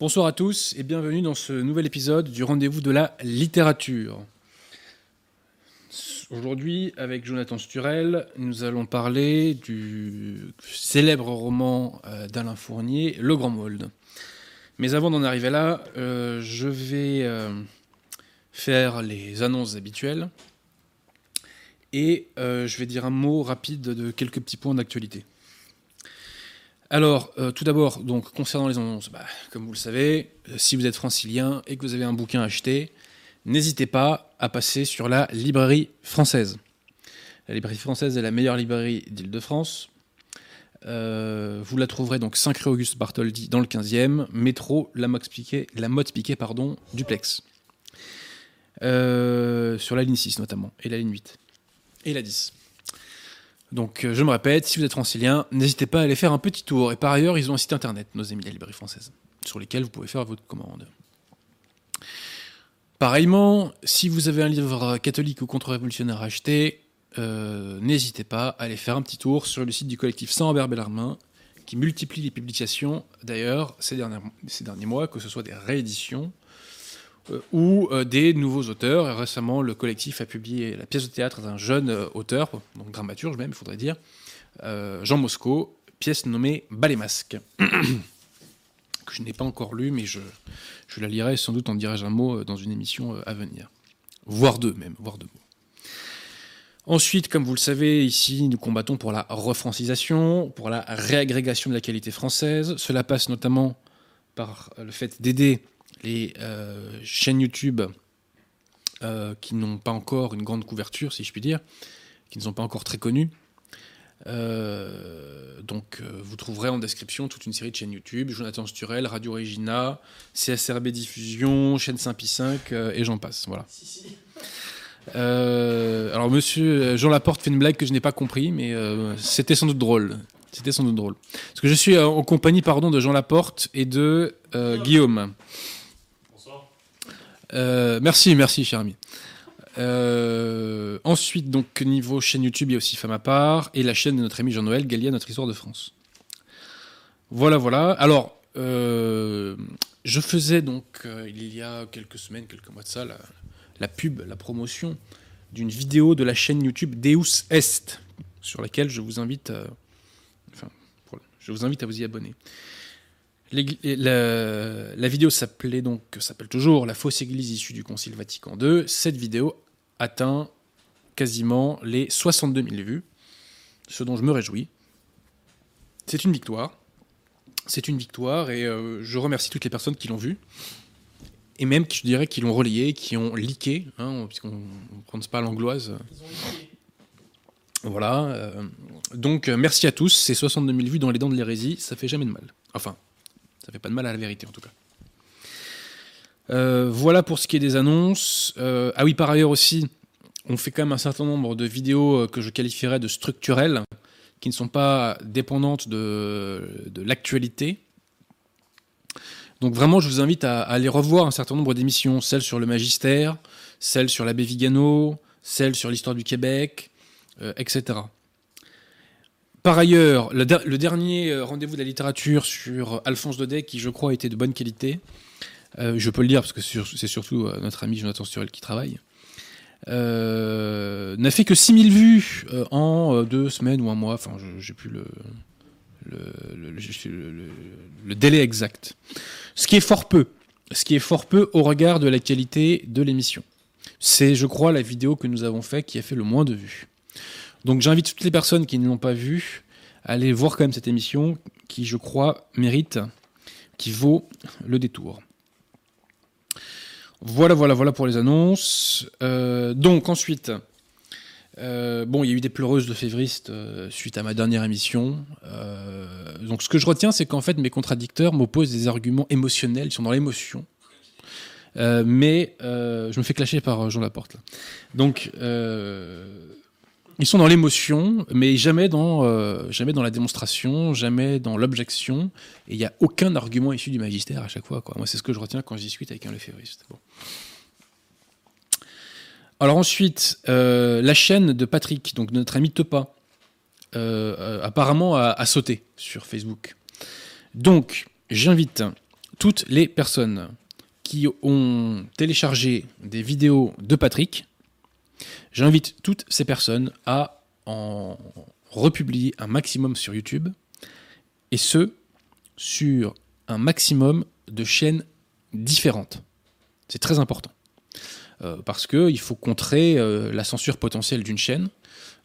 Bonsoir à tous et bienvenue dans ce nouvel épisode du rendez-vous de la littérature. Aujourd'hui, avec Jonathan Sturel, nous allons parler du célèbre roman euh, d'Alain Fournier, Le Grand Mold. Mais avant d'en arriver là, euh, je vais euh, faire les annonces habituelles et je vais dire un mot rapide de quelques petits points d'actualité. Alors, tout d'abord, donc concernant les annonces, bah, comme vous le savez, si vous êtes francilien et que vous avez un bouquin à acheter, n'hésitez pas à passer sur la librairie française. La librairie française est la meilleure librairie d'Île-de-France. Euh, vous la trouverez donc 5 rue Auguste Bartholdi dans le 15e, métro La Motte Piquet, pardon, duplex. Euh, sur la ligne 6 notamment, et la ligne 8, et la 10. Donc euh, je me répète, si vous êtes francilien, n'hésitez pas à aller faire un petit tour. Et par ailleurs, ils ont un site internet, nos amis de la librairie française, sur lesquels vous pouvez faire votre commande. Pareillement, si vous avez un livre catholique ou contre-révolutionnaire à acheter, euh, n'hésitez pas à aller faire un petit tour sur le site du collectif Saint-Ambert Bellarmin, qui multiplie les publications, d'ailleurs, ces, derniers mois, que ce soit des rééditions ou euh, des nouveaux auteurs. Récemment, le collectif a publié la pièce de théâtre d'un jeune auteur, donc dramaturge même, il faudrait dire, Jean Mosco, pièce nommée Bas masques. que je n'ai pas encore lu, mais je, je la lirai sans doute en dirai un mot euh, dans une émission euh, à venir. Voire deux même, voire deux mots. Ensuite, comme vous le savez, ici, nous combattons pour la refrancisation, pour la réagrégation de la qualité française. Cela passe notamment par le fait d'aider les euh, chaînes YouTube qui n'ont pas encore une grande couverture, si je puis dire, qui ne sont pas encore très connues, euh, donc, euh, vous trouverez en description toute une série de chaînes YouTube Jonathan Sturel, Radio Regina, CSRB Diffusion, chaîne Saint-Pi5 euh, et j'en passe. Voilà. alors, monsieur Jean Laporte fait une blague que je n'ai pas compris, mais c'était sans doute drôle. C'était sans doute drôle. Parce que je suis en compagnie pardon, de Jean Laporte et de Guillaume. Bonsoir. merci, merci, cher ami. Euh, ensuite, donc, niveau chaîne YouTube, il y a aussi Femme à part, et la chaîne de notre ami Jean-Noël, Galia, Notre Histoire de France. Voilà, voilà. Alors, euh, je faisais donc, euh, il y a quelques semaines, quelques mois de ça, la, pub, la promotion d'une vidéo de la chaîne YouTube Deus Est, sur laquelle je vous invite enfin, je vous invite à vous y abonner. La, la, vidéo s'appelait donc, s'appelle toujours La fausse église issue du Concile Vatican II. Cette vidéo atteint quasiment les 62 000 vues, ce dont je me réjouis. C'est une victoire. C'est une victoire et euh, je remercie toutes les personnes qui l'ont vue. Et même, je dirais, qui l'ont relayé, qui ont liké, hein, puisqu'on ne prononce pas l'angloise. Voilà. Euh, donc, euh, merci à tous. Ces 62 000 vues dans les dents de l'hérésie, ça fait jamais de mal. Enfin, ça fait pas de mal à la vérité en tout cas. Euh, voilà pour ce qui est des annonces. Euh, ah oui, par ailleurs aussi, on fait quand même un certain nombre de vidéos euh, que je qualifierais de structurelles, qui ne sont pas dépendantes de, l'actualité. Donc vraiment, je vous invite à, aller revoir un certain nombre d'émissions, celles sur le magistère, celles sur l'abbé Vigano, celles sur l'histoire du Québec, etc. Par ailleurs, le, dernier euh, rendez-vous de la littérature sur Alphonse Daudet, qui je crois était de bonne qualité, euh, je peux le dire parce que c'est surtout euh, notre ami Jonathan Sturel qui travaille, n'a fait que 6000 vues en deux semaines ou un mois, enfin j'ai plus le, le, délai exact. Ce qui est fort peu, ce qui est fort peu au regard de la qualité de l'émission. C'est, je crois, la vidéo que nous avons fait qui a fait le moins de vues. Donc j'invite toutes les personnes qui ne l'ont pas vue à aller voir quand même cette émission qui, je crois, mérite, qui vaut le détour. Voilà, voilà, voilà pour les annonces. Euh, donc ensuite, euh, bon, il y a eu des pleureuses de févristes euh, suite à ma dernière émission. donc ce que je retiens, c'est qu'en fait mes contradicteurs m'opposent des arguments émotionnels, ils sont dans l'émotion. mais je me fais clasher par Jean Laporte. Donc ils sont dans l'émotion, mais jamais dans, euh, jamais dans la démonstration, jamais dans l'objection. Et il n'y a aucun argument issu du magistère à chaque fois. Moi, c'est ce que je retiens quand je discute avec un lefévriste. Bon. Alors ensuite, euh, la chaîne de Patrick, donc notre ami Tepa, euh, apparemment a, sauté sur Facebook. Donc, j'invite toutes les personnes qui ont téléchargé des vidéos de Patrick, j'invite toutes ces personnes à en republier un maximum sur YouTube, et ce, sur un maximum de chaînes différentes. C'est très important. Euh, parce qu'il faut contrer euh, la censure potentielle d'une chaîne.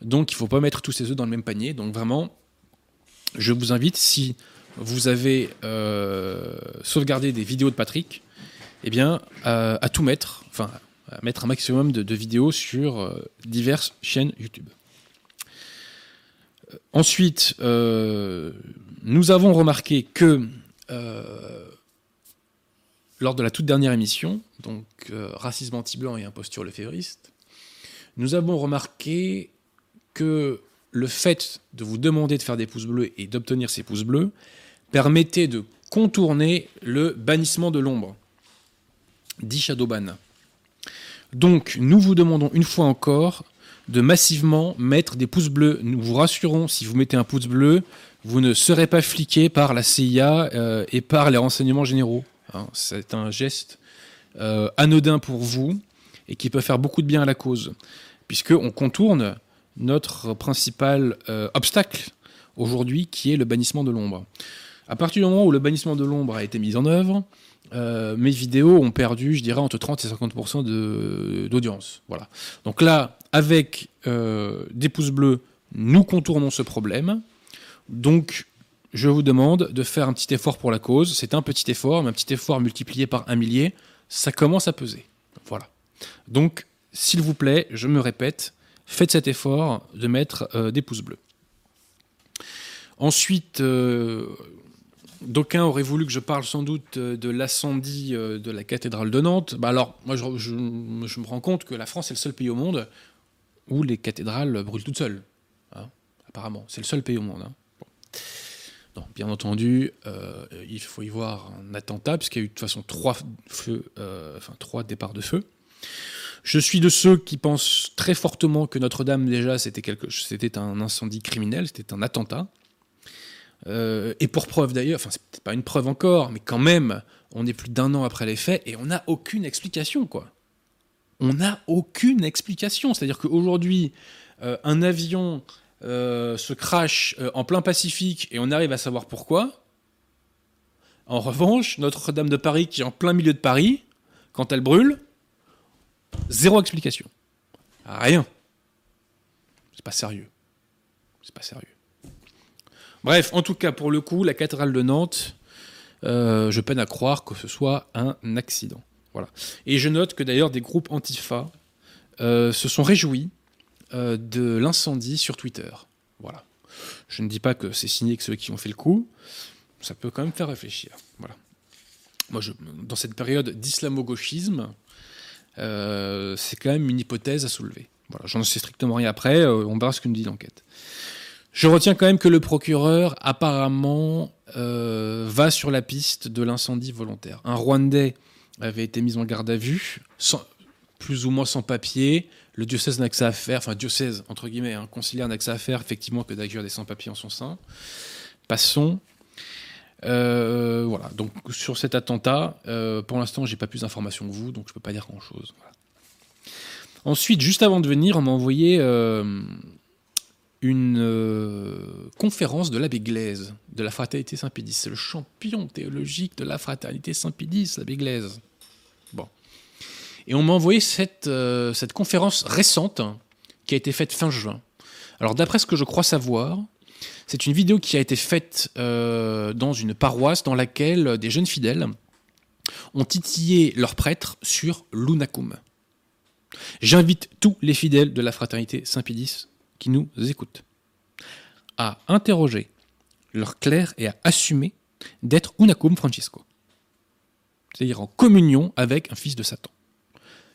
Donc il ne faut pas mettre tous ses œufs dans le même panier. Donc vraiment, je vous invite, si vous avez euh, sauvegardé des vidéos de Patrick, eh bien, à tout mettre, mettre un maximum de, vidéos sur diverses chaînes YouTube. Ensuite, nous avons remarqué que lors de la toute dernière émission, donc euh, Racisme anti-blanc et imposture lefévriste, nous avons remarqué que le fait de vous demander de faire des pouces bleus et d'obtenir ces pouces bleus permettait de contourner le bannissement de l'ombre, dit Shadowban. Donc, nous vous demandons une fois encore de massivement mettre des pouces bleus. Nous vous rassurons, si vous mettez un pouce bleu, vous ne serez pas fliqué par la CIA euh, et par les renseignements généraux. Hein. C'est un geste euh, anodin pour vous et qui peut faire beaucoup de bien à la cause, puisqu'on contourne notre principal euh, obstacle aujourd'hui, qui est le bannissement de l'ombre. À partir du moment où le bannissement de l'ombre a été mis en œuvre, euh, mes vidéos ont perdu, je dirais, entre 30 et 50% d'audience. Voilà. Donc là, avec des pouces bleus, nous contournons ce problème. Donc, je vous demande de faire un petit effort pour la cause. C'est un petit effort, mais un petit effort multiplié par un millier, ça commence à peser. Voilà. Donc, s'il vous plaît, je me répète, faites cet effort de mettre euh, des pouces bleus. Ensuite, euh, d'aucuns auraient voulu que je parle sans doute euh, de l'incendie de la cathédrale de Nantes. Bah alors, moi, je, me rends compte que la France est le seul pays au monde où les cathédrales brûlent toutes seules. Hein, apparemment, c'est le seul pays au monde. Hein bien entendu, euh, il faut y voir un attentat, puisqu'il y a eu de toute façon trois, euh, départs de feu. Je suis de ceux qui pensent très fortement que Notre-Dame, déjà, c'était, c'était un incendie criminel, c'était un attentat. Euh, et pour preuve d'ailleurs, enfin, c'est pas une preuve encore, mais quand même, on est plus d'un an après les faits et on n'a aucune explication, quoi. On n'a aucune explication. C'est-à-dire qu'aujourd'hui, un avion euh, se crash euh, en plein Pacifique et on arrive à savoir pourquoi. En revanche, Notre-Dame de Paris, qui est en plein milieu de Paris, quand elle brûle, zéro explication. Rien. C'est pas sérieux. C'est pas sérieux. Bref, en tout cas, pour le coup, la cathédrale de Nantes, euh, je peine à croire que ce soit un accident. Voilà. Et je note que d'ailleurs des groupes antifa se sont réjouis euh, de l'incendie sur Twitter. Voilà. Je ne dis pas que c'est signé que ceux qui ont fait le coup. Ça peut quand même faire réfléchir. Voilà. Moi, dans cette période d'islamo-gauchisme, euh, c'est quand même une hypothèse à soulever. Voilà, j'en sais strictement rien après, euh, on verra ce que nous dit l'enquête. Je retiens quand même que le procureur, apparemment, va sur la piste de l'incendie volontaire. Un Rwandais avait été mis en garde à vue, plus ou moins sans papier, le diocèse n'a que ça à faire, enfin diocèse entre guillemets, un hein, conciliaire n'a que ça à faire effectivement que d'accueillir des sans-papiers en son sein. Passons. Euh, voilà, donc sur cet attentat, euh, pour l'instant, j'ai pas plus d'informations que vous, donc je peux pas dire grand-chose. Ensuite, juste avant de venir, on m'a envoyé euh, une conférence de l'abbé Glaise, de la fraternité Saint-Pédis. C'est le champion théologique de la fraternité Saint-Pédis, l'abbé Glaise. Bon. Et on m'a envoyé cette, euh, cette conférence récente qui a été faite fin juin. Alors d'après ce que je crois savoir, c'est une vidéo qui a été faite euh, dans une paroisse dans laquelle des jeunes fidèles ont titillé leur prêtre sur l'unacum. J'invite tous les fidèles de la fraternité Saint-Pédis qui nous écoutent à interroger leur clerc et à assumer d'être unacum Francisco, c'est-à-dire en communion avec un fils de Satan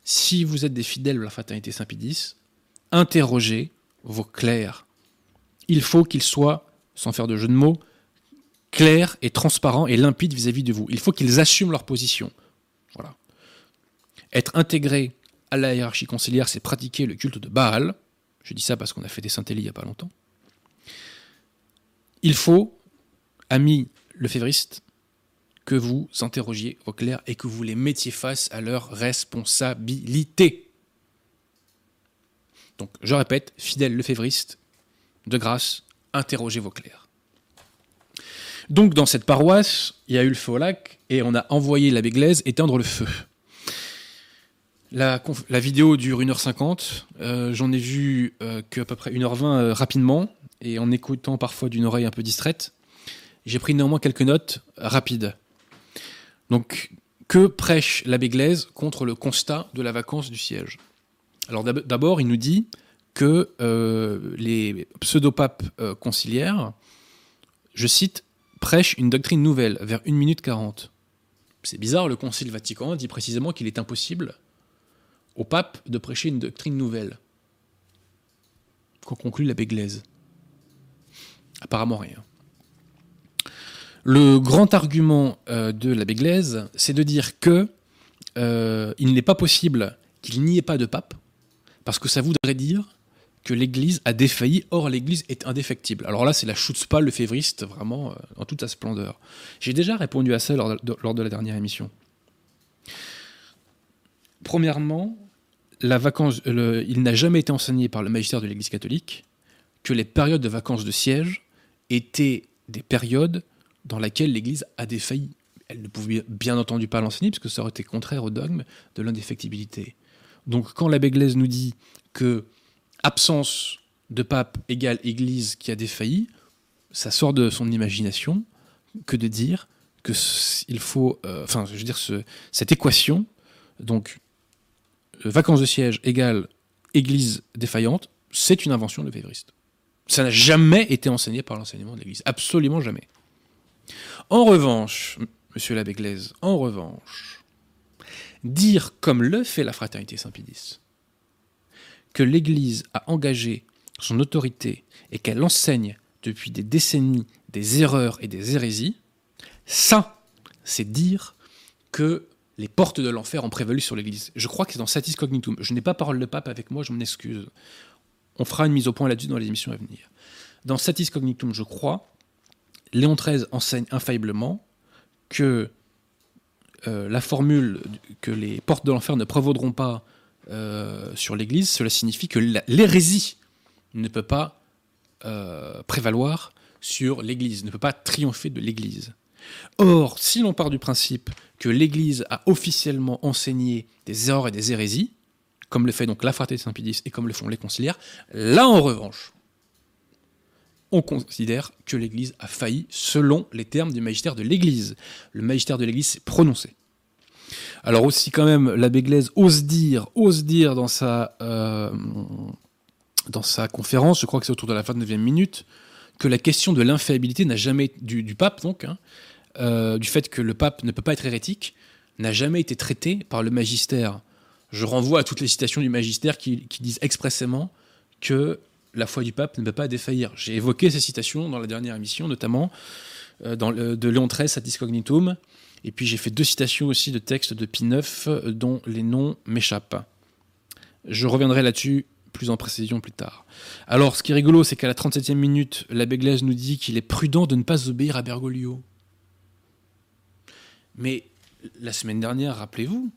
si vous êtes des fidèles de la fraternité Saint-Pédis, interrogez vos clercs. Il faut qu'ils soient, sans faire de jeu de mots, clairs et transparents et limpides vis-à-vis de vous. Il faut qu'ils assument leur position. Voilà. Être intégré à la hiérarchie conciliaire, c'est pratiquer le culte de Baal. Je dis ça parce qu'on a fait des saint il n'y a pas longtemps. Il faut, amis lefévristes, que vous interrogiez vos clercs et que vous les mettiez face à leurs responsabilités. Donc, je répète, fidèle lefévriste, de grâce, interrogez vos clercs. Donc, dans cette paroisse, il y a eu le feu au lac et on a envoyé l'abbé Glaise éteindre le feu. La, vidéo dure 1h50. Euh, j'en ai vu euh, qu'à peu près 1h20 euh, rapidement et en écoutant parfois d'une oreille un peu distraite. J'ai pris néanmoins quelques notes rapides. Donc, que prêche l'abbé Glaise contre le constat de la vacance du siège? Alors d'abord, il nous dit que les pseudopapes conciliaires, je cite, prêchent une doctrine nouvelle vers 1 minute 40. C'est bizarre, le Concile Vatican dit précisément qu'il est impossible au pape de prêcher une doctrine nouvelle. Qu'en conclut l'abbé Glaise Apparemment rien. Le grand argument euh, de l'abbé Glaise, c'est de dire que euh, n'est pas possible qu'il n'y ait pas de pape, parce que ça voudrait dire que l'Église a défailli, or l'Église est indéfectible. Alors là, c'est la pas le févriste, vraiment, euh, en toute sa splendeur. J'ai déjà répondu à ça lors de, la dernière émission. Premièrement, il n'a jamais été enseigné par le magistère de l'Église catholique que les périodes de vacances de siège étaient des périodes dans lesquelles l'Église a défailli. Elle ne pouvait bien entendu pas l'enseigner, parce que ça aurait été contraire au dogme de l'indéfectibilité. Donc quand l'abbé Glaise nous dit que absence de pape égale Église qui a défailli, ça sort de son imagination que de dire que il faut, euh, enfin, je veux dire, cette équation, donc vacances de siège égale Église défaillante, c'est une invention de Vévriste. Ça n'a jamais été enseigné par l'enseignement de l'Église, absolument jamais. En revanche, Monsieur l'abbé Glaise, en revanche, dire comme le fait la fraternité Saint-Pédis, que l'Église a engagé son autorité et qu'elle enseigne depuis des décennies des erreurs et des hérésies, ça, c'est dire que les portes de l'enfer ont prévalu sur l'Église. Je crois que c'est dans Satis Cognitum. Je n'ai pas parole de pape avec moi, je m'en excuse. On fera une mise au point là-dessus dans les émissions à venir. Dans Satis Cognitum, je crois, Léon XIII enseigne infailliblement que euh, la formule que les portes de l'enfer ne prévaudront pas euh, sur l'Église, cela signifie que l'hérésie ne peut pas euh, prévaloir sur l'Église, ne peut pas triompher de l'Église. Or, si l'on part du principe que l'Église a officiellement enseigné des erreurs et des hérésies, comme le fait donc la fraternité Saint-Pédis et comme le font les conciliaires, là en revanche, on considère que l'Église a failli selon les termes du magistère de l'Église. Le magistère de l'Église s'est prononcé. Alors aussi quand même, l'abbé Glaise ose dire, ose dire dans sa, euh, dans sa conférence, je crois que c'est autour de la 29e minute, que la question de l'infaillibilité n'a jamais, du, du pape donc, hein, euh, du fait que le pape ne peut pas être hérétique, n'a jamais été traité par le magistère. Je renvoie à toutes les citations du magistère qui, disent expressément que la foi du pape ne peut pas défaillir. J'ai évoqué ces citations dans la dernière émission, notamment euh, dans le, de Léon XIII, Satis Cognitum, et puis j'ai fait deux citations aussi de textes de Pie IX dont les noms m'échappent. Je reviendrai là-dessus plus en précision plus tard. Alors, ce qui est rigolo, c'est qu'à la 37e minute, l'abbé Glaise nous dit qu'il est prudent de ne pas obéir à Bergoglio. Mais la semaine dernière, rappelez-vous,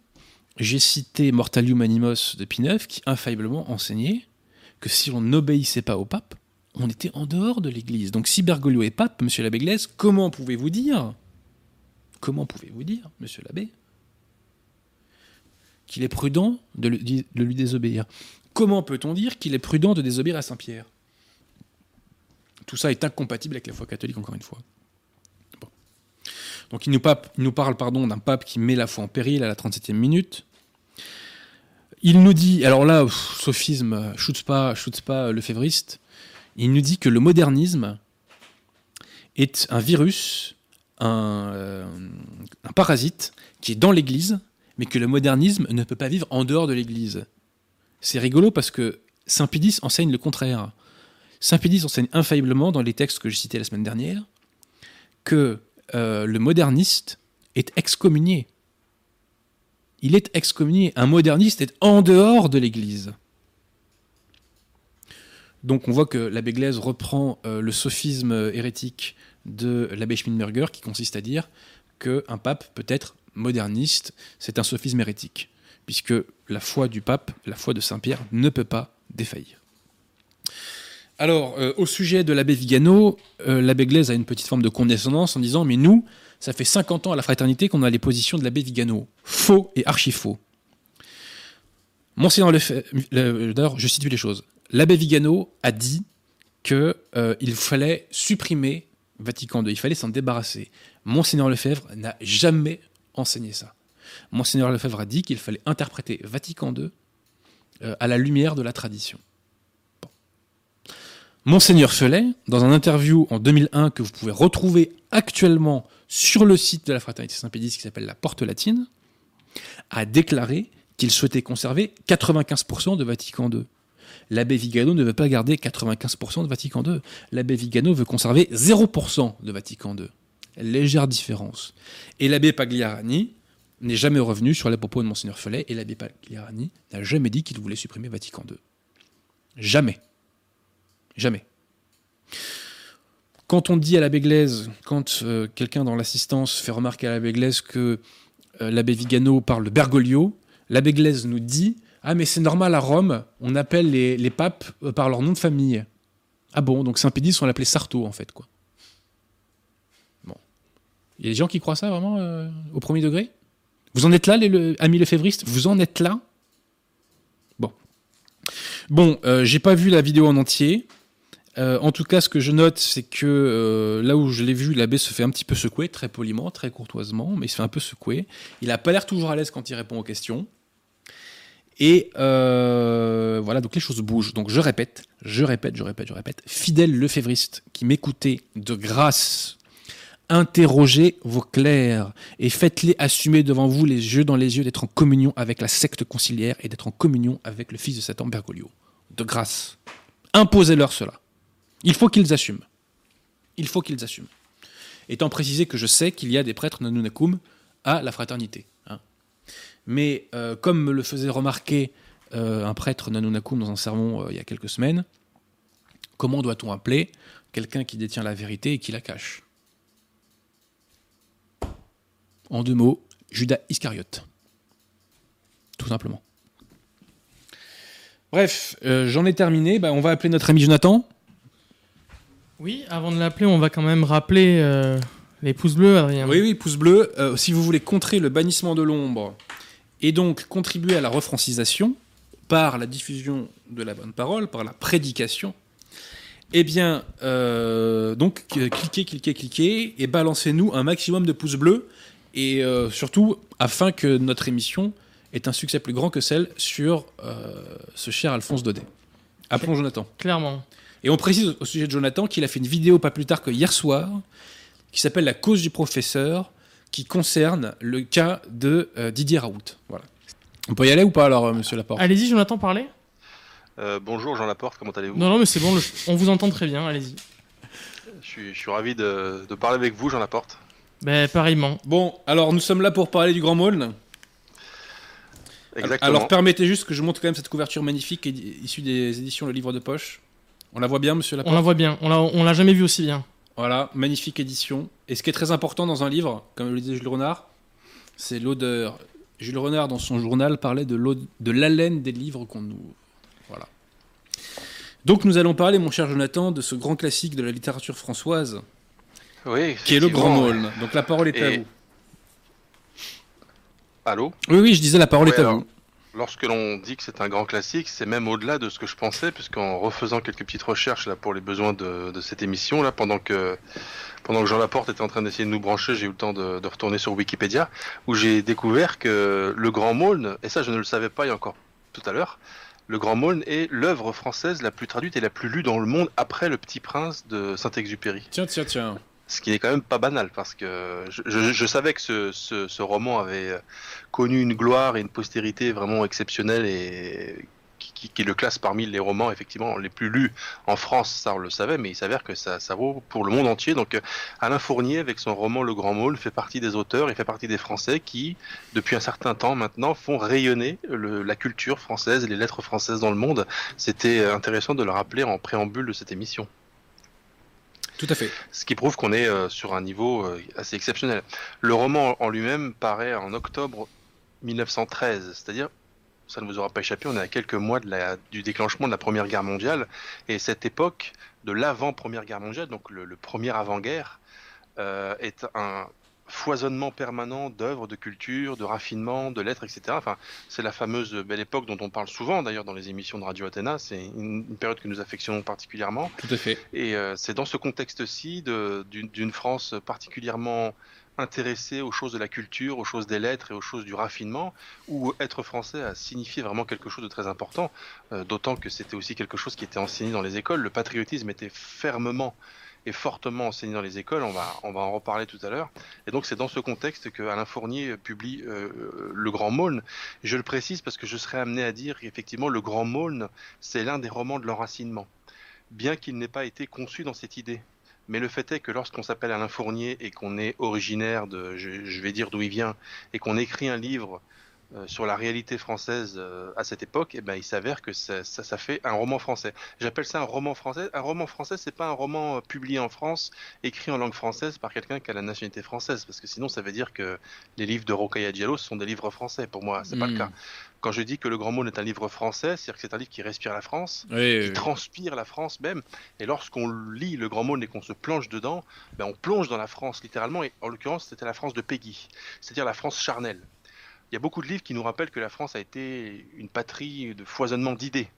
j'ai cité Mortalium Animos de Pie IX qui infailliblement enseignait que si on n'obéissait pas au pape, on était en dehors de l'Église. Donc si Bergoglio est pape, monsieur l'abbé Glaise, comment pouvez-vous dire Comment pouvez-vous dire, monsieur l'abbé, qu'il est prudent de, lui désobéir? Comment peut-on dire qu'il est prudent de désobéir à Saint-Pierre? Tout ça est incompatible avec la foi catholique, encore une fois. Donc il nous, parle pardon, d'un pape qui met la foi en péril à la 37e minute. Il nous dit, alors là, sophisme, shoot pas, pas le févriste, il nous dit que le modernisme est un virus euh, un, parasite qui est dans l'Église, mais que le modernisme ne peut pas vivre en dehors de l'Église. C'est rigolo parce que Saint Pédis enseigne le contraire. Saint Pédis enseigne infailliblement dans les textes que j'ai cités la semaine dernière que euh, le moderniste est excommunié. Il est excommunié. Un moderniste est en dehors de l'Église. Donc on voit que l'abbé Glaise reprend euh, le sophisme hérétique de l'abbé Schmidberger, qui consiste à dire qu'un pape peut être moderniste. C'est un sophisme hérétique, puisque la foi du pape, la foi de Saint-Pierre, ne peut pas défaillir. Alors, euh, au sujet de l'abbé Vigano, euh, l'abbé Glaise a une petite forme de condescendance en disant Mais nous, ça fait 50 ans à la fraternité qu'on a les positions de l'abbé Vigano. Faux et archi faux. Monseigneur Lefebvre, d'ailleurs, je situe les choses. L'abbé Vigano a dit qu'il euh, fallait supprimer Vatican II, il fallait s'en débarrasser. Monseigneur Lefebvre n'a jamais enseigné ça. Monseigneur Lefebvre a dit qu'il fallait interpréter Vatican II à la lumière de la tradition. Monseigneur Felet, dans un interview en 2001 que vous pouvez retrouver actuellement sur le site de la Fraternité Saint-Pédis qui s'appelle La Porte Latine, a déclaré qu'il souhaitait conserver 95% de Vatican II. L'abbé Vigano ne veut pas garder 95% de Vatican II. L'abbé Vigano veut conserver 0% de Vatican II. Légère différence. Et l'abbé Pagliarani n'est jamais revenu sur les propos de Monseigneur Felet, et l'abbé Pagliarani n'a jamais dit qu'il voulait supprimer Vatican II. Jamais. Jamais. Quand on dit à l'abbé Glaise, quand euh, quelqu'un dans l'assistance fait remarquer à l'abbé Glaise que euh, l'abbé Vigano parle de Bergoglio, l'abbé Glaise nous dit Ah, mais c'est normal à Rome, on appelle les, papes euh, par leur nom de famille. Ah bon, donc Saint-Pédis, on l'appelait Sarto, en fait, quoi. Bon. Il y a des gens qui croient ça vraiment au premier degré? Vous en êtes là, les amis lefévristes? Vous en êtes là? Bon. Bon, j'ai pas vu la vidéo en entier. Euh, en tout cas, ce que je note, c'est que euh, là où je l'ai vu, l'abbé se fait un petit peu secouer, très poliment, très courtoisement, mais il se fait un peu secouer. Il n'a pas l'air toujours à l'aise quand il répond aux questions. Et euh, voilà, donc les choses bougent. Donc je répète, je répète, je répète, je répète. Fidèle lefévriste qui m'écoutez de grâce, interrogez vos clercs et faites-les assumer devant vous les yeux dans les yeux d'être en communion avec la secte conciliaire et d'être en communion avec le fils de Satan Bergoglio. De grâce. Imposez-leur cela. Il faut qu'ils assument. Il faut qu'ils assument. Étant précisé que je sais qu'il y a des prêtres nanunakum à la fraternité. Hein. Mais euh, comme me le faisait remarquer euh, un prêtre nanunakum dans un sermon euh, il y a quelques semaines, comment doit-on appeler quelqu'un qui détient la vérité et qui la cache? En deux mots, Judas Iscariote. Tout simplement. Bref, j'en ai terminé. Bah, on va appeler notre ami Jonathan. Oui, avant de l'appeler, on va quand même rappeler euh, les pouces bleus, Adrien. Oui, oui, pouces bleus. Euh, si vous voulez contrer le bannissement de l'ombre et donc contribuer à la refrancisation par la diffusion de la bonne parole, par la prédication, eh bien, euh, donc cliquez, cliquez, cliquez et balancez-nous un maximum de pouces bleus et surtout afin que notre émission ait un succès plus grand que celle sur ce cher Alphonse Daudet. Appelons Jonathan. Clairement. Et on précise au sujet de Jonathan qu'il a fait une vidéo pas plus tard que hier soir qui s'appelle La cause du professeur qui concerne le cas de euh, Didier Raoult. Voilà. On peut y aller ou pas alors, euh, monsieur Laporte? Allez-y, Jonathan, parlez. Euh, bonjour Jean Laporte, comment allez-vous? Non, non, mais c'est bon, on vous entend très bien, allez-y. Je suis, ravi de, parler avec vous, Jean Laporte. Ben, pareillement. Bon, alors nous sommes là pour parler du Grand Maulne. Exactement. Alors permettez juste que je montre quand même cette couverture magnifique issue des éditions Le Livre de Poche. On la voit bien, monsieur Laporte On la voit bien. On l'a jamais vu aussi bien. Voilà, magnifique édition. Et ce qui est très important dans un livre, comme le disait Jules Renard, c'est l'odeur. Jules Renard, dans son journal, parlait de l'haleine des livres qu'on ouvre. Voilà. Donc nous allons parler, mon cher Jonathan, de ce grand classique de la littérature françoise, oui, qui est le Grand Maulne. Donc la parole est à vous. Allô? Oui, oui, je disais la parole est à vous. Lorsque l'on dit que c'est un grand classique, c'est même au-delà de ce que je pensais, puisqu'en refaisant quelques petites recherches là pour les besoins de, cette émission, là, pendant que pendant que Jean Laporte était en train d'essayer de nous brancher, j'ai eu le temps de, retourner sur Wikipédia, où j'ai découvert que le Grand Maulne, et ça je ne le savais pas il y a encore tout à l'heure, le Grand Maulne est l'œuvre française la plus traduite et la plus lue dans le monde après Le Petit Prince de Saint-Exupéry. Tiens, tiens, tiens ce qui est quand même pas banal parce que je, savais que ce, roman avait euh, connu une gloire et une postérité vraiment exceptionnelle et qui, le classe parmi les romans effectivement les plus lus en France, ça on le savait, mais il s'avère que ça, vaut pour le monde entier. Donc euh, Alain Fournier avec son roman Le Grand Môle fait partie des auteurs, il fait partie des Français qui, depuis un certain temps maintenant, font rayonner la culture française et les lettres françaises dans le monde. C'était intéressant de le rappeler en préambule de cette émission. Ce qui prouve qu'on est sur un niveau assez exceptionnel. Le roman en lui-même paraît en octobre 1913, c'est-à-dire ça ne vous aura pas échappé, on est à quelques mois du déclenchement de la Première Guerre mondiale, et cette époque de l'avant-Première Guerre mondiale, donc le, premier avant-guerre, euh, est un foisonnement permanent d'œuvres, de culture, de raffinement, de lettres, etc. Enfin, c'est la fameuse belle époque dont on parle souvent d'ailleurs dans les émissions de Radio Athéna. C'est une, période que nous affectionnons particulièrement. Tout à fait. Et euh, c'est dans ce contexte-ci d'une France particulièrement intéressé aux choses de la culture, aux choses des lettres et aux choses du raffinement, où être français a signifié vraiment quelque chose de très important, euh, d'autant que c'était aussi quelque chose qui était enseigné dans les écoles. Le patriotisme était fermement et fortement enseigné dans les écoles, on va, on va en reparler tout à l'heure. Et donc c'est dans ce contexte que Alain Fournier publie euh, Le Grand Maulne. Je le précise parce que je serais amené à dire qu'effectivement Le Grand Maulne, c'est l'un des romans de l'enracinement, bien qu'il n'ait pas été conçu dans cette idée. Mais le fait est que lorsqu'on s'appelle Alain Fournier et qu'on est originaire de, je, vais dire d'où il vient, et qu'on écrit un livre euh, sur la réalité française euh, à cette époque, eh ben, il s'avère que ça, ça, fait un roman français. J'appelle ça un roman français. Un roman français, c'est pas un roman euh, publié en France, écrit en langue française par quelqu'un qui a la nationalité française, parce que sinon ça veut dire que les livres de Rocaille Diallo sont des livres français. Pour moi, c'est pas le hmm. cas. Quand je dis que Le Grand Monde est un livre français, c'est-à-dire que c'est un livre qui respire la France, qui transpire la France même. Et lorsqu'on lit Le Grand Monde et qu'on se plonge dedans, ben on plonge dans la France littéralement. Et en l'occurrence, c'était la France de Peggy, c'est-à-dire la France charnelle. Il y a beaucoup de livres qui nous rappellent que la France a été une patrie de foisonnement d'idées.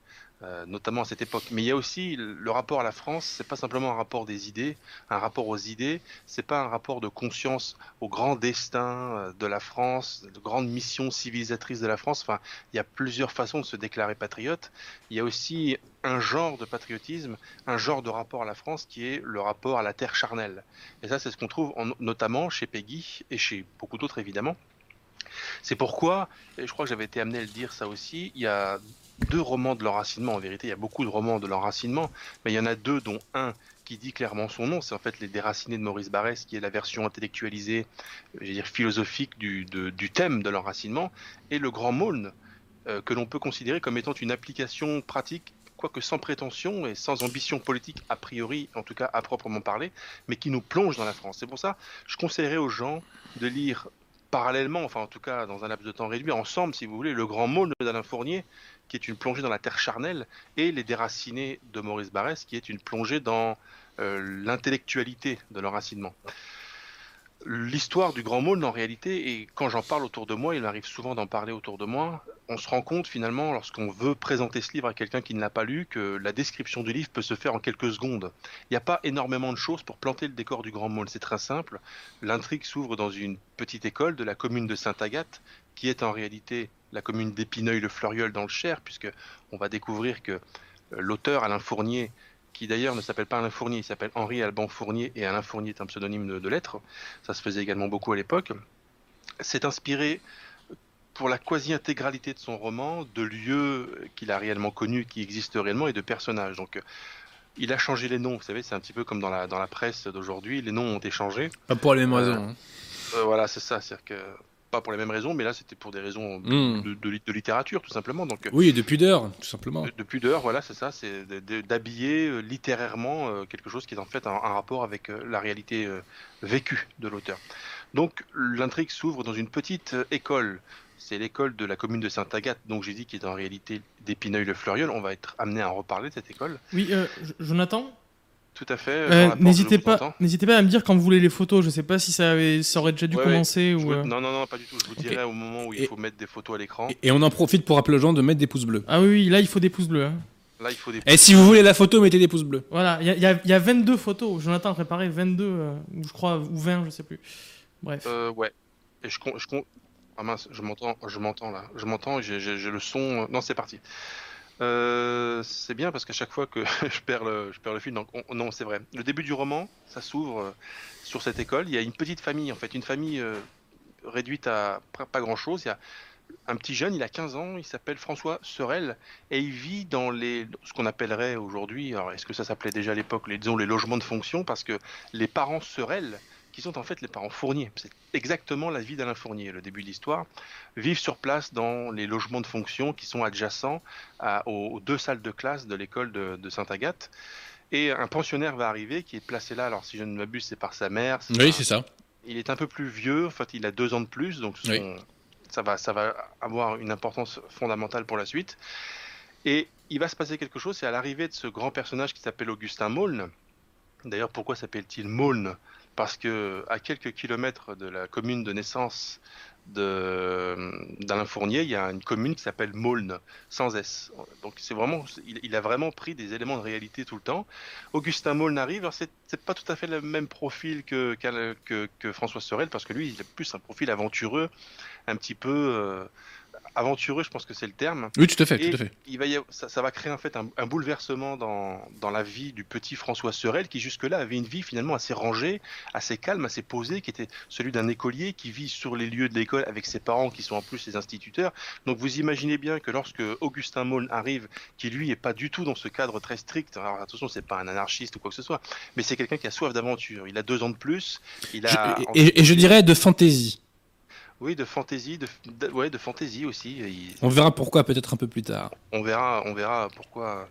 Euh, notamment à cette époque. Mais il y a aussi le rapport à la France, c'est pas simplement un rapport des idées, un rapport aux idées, c'est pas un rapport de conscience au grand destin euh, de la France, de grande mission civilisatrice de la France. Enfin, il y a plusieurs façons de se déclarer patriote. Il y a aussi un genre de patriotisme, un genre de rapport à la France qui est le rapport à la terre charnelle. Et ça, c'est ce qu'on trouve notamment chez Peggy et chez beaucoup d'autres évidemment. C'est pourquoi, et je crois que j'avais été amené à le dire ça aussi, il y a deux romans de l'enracinement. En vérité, il y a beaucoup de romans de l'enracinement, mais il y en a deux, dont un qui dit clairement son nom. C'est en fait Les Déracinés de Maurice Barrès, qui est la version intellectualisée, je dire philosophique du, thème de l'enracinement, et Le Grand Maulne, euh, que l'on peut considérer comme étant une application pratique quoique sans prétention et sans ambition politique a priori, en tout cas à proprement parler, mais qui nous plonge dans la France. C'est pour ça, je conseillerais aux gens de lire parallèlement, enfin en tout cas dans un laps de temps réduit, ensemble, si vous voulez, le grand mot d'Alain Fournier, qui est une plongée dans la terre charnelle, et les déracinés de Maurice Barrès, qui est une plongée dans euh, l'intellectualité de l'enracinement l'histoire du grand monde en réalité, et quand j'en parle autour de moi, il arrive souvent d'en parler autour de moi, on se rend compte finalement, lorsqu'on veut présenter ce livre à quelqu'un qui ne l'a pas lu, que la description du livre peut se faire en quelques secondes. Il n'y a pas énormément de choses pour planter le décor du grand monde, c'est très simple. L'intrigue s'ouvre dans une petite école de la commune de Sainte-Agathe, qui est en réalité la commune d'Épineuil-le-Fleuriol dans le Cher, puisque on va découvrir que euh, l'auteur Alain Fournier qui d'ailleurs ne s'appelle pas Alain Fournier, il s'appelle Henri Alban Fournier, et Alain Fournier est un pseudonyme de, lettres. Ça se faisait également beaucoup à l'époque. C'est inspiré pour la quasi-intégralité de son roman de lieux qu'il a réellement connus, qui existent réellement, et de personnages. Donc, il a changé les noms. Vous savez, c'est un petit peu comme dans la, dans la presse d'aujourd'hui. Les noms ont été changés. Pas pour les mêmes raisons. Euh, hein. euh, voilà, c'est ça. C'est-à-dire que pour les mêmes raisons, mais là c'était pour des raisons hmm. de, littérature tout simplement. Donc, oui, de pudeur, tout simplement. De, pudeur, voilà, c'est ça, c'est d'habiller euh, littérairement euh, quelque chose qui est en fait un, rapport avec euh, la réalité vécue de l'auteur. Donc l'intrigue s'ouvre dans une petite école. C'est l'école de la commune de Sainte-Agathe, donc j'ai dit qui est en réalité d'Épineuil-le-Fleuriol. On va être amené à en reparler de cette école. Oui, Jonathan? Tout à fait. Euh, n'hésitez pas, n'hésitez pas à me dire quand vous voulez les photos. Je sais pas si ça, avait, ça aurait déjà dû commencer ou. Euh. Non, non, non, pas du tout. Je vous dirai au moment où il faut mettre des photos à l'écran. Et, on en profite pour rappeler aux gens de mettre des pouces bleus. Ah oui, là il faut des pouces bleus. Hein. Là il faut des. Et si vous voulez la photo, mettez des pouces bleus. Voilà, il y, y, a 22 photos. Jonathan a préparé 22, euh, je crois, ou 20, je sais plus. Bref. Euh, ouais. Et je, je, ah mince, je m'entends, je m'entends là, je m'entends, j'ai le son. Non, c'est parti. Euh, c'est bien parce qu'à chaque fois que je perds le, je le fil. Donc non, c'est vrai. Le début du roman, ça s'ouvre euh, sur cette école. Il y a une petite famille, en fait, une famille euh, réduite à pas grand chose. Il y a un petit jeune, il a 15 ans, il s'appelle François Sorel et il vit dans les, ce qu'on appellerait aujourd'hui, alors est-ce que ça s'appelait déjà à l'époque, les, les logements de fonction, parce que les parents Sorel qui sont en fait les parents Fournier. C'est exactement la vie d'Alain Fournier, le début de l'histoire. Vivent sur place dans les logements de fonction qui sont adjacents aux, deux salles de classe de l'école de, Sainte-Agathe. Et un pensionnaire va arriver qui est placé là. Alors, si je ne m'abuse, c'est par sa mère. Oui, c'est ça. Il est un peu plus vieux. En fait, il a deux ans de plus, donc son- Oui. ça va, ça va avoir une importance fondamentale pour la suite. Et il va se passer quelque chose. C'est à l'arrivée de ce grand personnage qui s'appelle Augustin Maulne. D'ailleurs, pourquoi s'appelle-t-il Maulne? Parce que à quelques kilomètres de la commune de naissance d'Alain Fournier, il y a une commune qui s'appelle Maulne, sans S. Donc c'est vraiment, il, a vraiment pris des éléments de réalité tout le temps. Augustin Maulne arrive, alors c'est pas tout à fait le même profil que François Sorel, parce que lui, il a plus un profil aventureux, un petit peu euh, aventureux, je pense que c'est le terme. Oui, tout à fait, Et tout à fait. il va y avoir- ça, ça va créer en fait un, un bouleversement dans, dans la vie du petit François Sorel qui jusque-là avait une vie finalement assez rangée, assez calme, assez posée, qui était celui d'un écolier qui vit sur les lieux de l'école avec ses parents qui sont en plus ses instituteurs. Donc vous imaginez bien que lorsque Augustin Maulne arrive, qui lui est pas du tout dans ce cadre très strict, alors attention c'est pas un anarchiste ou quoi que ce soit, mais c'est quelqu'un qui a soif d'aventure. Il a deux ans de plus, il a Je- et, et je dirais de fantaisie. Oui de fantaisie, de, de- ouais de fantaisie aussi. Il- On verra pourquoi peut-être un peu plus tard. on verra, on verra pourquoi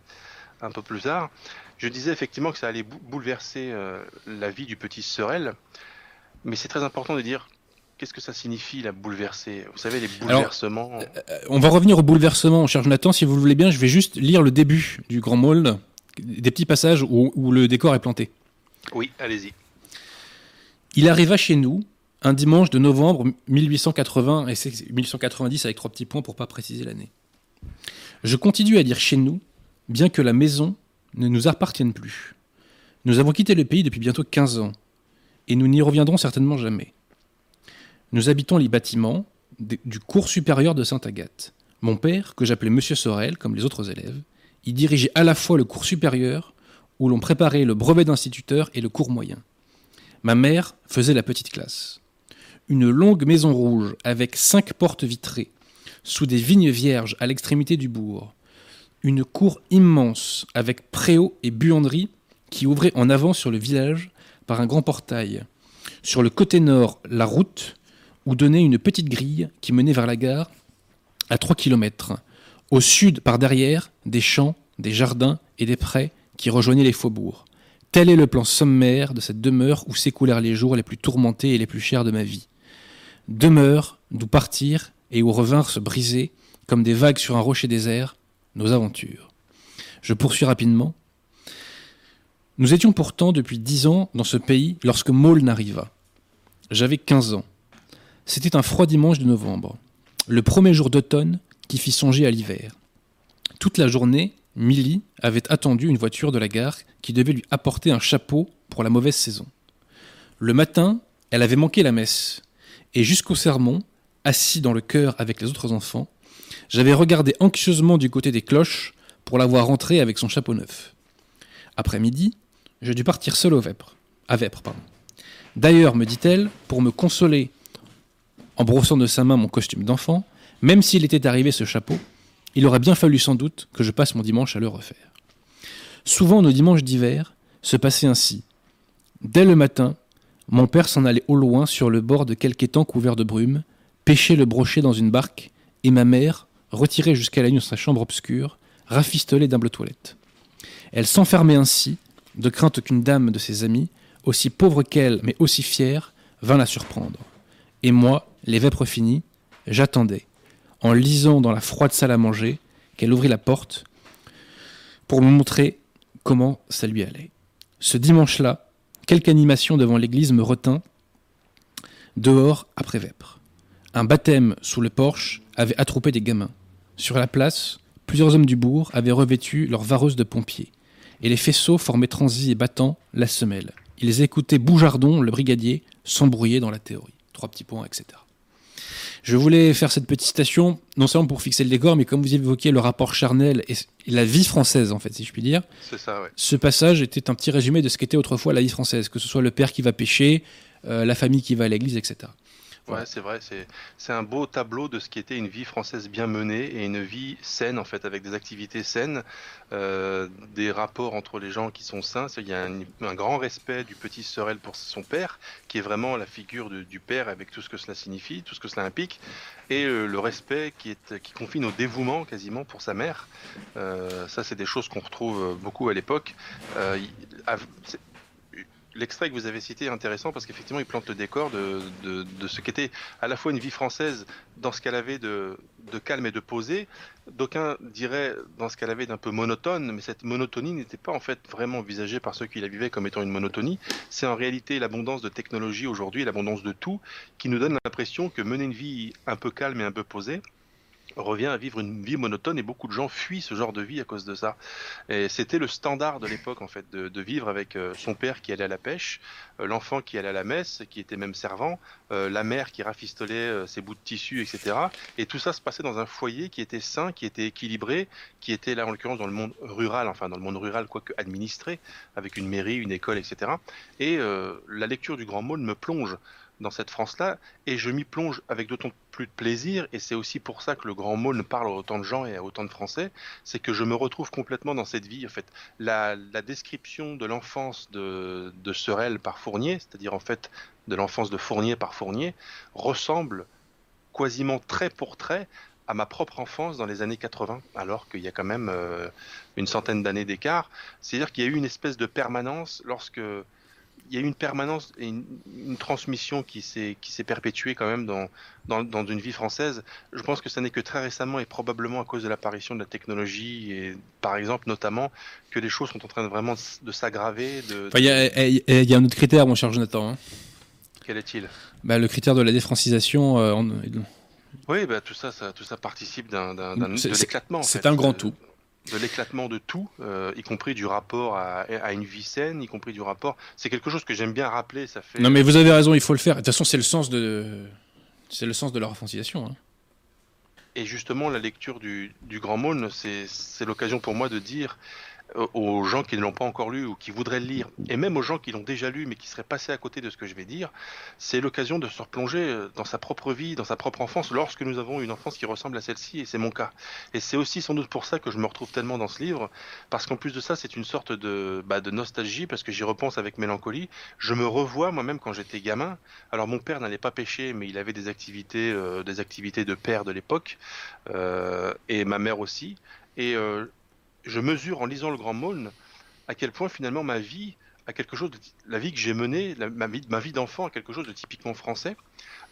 un peu plus tard. Je disais effectivement que ça allait bou- bouleverser euh, la vie du petit Sorel, mais c'est très important de dire qu'est-ce que ça signifie la bouleverser? Vous savez les bouleversements. Euh, On va revenir au bouleversement, cher Jonathan. Si vous le voulez bien, je vais juste lire le début du Grand Maulne, des petits passages où, où le décor est planté. Oui, allez-y. Il arriva chez nous un dimanche de novembre 1880, et c'est 1890 avec trois petits points pour pas préciser l'année. Je continue à dire chez nous, bien que la maison ne nous appartienne plus. Nous avons quitté le pays depuis bientôt 15 ans, et nous n'y reviendrons certainement jamais. Nous habitons les bâtiments du cours supérieur de Sainte-Agathe. Mon père, que j'appelais Monsieur Sorel, comme les autres élèves, y dirigeait à la fois le cours supérieur, où l'on préparait le brevet d'instituteur, et le cours moyen. Ma mère faisait la petite classe. Une longue maison rouge avec cinq portes vitrées, sous des vignes vierges à l'extrémité du bourg. Une cour immense avec préau et buanderie qui ouvrait en avant sur le village par un grand portail. Sur le côté nord, la route, où donnait une petite grille qui menait vers la gare à 3 km. Au sud, par derrière, des champs, des jardins et des prés qui rejoignaient les faubourgs. Tel est le plan sommaire de cette demeure où s'écoulèrent les jours les plus tourmentés et les plus chers de ma vie. Demeure d'où partir et où revinrent se briser, comme des vagues sur un rocher désert, nos aventures. Je poursuis rapidement. Nous étions pourtant depuis dix ans dans ce pays lorsque Maulne arriva. J'avais quinze ans. C'était un froid dimanche de novembre, le premier jour d'automne qui fit songer à l'hiver. Toute la journée, Milly avait attendu une voiture de la gare qui devait lui apporter un chapeau pour la mauvaise saison. Le matin, elle avait manqué la messe, et jusqu'au sermon, assis dans le chœur avec les autres enfants, j'avais regardé anxieusement du côté des cloches pour la voir rentrer avec son chapeau neuf. Après-midi, je dus partir seul au Vêpres, à Vêpres. Pardon. D'ailleurs, me dit-elle, pour me consoler en brossant de sa main mon costume d'enfant, même s'il était arrivé ce chapeau, il aurait bien fallu sans doute que je passe mon dimanche à le refaire. Souvent, nos dimanches d'hiver se passaient ainsi. Dès le matin, mon père s'en allait au loin sur le bord de quelque étang couvert de brume, pêcher le brochet dans une barque, et ma mère, retirée jusqu'à la nuit dans sa chambre obscure, rafistolait d'humbles toilettes. Elle s'enfermait ainsi, de crainte qu'une dame de ses amies, aussi pauvre qu'elle, mais aussi fière, vint la surprendre. Et moi, les vêpres finies, j'attendais, en lisant dans la froide salle à manger, qu'elle ouvrit la porte pour me montrer comment ça lui allait. Ce dimanche-là, quelque animation devant l'église me retint dehors après vêpres. Un baptême sous le porche avait attroupé des gamins. Sur la place, plusieurs hommes du bourg avaient revêtu leurs vareuses de pompiers, et les faisceaux formaient transis et battant la semelle. Ils écoutaient Boujardon, le brigadier, s'embrouiller dans la théorie. Trois petits points, etc. Je voulais faire cette petite citation, non seulement pour fixer le décor, mais comme vous évoquiez le rapport charnel et la vie française, en fait, si je puis dire, C'est ça, ouais. ce passage était un petit résumé de ce qu'était autrefois la vie française, que ce soit le père qui va pêcher, euh, la famille qui va à l'église, etc. Ouais, c'est vrai. C'est un beau tableau de ce qui était une vie française bien menée et une vie saine, en fait, avec des activités saines, euh, des rapports entre les gens qui sont sains. Il y a un, grand respect du petit Sorel pour son père, qui est vraiment la figure du père avec tout ce que cela signifie, tout ce que cela implique, et euh, le respect qui, est, qui confine au dévouement quasiment pour sa mère. Euh, ça, c'est des choses qu'on retrouve beaucoup à l'époque l'extrait que vous avez cité est intéressant parce qu'effectivement, il plante le décor de, ce qu'était à la fois une vie française dans ce qu'elle avait de, de, calme et de posé. D'aucuns diraient dans ce qu'elle avait d'un peu monotone, mais cette monotonie n'était pas en fait vraiment envisagée par ceux qui la vivaient comme étant une monotonie. C'est en réalité l'abondance de technologie aujourd'hui, l'abondance de tout, qui nous donne l'impression que mener une vie un peu calme et un peu posée, revient à vivre une vie monotone et beaucoup de gens fuient ce genre de vie à cause de ça. Et c'était le standard de l'époque en fait de, vivre avec euh, son père qui allait à la pêche, euh, l'enfant qui allait à la messe, qui était même servant, euh, la mère qui rafistolait ses bouts de tissu, etc. Et tout ça se passait dans un foyer qui était sain, qui était équilibré, qui était là en l'occurrence dans le monde rural, enfin dans le monde rural quoique administré, avec une mairie, une école, etc. Et la lecture du Grand Maul me plonge dans cette France-là, et je m'y plonge avec d'autant plus de plaisir, et c'est aussi pour ça que le grand ne parle à autant de gens et à autant de Français, c'est que je me retrouve complètement dans cette vie. En fait, la, description de l'enfance de, de Sorel par Fournier, c'est-à-dire en fait de l'enfance de Fournier par Fournier, ressemble quasiment trait pour trait à ma propre enfance dans les années 80, alors qu'il y a quand même euh, une centaine d'années d'écart. C'est-à-dire qu'il y a eu une espèce de permanence lorsque il y a eu une permanence et une, transmission qui s'est qui s'est perpétuée quand même dans, dans, dans une vie française. Je pense que ça n'est que très récemment et probablement à cause de l'apparition de la technologie et par exemple notamment que les choses sont en train de vraiment de s'aggraver. De, il y, a un autre critère, mon cher Jonathan. Hein. Quel est-il? Bah, Le critère de la défrancisation. Euh, Oui, bah, tout ça, ça, tout ça participe d'un éclatement. C'est un grand tout de l'éclatement de tout, euh, y compris du rapport à, une vie saine, y compris du rapport. C'est quelque chose que j'aime bien rappeler. Ça fait. Non, mais vous avez raison, il faut le faire. De toute façon, c'est le sens de, c'est le sens de leur francisation. Hein. Et justement, la lecture du, du Grand Maulne, c'est l'occasion pour moi de dire aux gens qui ne l'ont pas encore lu ou qui voudraient le lire, et même aux gens qui l'ont déjà lu mais qui seraient passés à côté de ce que je vais dire, c'est l'occasion de se replonger euh, dans sa propre vie, dans sa propre enfance, lorsque nous avons une enfance qui ressemble à celle-ci, et c'est mon cas. Et c'est aussi sans doute pour ça que je me retrouve tellement dans ce livre, parce qu'en plus de ça, c'est une sorte de, bah, de nostalgie, parce que j'y repense avec mélancolie. Je me revois moi-même quand j'étais gamin. Alors mon père n'allait pas pêcher, mais il avait des activités, euh, des activités de père de l'époque, et ma mère aussi. Et je mesure en lisant le Grand Maulne à quel point finalement ma vie a quelque chose la vie que j'ai menée, ma vie, d'enfant a quelque chose de typiquement français.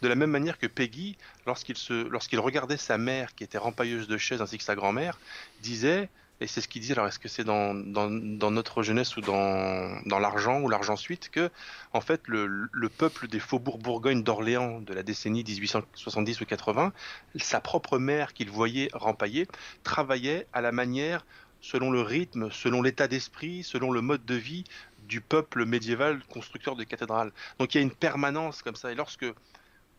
De la même manière que Peggy, lorsqu'il se, lorsqu'il regardait sa mère qui était rempailleuse de chaises ainsi que sa grand-mère, disait et c'est ce qu'il dit, alors est-ce que c'est dans, dans, dans, notre jeunesse ou dans, dans l'argent ou l'argent suite que en fait le, le peuple des faubourgs Bourgogne d'Orléans de la décennie 1870 ou 80, sa propre mère qu'il voyait rempailler, travaillait à la manière selon le rythme, selon l'état d'esprit, selon le mode de vie du peuple médiéval constructeur de cathédrales. Donc il y a une permanence comme ça. Et lorsque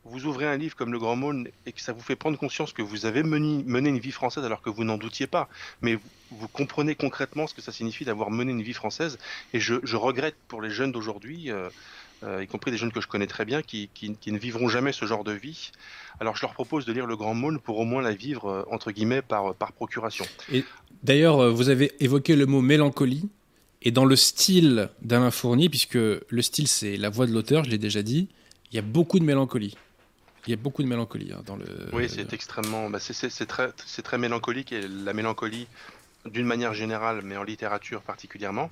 vous ouvrez un livre comme Le Grand Maulne et que ça vous fait prendre conscience que vous avez mené, une vie française alors que vous n'en doutiez pas, mais vous, comprenez concrètement ce que ça signifie d'avoir mené une vie française. Et je, regrette pour les jeunes d'aujourd'hui, euh, y compris des jeunes que je connais très bien, qui, ne vivront jamais ce genre de vie. Alors je leur propose de lire Le Grand Maulne pour au moins la vivre, euh, entre guillemets, par, par procuration. Et d'ailleurs, euh, vous avez évoqué le mot mélancolie. Et dans le style d'Alain Fournier, puisque le style c'est la voix de l'auteur, je l'ai déjà dit, il y a beaucoup de mélancolie. Il y a beaucoup de mélancolie hein, dans le. Oui, c'est extrêmement. Bah, c'est très, très mélancolique et la mélancolie, d'une manière générale, mais en littérature particulièrement,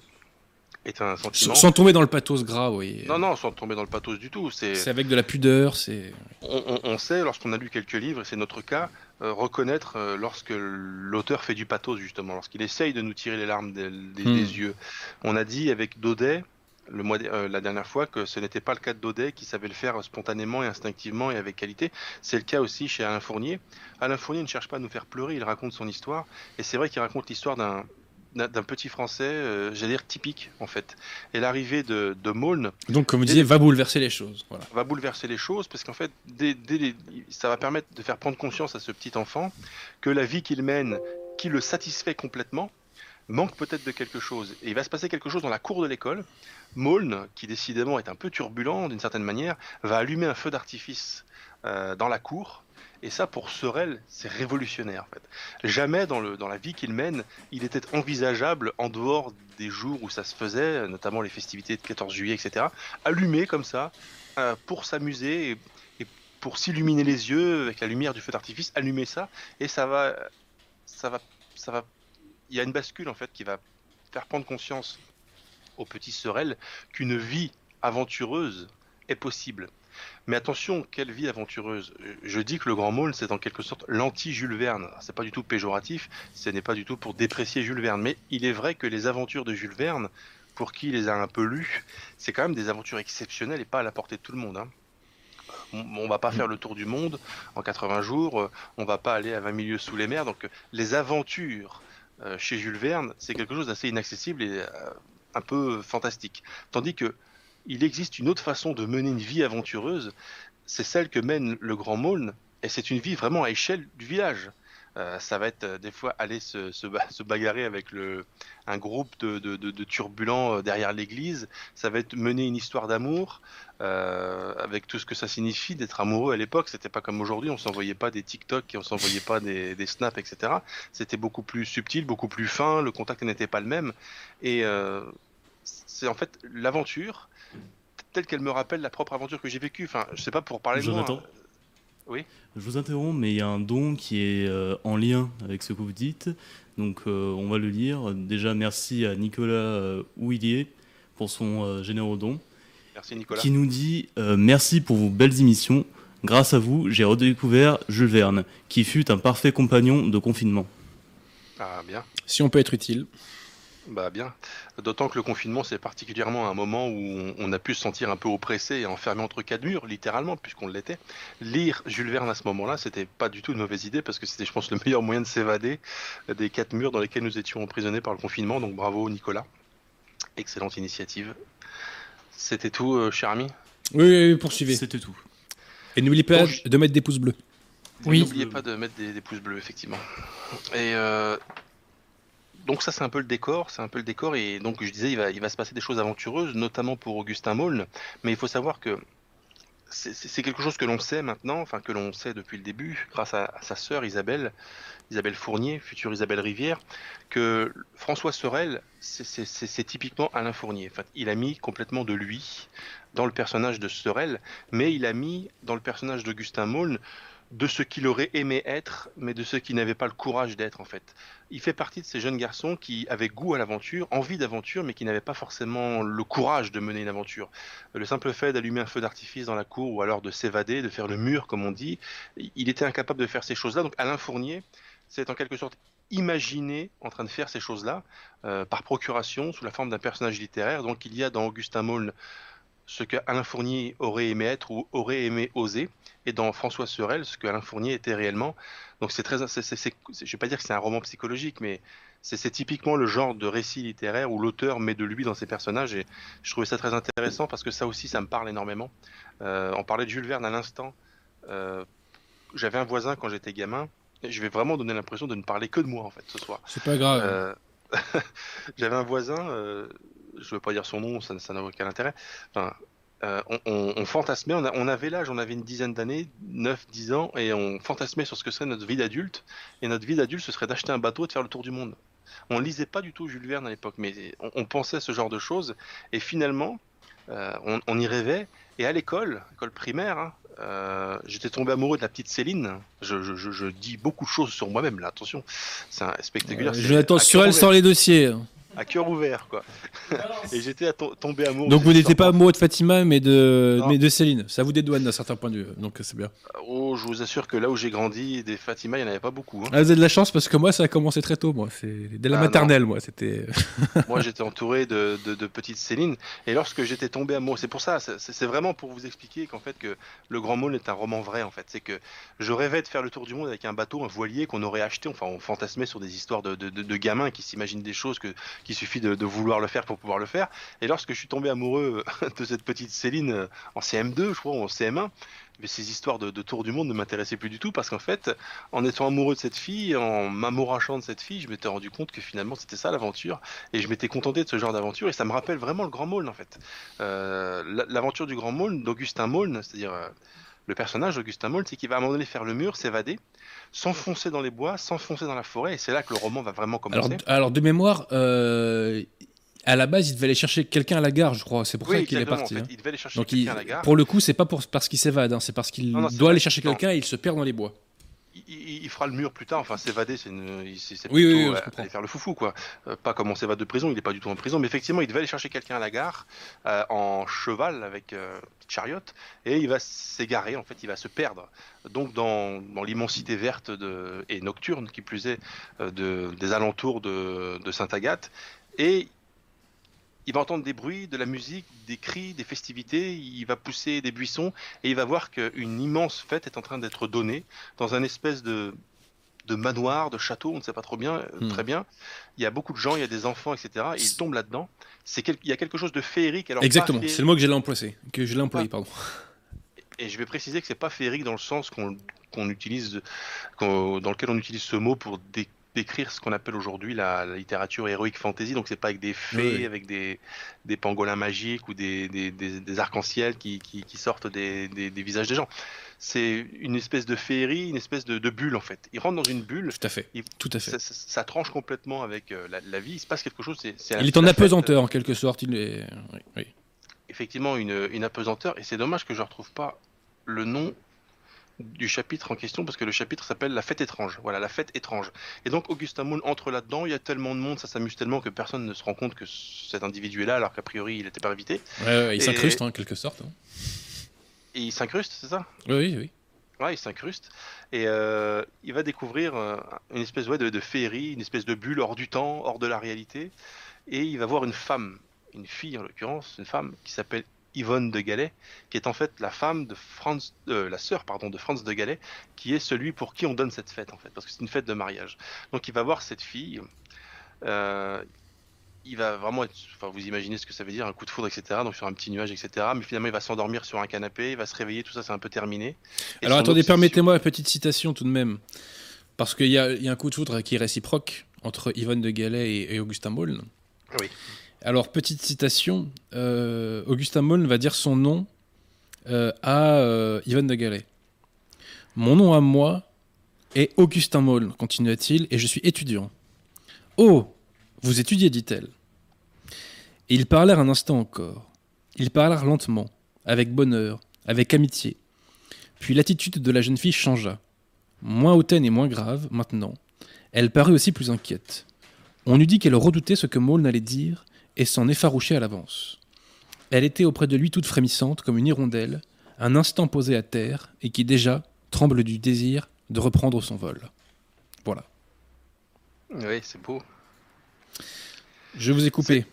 est un sentiment. Sans tomber dans le pathos gras, oui. Non, non, sans tomber dans le pathos du tout. C'est avec de la pudeur. C'est. On, sait, lorsqu'on a lu quelques livres, et c'est notre cas, euh, reconnaître euh, lorsque l'auteur fait du pathos justement, lorsqu'il essaye de nous tirer les larmes des, hmm. yeux. On a dit avec Daudet. Le mois, euh, la dernière fois que ce n'était pas le cas de Daudet qui savait le faire spontanément et instinctivement et avec qualité. C'est le cas aussi chez Alain Fournier. Alain Fournier ne cherche pas à nous faire pleurer, il raconte son histoire. Et c'est vrai qu'il raconte l'histoire d'un d'un petit français, euh, j'allais dire typique en fait. Et l'arrivée de, de Maulne. Donc, comme vous disiez, va bouleverser les choses. Voilà. Va bouleverser les choses parce qu'en fait, dès, ça va permettre de faire prendre conscience à ce petit enfant que la vie qu'il mène, qui le satisfait complètement, manque peut-être de quelque chose. Et il va se passer quelque chose dans la cour de l'école. Maulne, qui décidément est un peu turbulent d'une certaine manière, va allumer un feu d'artifice dans la cour. Et ça, pour Sorel, c'est révolutionnaire en fait. Jamais dans, la vie qu'il mène, il était envisageable, en dehors des jours où ça se faisait, notamment les festivités de 14 juillet, etc., allumer comme ça, pour s'amuser et, et, pour s'illuminer les yeux avec la lumière du feu d'artifice, allumer ça, et ça va, ça va, ça va. Il y a une bascule en fait qui va faire prendre conscience au petit Sorel qu'une vie aventureuse est possible. Mais attention, quelle vie aventureuse. Je dis que le Grand Maulne, c'est en quelque sorte l'anti-Jules Verne. C'est pas du tout péjoratif, ce n'est pas du tout pour déprécier Jules Verne. Mais il est vrai que les aventures de Jules Verne, pour qui les a un peu lues, c'est quand même des aventures exceptionnelles et pas à la portée de tout le monde. Hein. On, va pas faire le tour du monde en 80 jours, on va pas aller à 20 milieux sous les mers. Donc les aventures euh, chez Jules Verne, c'est quelque chose d'assez inaccessible et euh, un peu fantastique. Tandis que il existe une autre façon de mener une vie aventureuse, c'est celle que mène le Grand Maulne, et c'est une vie vraiment à échelle du village. Euh, ça va être euh, des fois aller se, bagarrer avec un groupe de, turbulents euh, derrière l'église. Ça va être mener une histoire d'amour avec tout ce que ça signifie d'être amoureux à l'époque. C'était pas comme aujourd'hui. On s'envoyait pas des TikTok et on s'envoyait pas des, snaps, etc. C'était beaucoup plus subtil, beaucoup plus fin. Le contact n'était pas le même. Et c'est en fait l'aventure telle qu'elle me rappelle la propre aventure que j'ai vécue. Enfin, je sais pas pour parler de moi. Hein. Oui. Je vous interromps, mais il y a un don qui est euh, en lien avec ce que vous dites. Donc, euh, on va le lire. Déjà, merci à Nicolas euh, Ouillier pour son généreux don. Merci Nicolas. Qui nous dit Merci pour vos belles émissions. Grâce à vous, j'ai redécouvert Jules Verne, qui fut un parfait compagnon de confinement. Ah, bien. Si on peut être utile. Bah bien. D'autant que le confinement, c'est particulièrement un moment où on, a pu se sentir un peu oppressé et enfermé entre quatre murs, littéralement, puisqu'on l'était. Lire Jules Verne à ce moment-là, c'était pas du tout une mauvaise idée, parce que c'était, je pense, le meilleur moyen de s'évader des quatre murs dans lesquels nous étions emprisonnés par le confinement. Donc bravo Nicolas. Excellente initiative. C'était tout, euh, cher ami? Oui, poursuivez. C'était tout. Et n'oubliez pas de mettre des pouces bleus. Oui. N'oubliez pas de mettre des, pouces bleus, effectivement. Et euh, donc ça c'est un peu le décor, c'est un peu le décor et donc je disais il va, il va se passer des choses aventureuses, notamment pour Augustin Maulne, mais il faut savoir que c'est quelque chose que l'on sait maintenant, enfin que l'on sait depuis le début, grâce à, sa sœur Isabelle, Isabelle Fournier, future Isabelle Rivière, que François Sorel, c'est typiquement Alain Fournier. Enfin, il a mis complètement de lui dans le personnage de Sorel, mais il a mis dans le personnage d'Augustin Maulne de ce qu'il aurait aimé être, mais de ce qu'il n'avait pas le courage d'être en fait. Il fait partie de ces jeunes garçons qui avaient goût à l'aventure, envie d'aventure, mais qui n'avaient pas forcément le courage de mener une aventure. Le simple fait d'allumer un feu d'artifice dans la cour ou alors de s'évader, de faire le mur comme on dit, il était incapable de faire ces choses-là. Donc Alain Fournier, c'est en quelque sorte imaginé en train de faire ces choses-là euh, par procuration sous la forme d'un personnage littéraire. Donc il y a dans Augustin Maulne ce que Alain Fournier aurait aimé être ou aurait aimé oser, et dans François Sorel, ce que Alain Fournier était réellement. Donc c'est très, c'est, c'est, je vais pas dire que c'est un roman psychologique, mais c'est, typiquement le genre de récit littéraire où l'auteur met de lui dans ses personnages, et je trouvais ça très intéressant parce que ça aussi, ça me parle énormément. Euh, on parlait de Jules Verne à l'instant. Euh, j'avais un voisin quand j'étais gamin, et je vais vraiment donner l'impression de ne parler que de moi en fait ce soir. C'est pas grave. Euh, j'avais un voisin, euh, je ne veux pas dire son nom, ça n'a aucun intérêt. Enfin, euh, on, fantasmait, on, avait l'âge, on avait une dizaine d'années, 9-10 ans, et on fantasmait sur ce que serait notre vie d'adulte. Et notre vie d'adulte, ce serait d'acheter un bateau et de faire le tour du monde. On lisait pas du tout Jules Verne à l'époque, mais on, pensait ce genre de choses. Et finalement, euh, on, y rêvait. Et à l'école, école primaire, hein, euh, j'étais tombé amoureux de la petite Céline. Je, dis beaucoup de choses sur moi-même, là, attention. C'est spectaculaire. je l'attends sur elle sans les dossiers à cœur ouvert, quoi. et j'étais tombé amoureux. Donc vous n'étiez pas amoureux de Fatima, mais de, mais de Céline. Ça vous dédouane d'un certain point de vue, donc c'est bien. Oh, je vous assure que là où j'ai grandi, des Fatima, il n'y en avait pas beaucoup. Hein. Ah, vous avez de la chance parce que moi, ça a commencé très tôt, moi. C'est dès la ah, maternelle, moi. C'était. moi, j'étais entouré de, de, petites Céline, et lorsque j'étais tombé amoureux, c'est pour ça, c'est vraiment pour vous expliquer qu'en fait que le Grand Monde est un roman vrai, en fait. C'est que je rêvais de faire le tour du monde avec un bateau, un voilier qu'on aurait acheté. Enfin, on fantasmait sur des histoires de, de gamins qui s'imaginent des choses que qu'il suffit de, vouloir le faire pour pouvoir le faire. Et lorsque je suis tombé amoureux de cette petite Céline euh, en CM2, je crois, ou en CM1, mais ces histoires de, tour du monde ne m'intéressaient plus du tout parce qu'en fait, en étant amoureux de cette fille, en m'amourachant de cette fille, je m'étais rendu compte que finalement c'était ça l'aventure et je m'étais contenté de ce genre d'aventure et ça me rappelle vraiment le Grand Maulne en fait. Euh, l'aventure du Grand Maulne, d'Augustin Maulne, c'est-à-dire euh, le personnage d'Augustin Moll, c'est qu'il va à un moment donné faire le mur, s'évader, s'enfoncer dans les bois, s'enfoncer dans la forêt, et c'est là que le roman va vraiment commencer. alors, de mémoire, euh, à la base, il devait aller chercher quelqu'un à la gare, je crois. C'est pour ça qu'il est parti. en fait, hein. il devait aller chercher quelqu'un à la gare. pour le coup, c'est pas pour, parce qu'il s'évade, hein, c'est parce qu'il doit aller chercher quelqu'un et il se perd dans les bois. Il, fera le mur plus tard. Enfin, s'évader, c'est une- c'est Oui, plutôt oui, aller faire le foufou, quoi. Euh, pas comme on s'évade de prison. Il n'est pas du tout en prison, mais effectivement, il devait aller chercher quelqu'un à la gare euh, en cheval avec euh, petite chariote, et il va s'égarer. En fait, il va se perdre. Donc, dans, dans l'immensité verte de, et nocturne, qui plus est, euh, de, des alentours de, de Sainte-Agathe, et il va entendre des bruits, de la musique, des cris, des festivités, il va pousser des buissons et il va voir qu'une immense fête est en train d'être donnée dans un espèce de, de manoir, de château, on ne sait pas trop bien, euh, Hmm. très bien. Il y a beaucoup de gens, il y a des enfants, etc. Et il tombe là-dedans. C'est quel- Il y a quelque chose de féerique. Alors, Exactement, féerique- c'est le mot que j'ai employé. Que je l'ai employé, pardon. Et je vais préciser que c'est pas féerique dans le sens qu'on qu'on utilise, dans lequel on utilise ce mot pour dé- décrire ce qu'on appelle aujourd'hui la, la littérature héroïque fantasy. Donc c'est pas avec des fées, Oui, avec des, des pangolins magiques ou des, des, des- arcs-en-ciel qui, qui, qui sortent des, visages des gens. C'est une espèce de féerie, une espèce de, de bulle en fait. Il rentre dans une bulle. Tout à fait. Il- Tout à fait. Ça, ça- ça tranche complètement avec euh, la, la vie. Il se passe quelque chose. c'est- c'est Il est en fête, apesanteur, en quelque sorte. Il est... oui, oui. effectivement une, une apesanteur et c'est dommage que je ne retrouve pas le nom du chapitre en question parce que le chapitre s'appelle La fête étrange. Voilà, la fête étrange. Et donc Augustin Moon entre là-dedans, il y a tellement de monde, ça s'amuse tellement que personne ne se rend compte que cet individu est là alors qu'a priori il n'était pas invité. Ouais, ouais, il Et- s'incruste, hein, en quelque sorte. hein. Et il s'incruste, c'est ça? Oui, oui, oui. Ouais, il s'incruste et euh, il va découvrir euh, une espèce ouais, de, de féerie, une espèce de bulle hors du temps, hors de la réalité. Et il va voir une femme, une fille en l'occurrence, une femme qui s'appelle Yvonne de Galais, qui est en fait la femme de Franz, euh, la sœur pardon de Franz de Galais, qui est celui pour qui on donne cette fête en fait, parce que c'est une fête de mariage. Donc il va voir cette fille. euh, il va vraiment être, enfin vous imaginez ce que ça veut dire, un coup de foudre, etc. Donc sur un petit nuage, etc. Mais finalement il va s'endormir sur un canapé, il va se réveiller, tout ça c'est un peu terminé. Et Alors attendez, obsession- permettez-moi une petite citation tout de même. Parce qu'il y, y a un coup de foudre qui est réciproque entre Yvonne de Galais et, et Augustin Maulne. Oui. Alors, petite citation, euh, Augustin Maulne va dire son nom euh, à euh, Yvonne de Galais. Mon nom à moi est Augustin Maulne, continua-t-il, et je suis étudiant. Oh, vous étudiez, dit-elle. Et ils parlèrent un instant encore. Ils parlèrent lentement, avec bonheur, avec amitié. Puis l'attitude de la jeune fille changea. Moins hautaine et moins grave, maintenant. Elle parut aussi plus inquiète. On eût dit qu'elle redoutait ce que Maulne allait dire et s'en effarouchait à l'avance. Elle était auprès de lui toute frémissante comme une hirondelle, un instant posée à terre et qui déjà tremble du désir de reprendre son vol. Voilà. Oui, c'est beau. Je vous ai coupé.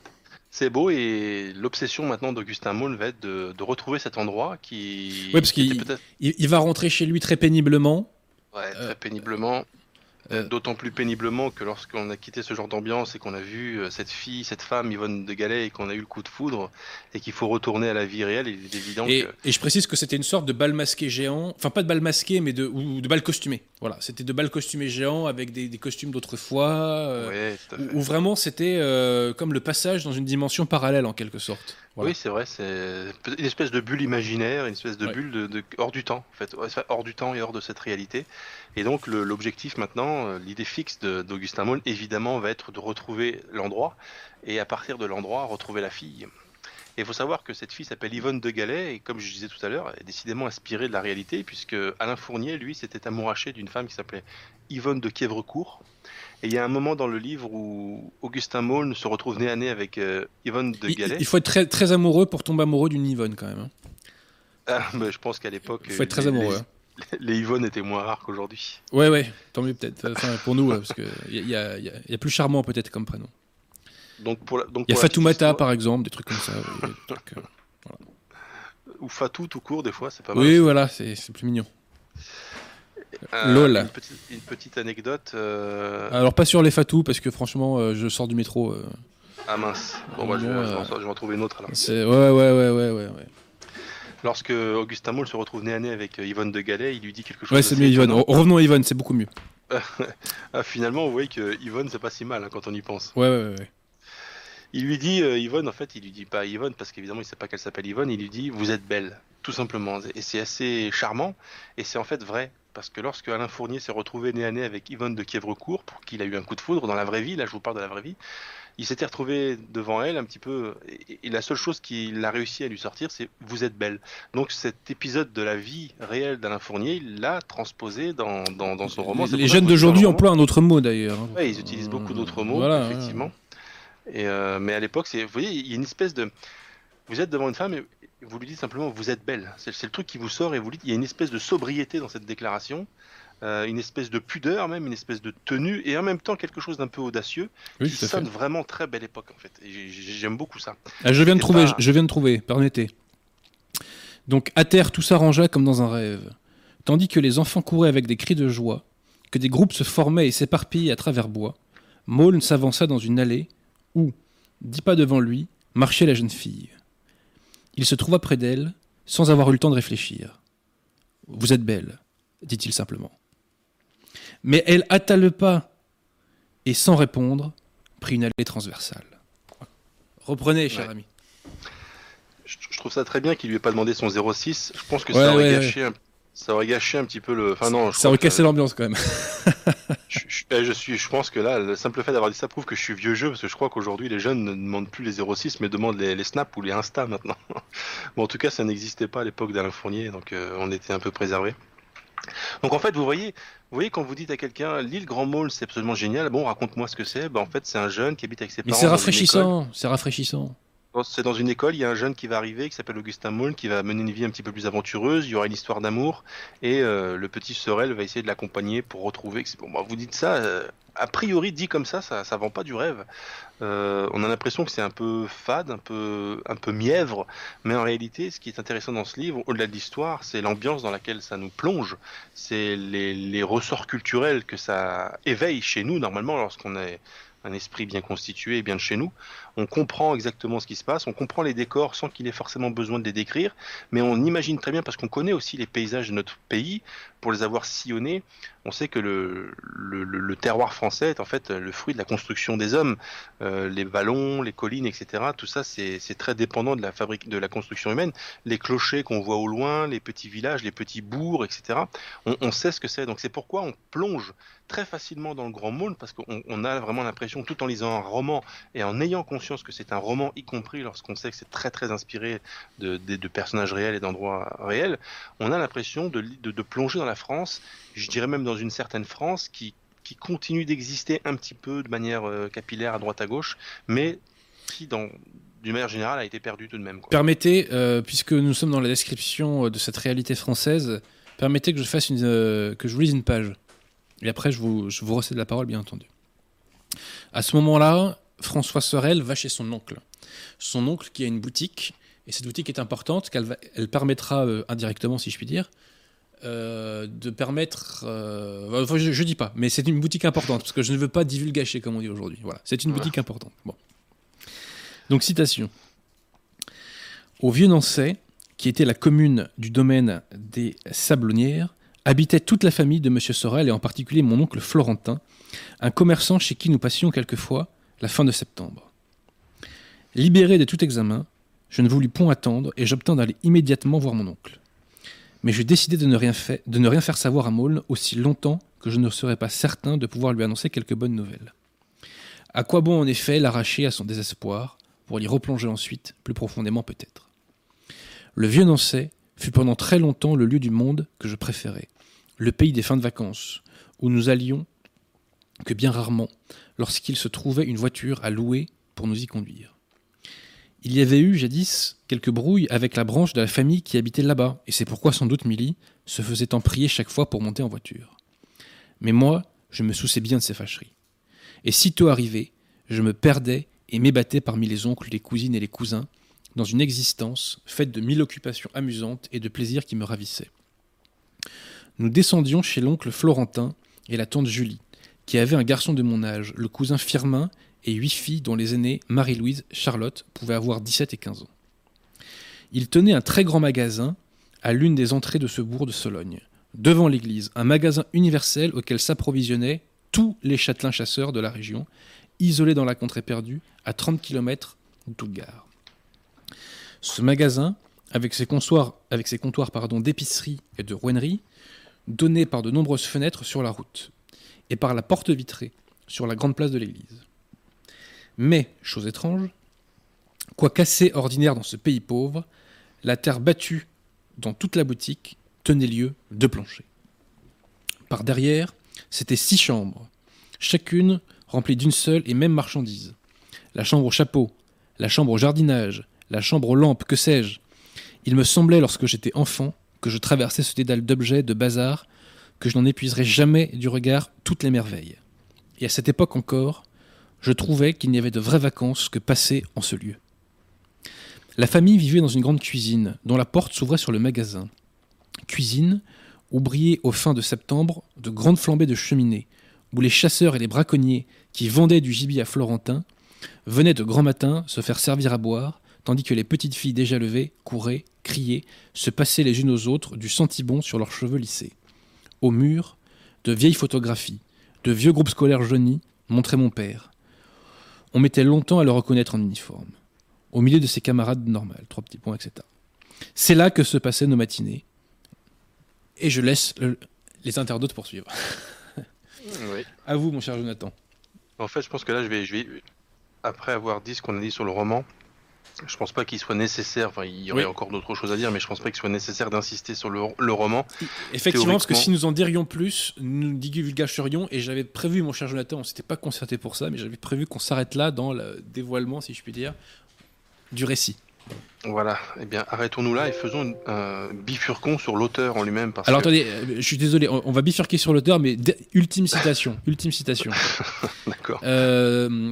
C'est beau et l'obsession maintenant d'Augustin Maul va être de, de retrouver cet endroit qui. Ouais, parce qui qu'il- Il, il va rentrer chez lui très péniblement. ouais, très euh, péniblement. euh, D'autant plus péniblement que lorsqu'on a quitté ce genre d'ambiance et qu'on a vu euh, cette fille, cette femme, Yvonne de Galais, et qu'on a eu le coup de foudre, et qu'il faut retourner à la vie réelle, il est évident Et, que. et je précise que c'était une sorte de bal masqué géant, enfin pas de bal masqué, mais de, ou de bal costumé. Voilà, c'était de bal costumé géant avec des, des costumes d'autrefois. euh, où, où vraiment c'était euh, comme le passage dans une dimension parallèle en quelque sorte. Voilà. Oui, c'est vrai, c'est une espèce de bulle imaginaire, une espèce de Ouais. bulle de, de- hors du temps, en fait, hors du temps et hors de cette réalité. Et donc l'objectif maintenant, euh, l'idée fixe d'Augustin Maul, évidemment, va être de retrouver l'endroit et à partir de l'endroit retrouver la fille. Et il faut savoir que cette fille s'appelle Yvonne de Galais et comme je disais tout à l'heure, est décidément inspirée de la réalité puisque Alain Fournier, lui, s'était amouraché d'une femme qui s'appelait Yvonne de Quièvrecourt. Et il y a un moment dans le livre où Augustin Maul se retrouve nez à nez avec euh, Yvonne de Galais. il faut être très, très amoureux pour tomber amoureux d'une Yvonne quand même. hein. Ah, mais je pense qu'à l'époque, Il faut être très les- amoureux. hein. Les, les Yvonne étaient moins rares qu'aujourd'hui. Ouais, ouais, tant mieux peut-être. Enfin, pour nous, parce qu'il y, a- y, a- y plus charmant peut-être comme prénom. Donc pour la, donc Il y a Fatoumata par exemple, des trucs comme ça. oui, des trucs, euh. ou Fatou tout court des fois, c'est pas mal. Oui, aussi. voilà, c'est plus mignon. Euh, lol. Une petite, une petite anecdote. euh, Alors pas sur les Fatou parce que franchement, euh, je sors du métro. Ah mince. Bon, moi, je, vais, je vais en- trouver une autre alors. ouais, ouais, ouais, ouais, ouais. ouais. Lorsque Augustin Maul se retrouve nez à nez avec euh, Yvonne de Galais, il lui dit quelque chose. Ouais, c'est mieux Yvonne. Revenons à Yvonne, c'est beaucoup mieux. Ah, finalement, vous voyez que Yvonne, c'est pas si mal hein, quand on y pense. Ouais, ouais, ouais. ouais. il lui dit, euh, Yvonne, en fait, il lui dit pas Yvonne, parce qu'évidemment, il sait pas qu'elle s'appelle Yvonne, il lui dit, vous êtes belle, tout simplement. Et c'est assez charmant, et c'est en fait vrai. Parce que lorsque Alain Fournier s'est retrouvé nez à nez avec Yvonne de Kievrecourt, pour qui il a eu un coup de foudre dans la vraie vie, là je vous parle de la vraie vie, il s'était retrouvé devant elle un petit peu, et, et la seule chose qu'il a réussi à lui sortir, c'est vous êtes belle. Donc cet épisode de la vie réelle d'Alain Fournier, il l'a transposé dans, dans, dans son roman. Les jeunes d'aujourd'hui emploient un autre mot d'ailleurs. hein. Ouais, ils utilisent beaucoup d'autres mots, Voilà, ouais. effectivement. Et euh, mais à l'époque, vous voyez, il y a une espèce de, vous êtes devant une femme et vous lui dites simplement vous êtes belle. C'est, c'est le truc qui vous sort et vous dites, il y a une espèce de sobriété dans cette déclaration, euh, une espèce de pudeur même, une espèce de tenue et en même temps quelque chose d'un peu audacieux Oui, qui fait. sonne vraiment très belle époque en fait. J'aime beaucoup ça. Ah, je viens de trouver, pas- je viens de trouver, permettez. Donc à terre, tout s'arrangea comme dans un rêve, tandis que les enfants couraient avec des cris de joie, que des groupes se formaient et s'éparpillaient à travers bois. Maulne s'avança dans une allée où, dix pas devant lui, marchait la jeune fille. Il se trouva près d'elle, sans avoir eu le temps de réfléchir. Vous êtes belle, dit-il simplement. Mais elle hâta le pas et, sans répondre, prit une allée transversale. Reprenez, cher Ouais. ami. Je, je trouve ça très bien qu'il lui ait pas demandé son 06. Je pense que Ouais, ça aurait ouais, gâché. Un... Ça aurait gâché un petit peu le. Enfin non. je Ça aurait cassé l'ambiance quand même. Je, je- eh, je suis, je pense que là, le simple fait d'avoir dit ça prouve que je suis vieux jeu, parce que je crois qu'aujourd'hui les jeunes ne demandent plus les 06, mais demandent les, les Snap ou les Insta maintenant. bon, en tout cas, ça n'existait pas à l'époque d'Alain Fournier, donc euh, on était un peu préservé. Donc en fait, vous voyez, vous voyez quand vous dites à quelqu'un l'île Grand Mall, c'est absolument génial. Bon, raconte-moi ce que c'est. Ben, en fait, c'est un jeune qui habite avec ses Mais parents. c'est dans une rafraîchissant, c'est rafraîchissant. C'est dans une école, il y a un jeune qui va arriver, qui s'appelle Augustin Maul, qui va mener une vie un petit peu plus aventureuse, il y aura une histoire d'amour, et euh, le petit Sorel va essayer de l'accompagner pour retrouver... Bon, bah, vous dites ça, euh, a priori dit comme ça, ça, ça vend pas du rêve. Euh, on a l'impression que c'est un peu fade, un peu, un peu mièvre, mais en réalité, ce qui est intéressant dans ce livre, au-delà de l'histoire, c'est l'ambiance dans laquelle ça nous plonge, c'est les, les ressorts culturels que ça éveille chez nous, normalement, lorsqu'on est un esprit bien constitué et bien de chez nous on comprend exactement ce qui se passe, on comprend les décors sans qu'il ait forcément besoin de les décrire, mais on imagine très bien parce qu'on connaît aussi les paysages de notre pays, pour les avoir sillonnés, on sait que le, terroir français est en fait le fruit de la construction des hommes, Euh, les vallons, les collines, etc. Tout ça c'est très dépendant de la construction humaine. Les clochers qu'on voit au loin, les petits villages, les petits bourgs, etc. On, sait ce que c'est, donc c'est pourquoi on plonge très facilement dans le grand monde parce qu'on on a vraiment l'impression, tout en lisant un roman et en ayant conscience que c'est un roman, y compris lorsqu'on sait que c'est très très inspiré de, personnages réels et d'endroits réels, on a l'impression de, li- de, de plonger dans la France, je dirais même dans une certaine France qui, qui continue d'exister un petit peu de manière euh, capillaire à droite à gauche, mais qui, dans, d'une manière générale, a été perdue tout de même. Permettez, euh, puisque nous sommes dans la description euh, de cette réalité française, permettez que je fasse une, que je lise une page. Et après, je vous, je vous recède la parole, bien entendu. À ce moment-là, François Sorel va chez son oncle. Son oncle qui a une boutique, et cette boutique est importante, qu'elle elle permettra indirectement, si je puis dire, euh, de permettre. euh, enfin, je, je dis pas, mais c'est une boutique importante, parce que je ne veux pas divulgacher, comme on dit aujourd'hui. Voilà, c'est une Voilà. boutique importante. Bon. Donc, citation. Au Vieux-Nançay, qui était la commune du domaine des Sablonnières, habitait toute la famille de M. Sorel et en particulier mon oncle Florentin, un commerçant chez qui nous passions quelquefois la fin de septembre. Libéré de tout examen, je ne voulus point attendre et j'obtins d'aller immédiatement voir mon oncle. Mais je décidai de ne rien, faire savoir à Maulne aussi longtemps que je ne serais pas certain de pouvoir lui annoncer quelques bonnes nouvelles. À quoi bon en effet l'arracher à son désespoir pour l'y replonger ensuite, plus profondément peut-être? Le vieux Nançay fut pendant très longtemps le lieu du monde que je préférais, le pays des fins de vacances, où nous allions que bien rarement, lorsqu'il se trouvait une voiture à louer pour nous y conduire. Il y avait eu jadis quelques brouilles avec la branche de la famille qui habitait là-bas, et c'est pourquoi sans doute Milly se faisait en prier chaque fois pour monter en voiture. Mais moi, je me souciais bien de ces fâcheries. Et sitôt arrivé, je me perdais et m'ébattais parmi les oncles, les cousines et les cousins, dans une existence faite de mille occupations amusantes et de plaisirs qui me ravissaient. Nous descendions chez l'oncle Florentin et la tante Julie, qui avait un garçon de mon âge, le cousin Firmin, et huit filles dont les aînées, Marie-Louise, Charlotte, pouvaient avoir 17 et 15 ans. Il tenait un très grand magasin à l'une des entrées de ce bourg de Sologne, devant l'église, un magasin universel auquel s'approvisionnaient tous les châtelains chasseurs de la région, isolé dans la contrée perdue, à 30 km de toute. Ce magasin, avec ses comptoirs, avec ses comptoirs d'épicerie et de rouennerie, donnait par de nombreuses fenêtres sur la route, et par la porte vitrée sur la grande place de l'église. Mais, chose étrange, quoi cassé ordinaire dans ce pays pauvre, la terre battue dans toute la boutique tenait lieu de plancher. Par derrière, c'était six chambres, chacune remplie d'une seule et même marchandise. La chambre au chapeau, la chambre au jardinage, la chambre aux lampes, que sais-je. Il me semblait, lorsque j'étais enfant, que je traversais ce dédale d'objets, de bazar, que je n'en épuiserais jamais du regard toutes les merveilles. Et à cette époque encore, je trouvais qu'il n'y avait de vraies vacances que passer en ce lieu. La famille vivait dans une grande cuisine, dont la porte s'ouvrait sur le magasin. Cuisine où brillaient au fin de septembre de grandes flambées de cheminées, où les chasseurs et les braconniers qui vendaient du gibier à Florentin venaient de grand matin se faire servir à boire, tandis que les petites filles déjà levées couraient, criaient, se passaient les unes aux autres du sentibon sur leurs cheveux lissés. Au mur, de vieilles photographies, de vieux groupes scolaires jaunis montraient mon père. On mettait longtemps à le reconnaître en uniforme, au milieu de ses camarades normales, trois petits points, etc. C'est là que se passaient nos matinées. Et je laisse le- les internautes poursuivre. Oui. À vous, mon cher Jonathan. En fait, je pense que là, je vais, je vais, après avoir dit ce qu'on a dit sur le roman, je pense pas qu'il soit nécessaire. Enfin, il y aurait Oui. encore d'autres choses à dire, mais je pense pas qu'il soit nécessaire d'insister sur le, le roman. Effectivement, parce que si nous en dirions plus, nous divulgacherions, et j'avais prévu, mon cher Jonathan, on s'était pas concerté pour ça, mais j'avais prévu qu'on s'arrête là dans le dévoilement, si je puis dire, du récit. Voilà. Eh bien, arrêtons-nous là et faisons une, un bifurcon sur l'auteur en lui-même. Alors que... attendez, euh, je suis désolé, on, on va bifurquer sur l'auteur, mais ultime citation, ultime citation. D'accord. Euh,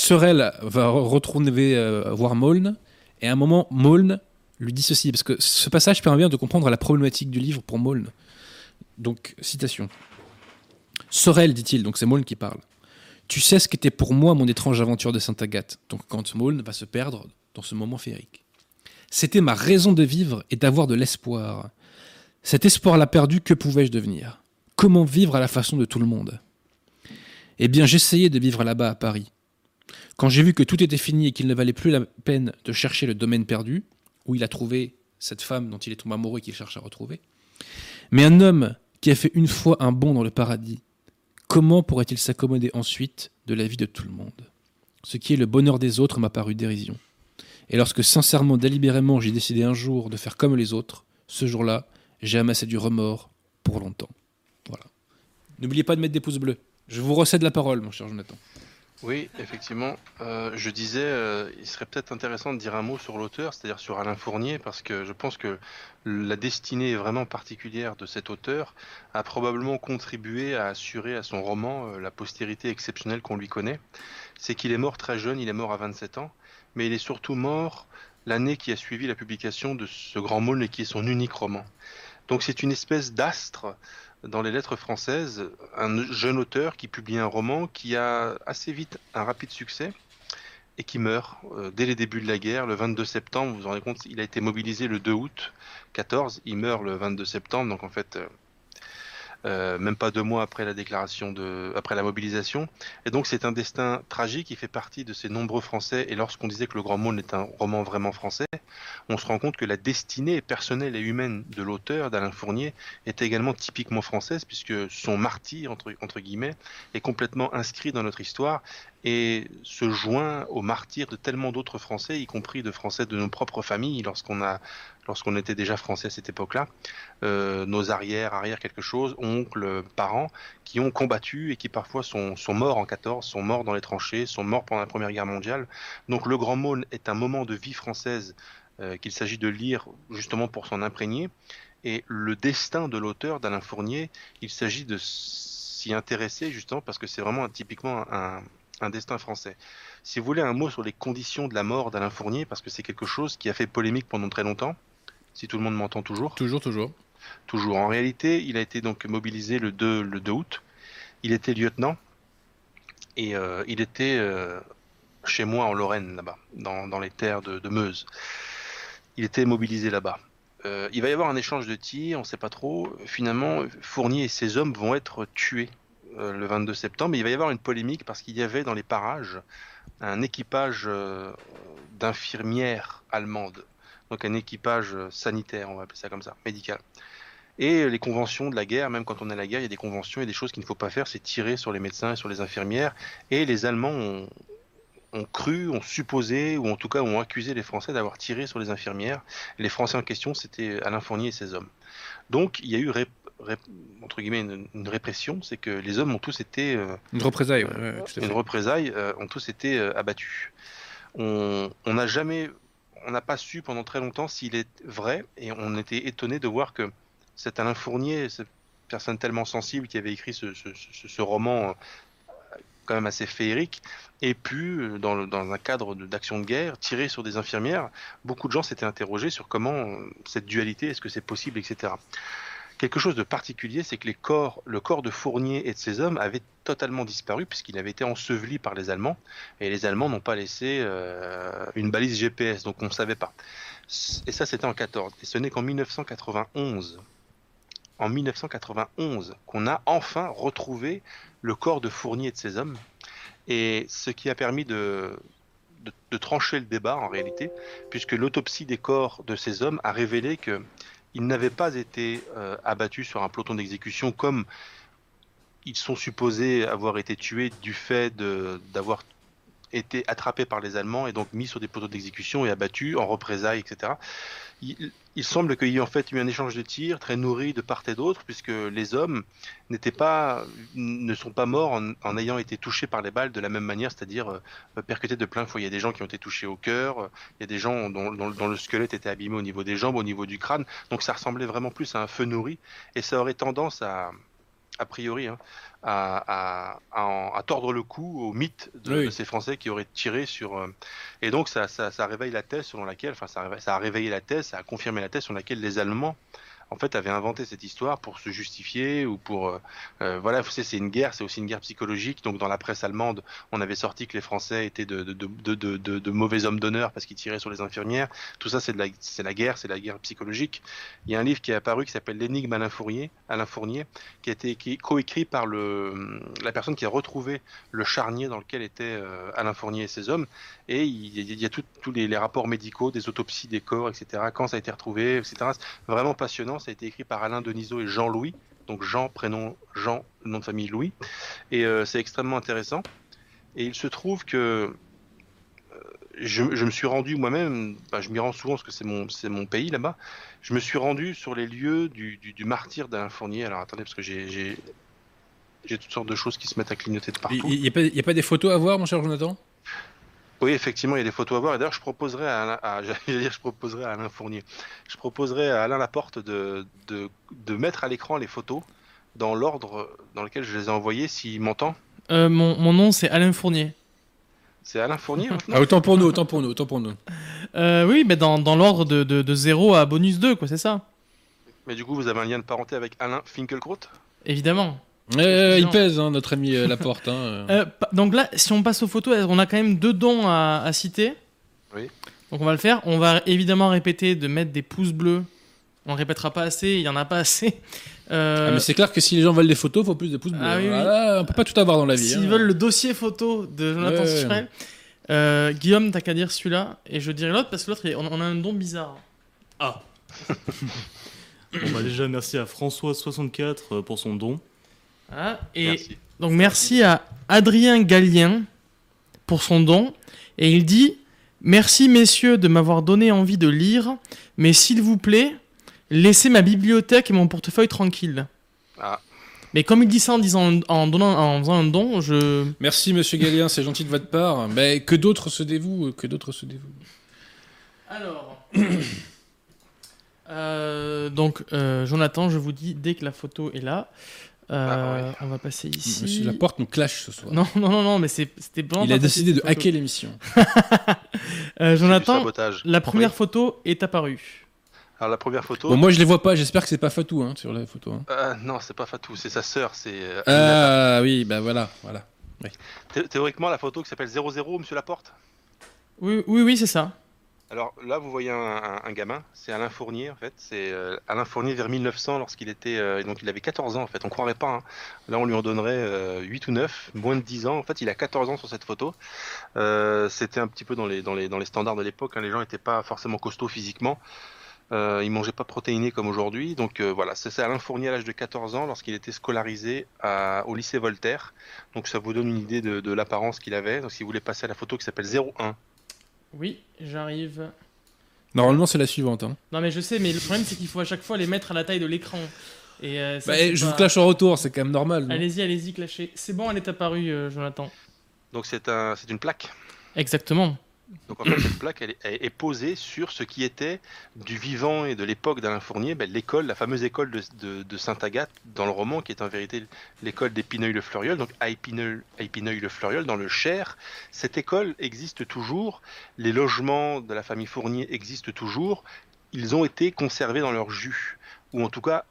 Sorel va re- retourner euh, voir Moln, et à un moment, Moln lui dit ceci, parce que ce passage permet bien de comprendre la problématique du livre pour Moln. Donc, citation. Sorel, dit-il, donc c'est Moln qui parle. Tu sais ce qu'était pour moi mon étrange aventure de Sainte-Agathe. Donc, quand Moln va se perdre dans ce moment féerique. C'était ma raison de vivre et d'avoir de l'espoir. Cet espoir-là perdu, que pouvais-je devenir? Comment vivre à la façon de tout le monde? Eh bien, j'essayais de vivre là-bas à Paris. Quand j'ai vu que tout était fini et qu'il ne valait plus la peine de chercher le domaine perdu, où il a trouvé cette femme dont il est tombé amoureux et qu'il cherche à retrouver, mais un homme qui a fait une fois un bond dans le paradis, comment pourrait-il s'accommoder ensuite de la vie de tout le monde? Ce qui est le bonheur des autres m'a paru dérision. Et lorsque sincèrement, délibérément, j'ai décidé un jour de faire comme les autres, ce jour-là, j'ai amassé du remords pour longtemps. Voilà. N'oubliez pas de mettre des pouces bleus. Je vous recède la parole, mon cher Jonathan. Oui, effectivement. Euh, je disais, euh, il serait peut-être intéressant de dire un mot sur l'auteur, c'est-à-dire sur Alain Fournier, parce que je pense que la destinée vraiment particulière de cet auteur a probablement contribué à assurer à son roman euh, la postérité exceptionnelle qu'on lui connaît. C'est qu'il est mort très jeune, il est mort à 27 ans, mais il est surtout mort l'année qui a suivi la publication de ce grand Maulne et qui est son unique roman. Donc c'est une espèce d'astre dans les lettres françaises, un jeune auteur qui publie un roman qui a assez vite un rapide succès et qui meurt euh, dès les débuts de la guerre, le 22 septembre. Vous vous rendez compte, il a été mobilisé le 2 août 14, il meurt le 22 septembre, donc en fait, euh, euh, même pas deux mois après la déclaration de, après la mobilisation. Et donc c'est un destin tragique. Il fait partie de ces nombreux Français. Et lorsqu'on disait que Le Grand Monde est un roman vraiment français, on se rend compte que la destinée personnelle et humaine de l'auteur, d'Alain Fournier, est également typiquement française, puisque son martyr, entre, entre guillemets, est complètement inscrit dans notre histoire et se joint au martyr de tellement d'autres Français, y compris de Français de nos propres familles, lorsqu'on a, lorsqu'on était déjà Français à cette époque-là, euh, nos arrières, arrière quelque chose, oncles, parents, qui ont combattu et qui parfois sont, sont morts en 14, sont morts dans les tranchées, sont morts pendant la Première Guerre mondiale. Donc le Grand Maulne est un moment de vie française euh, qu'il s'agit de lire justement pour s'en imprégner. Et le destin de l'auteur, d'Alain Fournier, il s'agit de s'y intéresser justement parce que c'est vraiment typiquement un, un destin français. Si vous voulez un mot sur les conditions de la mort d'Alain Fournier, parce que c'est quelque chose qui a fait polémique pendant très longtemps, si tout le monde m'entend toujours. Toujours, toujours. Toujours. En réalité, il a été donc mobilisé le 2, le 2 août. Il était lieutenant et euh, il était euh, chez moi en Lorraine, là-bas, dans, dans les terres de, de Meuse. Il était mobilisé là-bas. Euh, il va y avoir un échange de tirs, on ne sait pas trop. Finalement, Fournier et ses hommes vont être tués le 22 septembre. Il va y avoir une polémique parce qu'il y avait dans les parages un équipage d'infirmières allemandes, donc un équipage sanitaire, on va appeler ça comme ça, médical. Et les conventions de la guerre, même quand on est à la guerre, il y a des conventions et des choses qu'il ne faut pas faire, c'est tirer sur les médecins et sur les infirmières. Et les Allemands ont, ont cru, ont supposé, ou en tout cas ont accusé les Français d'avoir tiré sur les infirmières. les Français en question, c'était Alain Fournier et ses hommes. Donc il y a eu entre guillemets une, répression, c'est que les hommes ont tous été euh, une représaille, une représaille, euh, ont tous été euh, abattus. On n'a jamais, on n'a pas su pendant très longtemps s'il est vrai, et on était étonné de voir que cet Alain Fournier, cette personne tellement sensible qui avait écrit ce, roman quand même assez féerique, et pu, dans, dans un cadre d'action de, guerre, tirer sur des infirmières. Beaucoup de gens s'étaient interrogés sur comment cette dualité, est-ce que c'est possible, etc. Quelque chose de particulier, c'est que le corps de Fournier et de ses hommes avait totalement disparu puisqu'il avait été enseveli par les Allemands et les Allemands n'ont pas laissé euh, une balise GPS, donc on ne savait pas. Et ça, c'était en 14. Et ce n'est qu'en 1991, en 1991, qu'on a enfin retrouvé le corps de Fournier et de ses hommes. Et ce qui a permis de, de, de trancher le débat en réalité, puisque l'autopsie des corps de ces hommes a révélé que ils n'avaient pas été euh, abattus sur un peloton d'exécution comme ils sont supposés avoir été tués du fait d'avoir été attrapés par les Allemands et donc mis sur des poteaux d'exécution et abattus en représailles, etc semble qu'il y ait en fait eu un échange de tirs très nourri de part et d'autre, puisque les hommes n'étaient pas, ne sont pas morts en, ayant été touchés par les balles de la même manière, c'est-à-dire euh, percutés de plein fouet. Il y a des gens qui ont été touchés au cœur, il y a des gens dont, le squelette était abîmé au niveau des jambes, au niveau du crâne, donc ça ressemblait vraiment plus à un feu nourri, et ça aurait tendance à, a priori, hein, à, à, tordre le cou au mythe de, ces Français qui auraient tiré sur. Euh, et donc ça, ça, ça, réveille la thèse selon laquelle, enfin ça, ça, a réveillé la thèse, ça a confirmé la thèse selon laquelle les Allemands en fait, avait inventé cette histoire pour se justifier ou pour euh, euh, voilà, vous savez, c'est une guerre, c'est aussi une guerre psychologique. Donc dans la presse allemande, on avait sorti que les Français étaient de, de, de, de, de mauvais hommes d'honneur parce qu'ils tiraient sur les infirmières. Tout ça, c'est de la, la guerre, c'est la guerre psychologique. Il y a un livre qui est apparu qui s'appelle L'énigme Alain Fournier, Alain Fournier, qui a été coécrit par le la personne qui a retrouvé le charnier dans lequel était euh, Alain Fournier et ses hommes. Et il y a, tous les, les rapports médicaux, des autopsies des corps, etc. Quand ça a été retrouvé, etc. Vraiment passionnant ça a été écrit par Alain Denisot et Jean-Louis. Donc Jean, prénom Jean, nom de famille Louis. Et euh, c'est extrêmement intéressant. Et il se trouve que euh, je, me suis rendu moi-même, je m'y rends souvent parce que c'est mon, mon pays là-bas. Je me suis rendu sur les lieux du, du, martyr d'Alain Fournier. Alors attendez, parce que j'ai, j'ai, j'ai toutes sortes de choses qui se mettent à clignoter de partout. Il n'y a, a, pas des photos à voir, mon cher Jonathan? Oui, effectivement, il y a des photos à voir. Et d'ailleurs, je proposerais à, à dire, je proposerais à Alain Fournier, je proposerais à Alain Laporte de, de, de mettre à l'écran les photos dans l'ordre dans lequel je les ai envoyées, s'il m'entend. Euh, mon, mon, nom, c'est Alain Fournier. C'est Alain Fournier ah, Autant pour nous, autant pour nous, autant pour nous. Euh, oui, mais dans, dans l'ordre de, de, de 0 à bonus 2, quoi, c'est ça. Mais du coup, vous avez un lien de parenté avec Alain Finkelkraut Évidemment. Euh, il pèse, hein, notre ami euh, Laporte. Hein, euh. Euh, donc là, si on passe aux photos, on a quand même deux dons à, à, citer. Oui. Donc on va le faire. On va évidemment répéter de mettre des pouces bleus. On ne répétera pas assez, il y en a pas assez. Ah, mais c'est clair que si les gens veulent des photos, il faut plus de pouces bleus. Ah, oui, oui. on peut pas tout avoir dans la vie. S'ils hein. veulent le dossier photo de Jonathan ouais, Guillaume, t'as qu'à dire celui-là, et je dirai l'autre parce que l'autre, on, a un don bizarre. Ah On va déjà merci à François64 pour son don. Ah, et donc merci à Adrien Gallien pour son don. Et il dit Merci messieurs de m'avoir donné envie de lire, mais s'il vous plaît, laissez ma bibliothèque et mon portefeuille tranquille. Ah. Mais comme il dit ça en, disant, en, donnant, en faisant un don, je. Merci Monsieur Gallien, c'est gentil de votre part. Mais que d'autres se dévouent, que d'autres se dévouent. Alors. euh, donc, euh, Jonathan, je vous dis dès que la photo est là. Euh, on va passer ici. Monsieur Laporte nous clash ce soir. Non, non, non, non mais c'était bon. Il a décidé de hacker l'émission. euh, Jonathan, la première photo est apparue. Alors la première photo. Bon, moi je les vois pas. J'espère que c'est pas Fatou hein, sur la photo. Hein. Euh, non, c'est pas Fatou, c'est sa sœur. C'est. Euh, ah oui, bah voilà, voilà. Théoriquement, la photo qui s'appelle 00, Monsieur Laporte? Oui, oui, oui, c'est ça. Alors là, vous voyez un, gamin, c'est Alain Fournier en fait. C'est euh, Alain Fournier vers 1900 lorsqu'il était, euh, donc il avait 14 ans en fait. On croirait pas. Hein. Là, on lui en donnerait 8 ou 9, moins de 10 ans. En fait, il a 14 ans sur cette photo. C'était un petit peu dans les, dans les, dans les standards de l'époque. Hein. Les gens n'étaient pas forcément costauds physiquement. Euh, il mangeait pas protéiné comme aujourd'hui. Donc euh, voilà, c'est Alain Fournier à l'âge de 14 ans lorsqu'il était scolarisé au lycée Voltaire. Donc ça vous donne une idée de, l'apparence qu'il avait. Donc si vous voulez passer à la photo qui s'appelle 01. Oui, j'arrive. Normalement c'est la suivante. Hein. Non mais je sais, mais le problème c'est qu'il faut à chaque fois les mettre à la taille de l'écran. Et euh, bah, je vous clash en retour, c'est quand même normal. Allez-y, allez-y, clashez. C'est bon, elle est apparue, Jonathan. Donc c'est un, une plaque? Exactement. Donc en fait, cette plaque est, posée sur ce qui était du vivant et de l'époque d'Alain Fournier, ben, l'école, la fameuse école de, Sainte-Agathe dans le roman, qui est en vérité l'école d'Épineuil-le-Fleuriol, donc à Épineuil-le-Fleuriol dans le Cher. Cette école existe toujours, les logements de la famille Fournier existent toujours, ils ont été conservés dans leur jus, ou en tout cas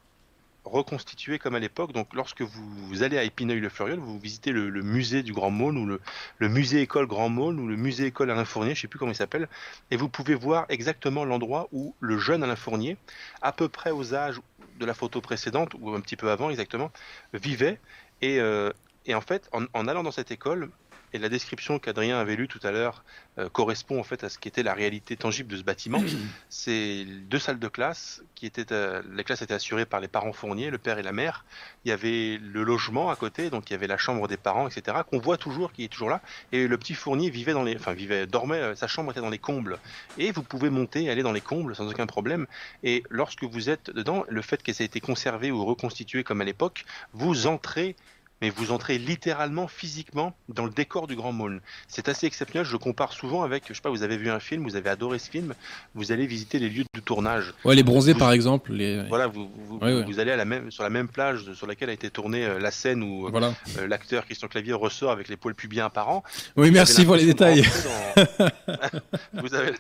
reconstitué comme à l'époque. Donc lorsque vous, allez à Épineuil-le-Fleuriol, vous visitez le, musée du Grand Môle ou le, musée école Grand Môle ou le musée école Alain Fournier, je ne sais plus comment il s'appelle, et vous pouvez voir exactement l'endroit où le jeune Alain Fournier, à peu près aux âges de la photo précédente ou un petit peu avant exactement, vivait. Et, euh, en fait, en, allant dans cette école, et la description qu'Adrien avait lue tout à l'heure euh, correspond en fait à ce qui était la réalité tangible de ce bâtiment. C'est deux salles de classe qui étaient, euh, les classes étaient assurées par les parents fourniers, le père et la mère. Il y avait le logement à côté, donc il y avait la chambre des parents, etc. Qu'on voit toujours, qui est toujours là. Et le petit fournier vivait dans les, enfin vivait, dormait, euh, sa chambre était dans les combles. Et vous pouvez monter, et aller dans les combles sans aucun problème. Et lorsque vous êtes dedans, le fait que ça ait été conservé ou reconstitué comme à l'époque, vous entrez mais vous entrez littéralement, physiquement, dans le décor du Grand Mall. C'est assez exceptionnel. Je compare souvent avec, je sais pas, vous avez vu un film, vous avez adoré ce film, vous allez visiter les lieux de tournage. Ouais, les bronzés par exemple. Les... Voilà, vous, vous, allez à la même, sur la même plage sur laquelle a été tournée euh, la scène où euh, euh, l'acteur Christian Clavier ressort avec les poils pubiens apparents. Oui, merci pour les détails. vous avez,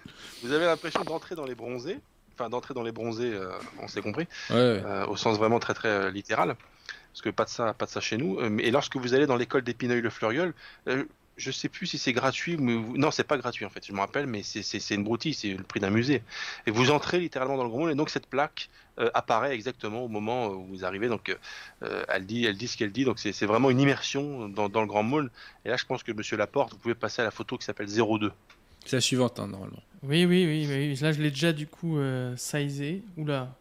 vous avez l'impression d'entrer dans les bronzés, enfin d'entrer dans les bronzés, on s'est compris, au sens vraiment très très littéral parce que pas de ça, pas de ça chez nous. Euh, et lorsque vous allez dans l'école d'Épineuil-le-Fleuriol, euh, je sais plus si c'est gratuit, mais non, c'est pas gratuit en fait. Je me rappelle, mais c'est une broutille, c'est le prix d'un musée. Et vous entrez littéralement dans le Grand Mall, et donc cette plaque euh, apparaît exactement au moment où vous arrivez. Donc elle dit, elle dit ce qu'elle dit. Donc c'est vraiment une immersion dans, le Grand Mall. Et là, je pense que Monsieur Laporte, vous pouvez passer à la photo qui s'appelle 02. C'est la suivante hein, normalement. Oui, oui, oui, oui, Là, je l'ai déjà du coup sizé. Oula,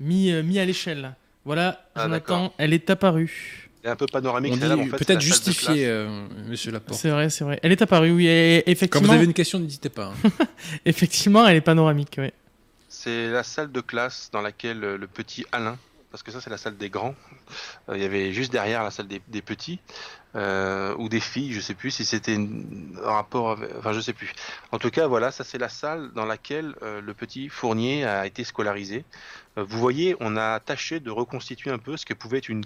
mis, mis à l'échelle. Voilà, ah, Jonathan, elle est apparue. Elle est un peu panoramique. Peut-être justifié, euh, monsieur Laporte. C'est vrai, c'est vrai. Elle est apparue, oui. effectivement... Quand vous avez une question, n'hésitez pas. Hein. effectivement, elle est panoramique, oui. C'est la salle de classe dans laquelle euh, le petit Alain, parce que ça c'est la salle des grands, euh, il y avait juste derrière la salle des, petits, ou des filles, je sais plus si c'était un rapport, enfin je sais plus. En tout cas, voilà, ça c'est la salle dans laquelle le petit Fournier a été scolarisé. Euh, vous voyez, on a tâché de reconstituer un peu ce que pouvait être une,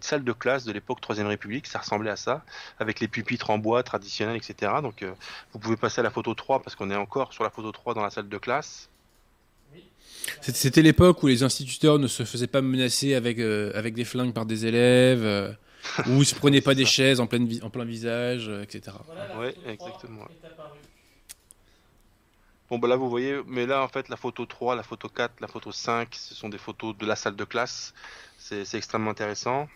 salle de classe de l'époque Troisième République, ça ressemblait à ça, avec les pupitres en bois traditionnels, etc. Donc euh, vous pouvez passer à la photo 3 parce qu'on est encore sur la photo 3 dans la salle de classe. C'était l'époque où les instituteurs ne se faisaient pas menacer avec, euh, avec des flingues par des élèves, où ils ne se prenaient pas des chaises en, pleine, en plein visage, etc. oui, exactement. Bon, bah là, vous voyez, mais là, en fait, la photo 3, la photo 4, la photo 5, ce sont des photos de la salle de classe. C'est extrêmement intéressant.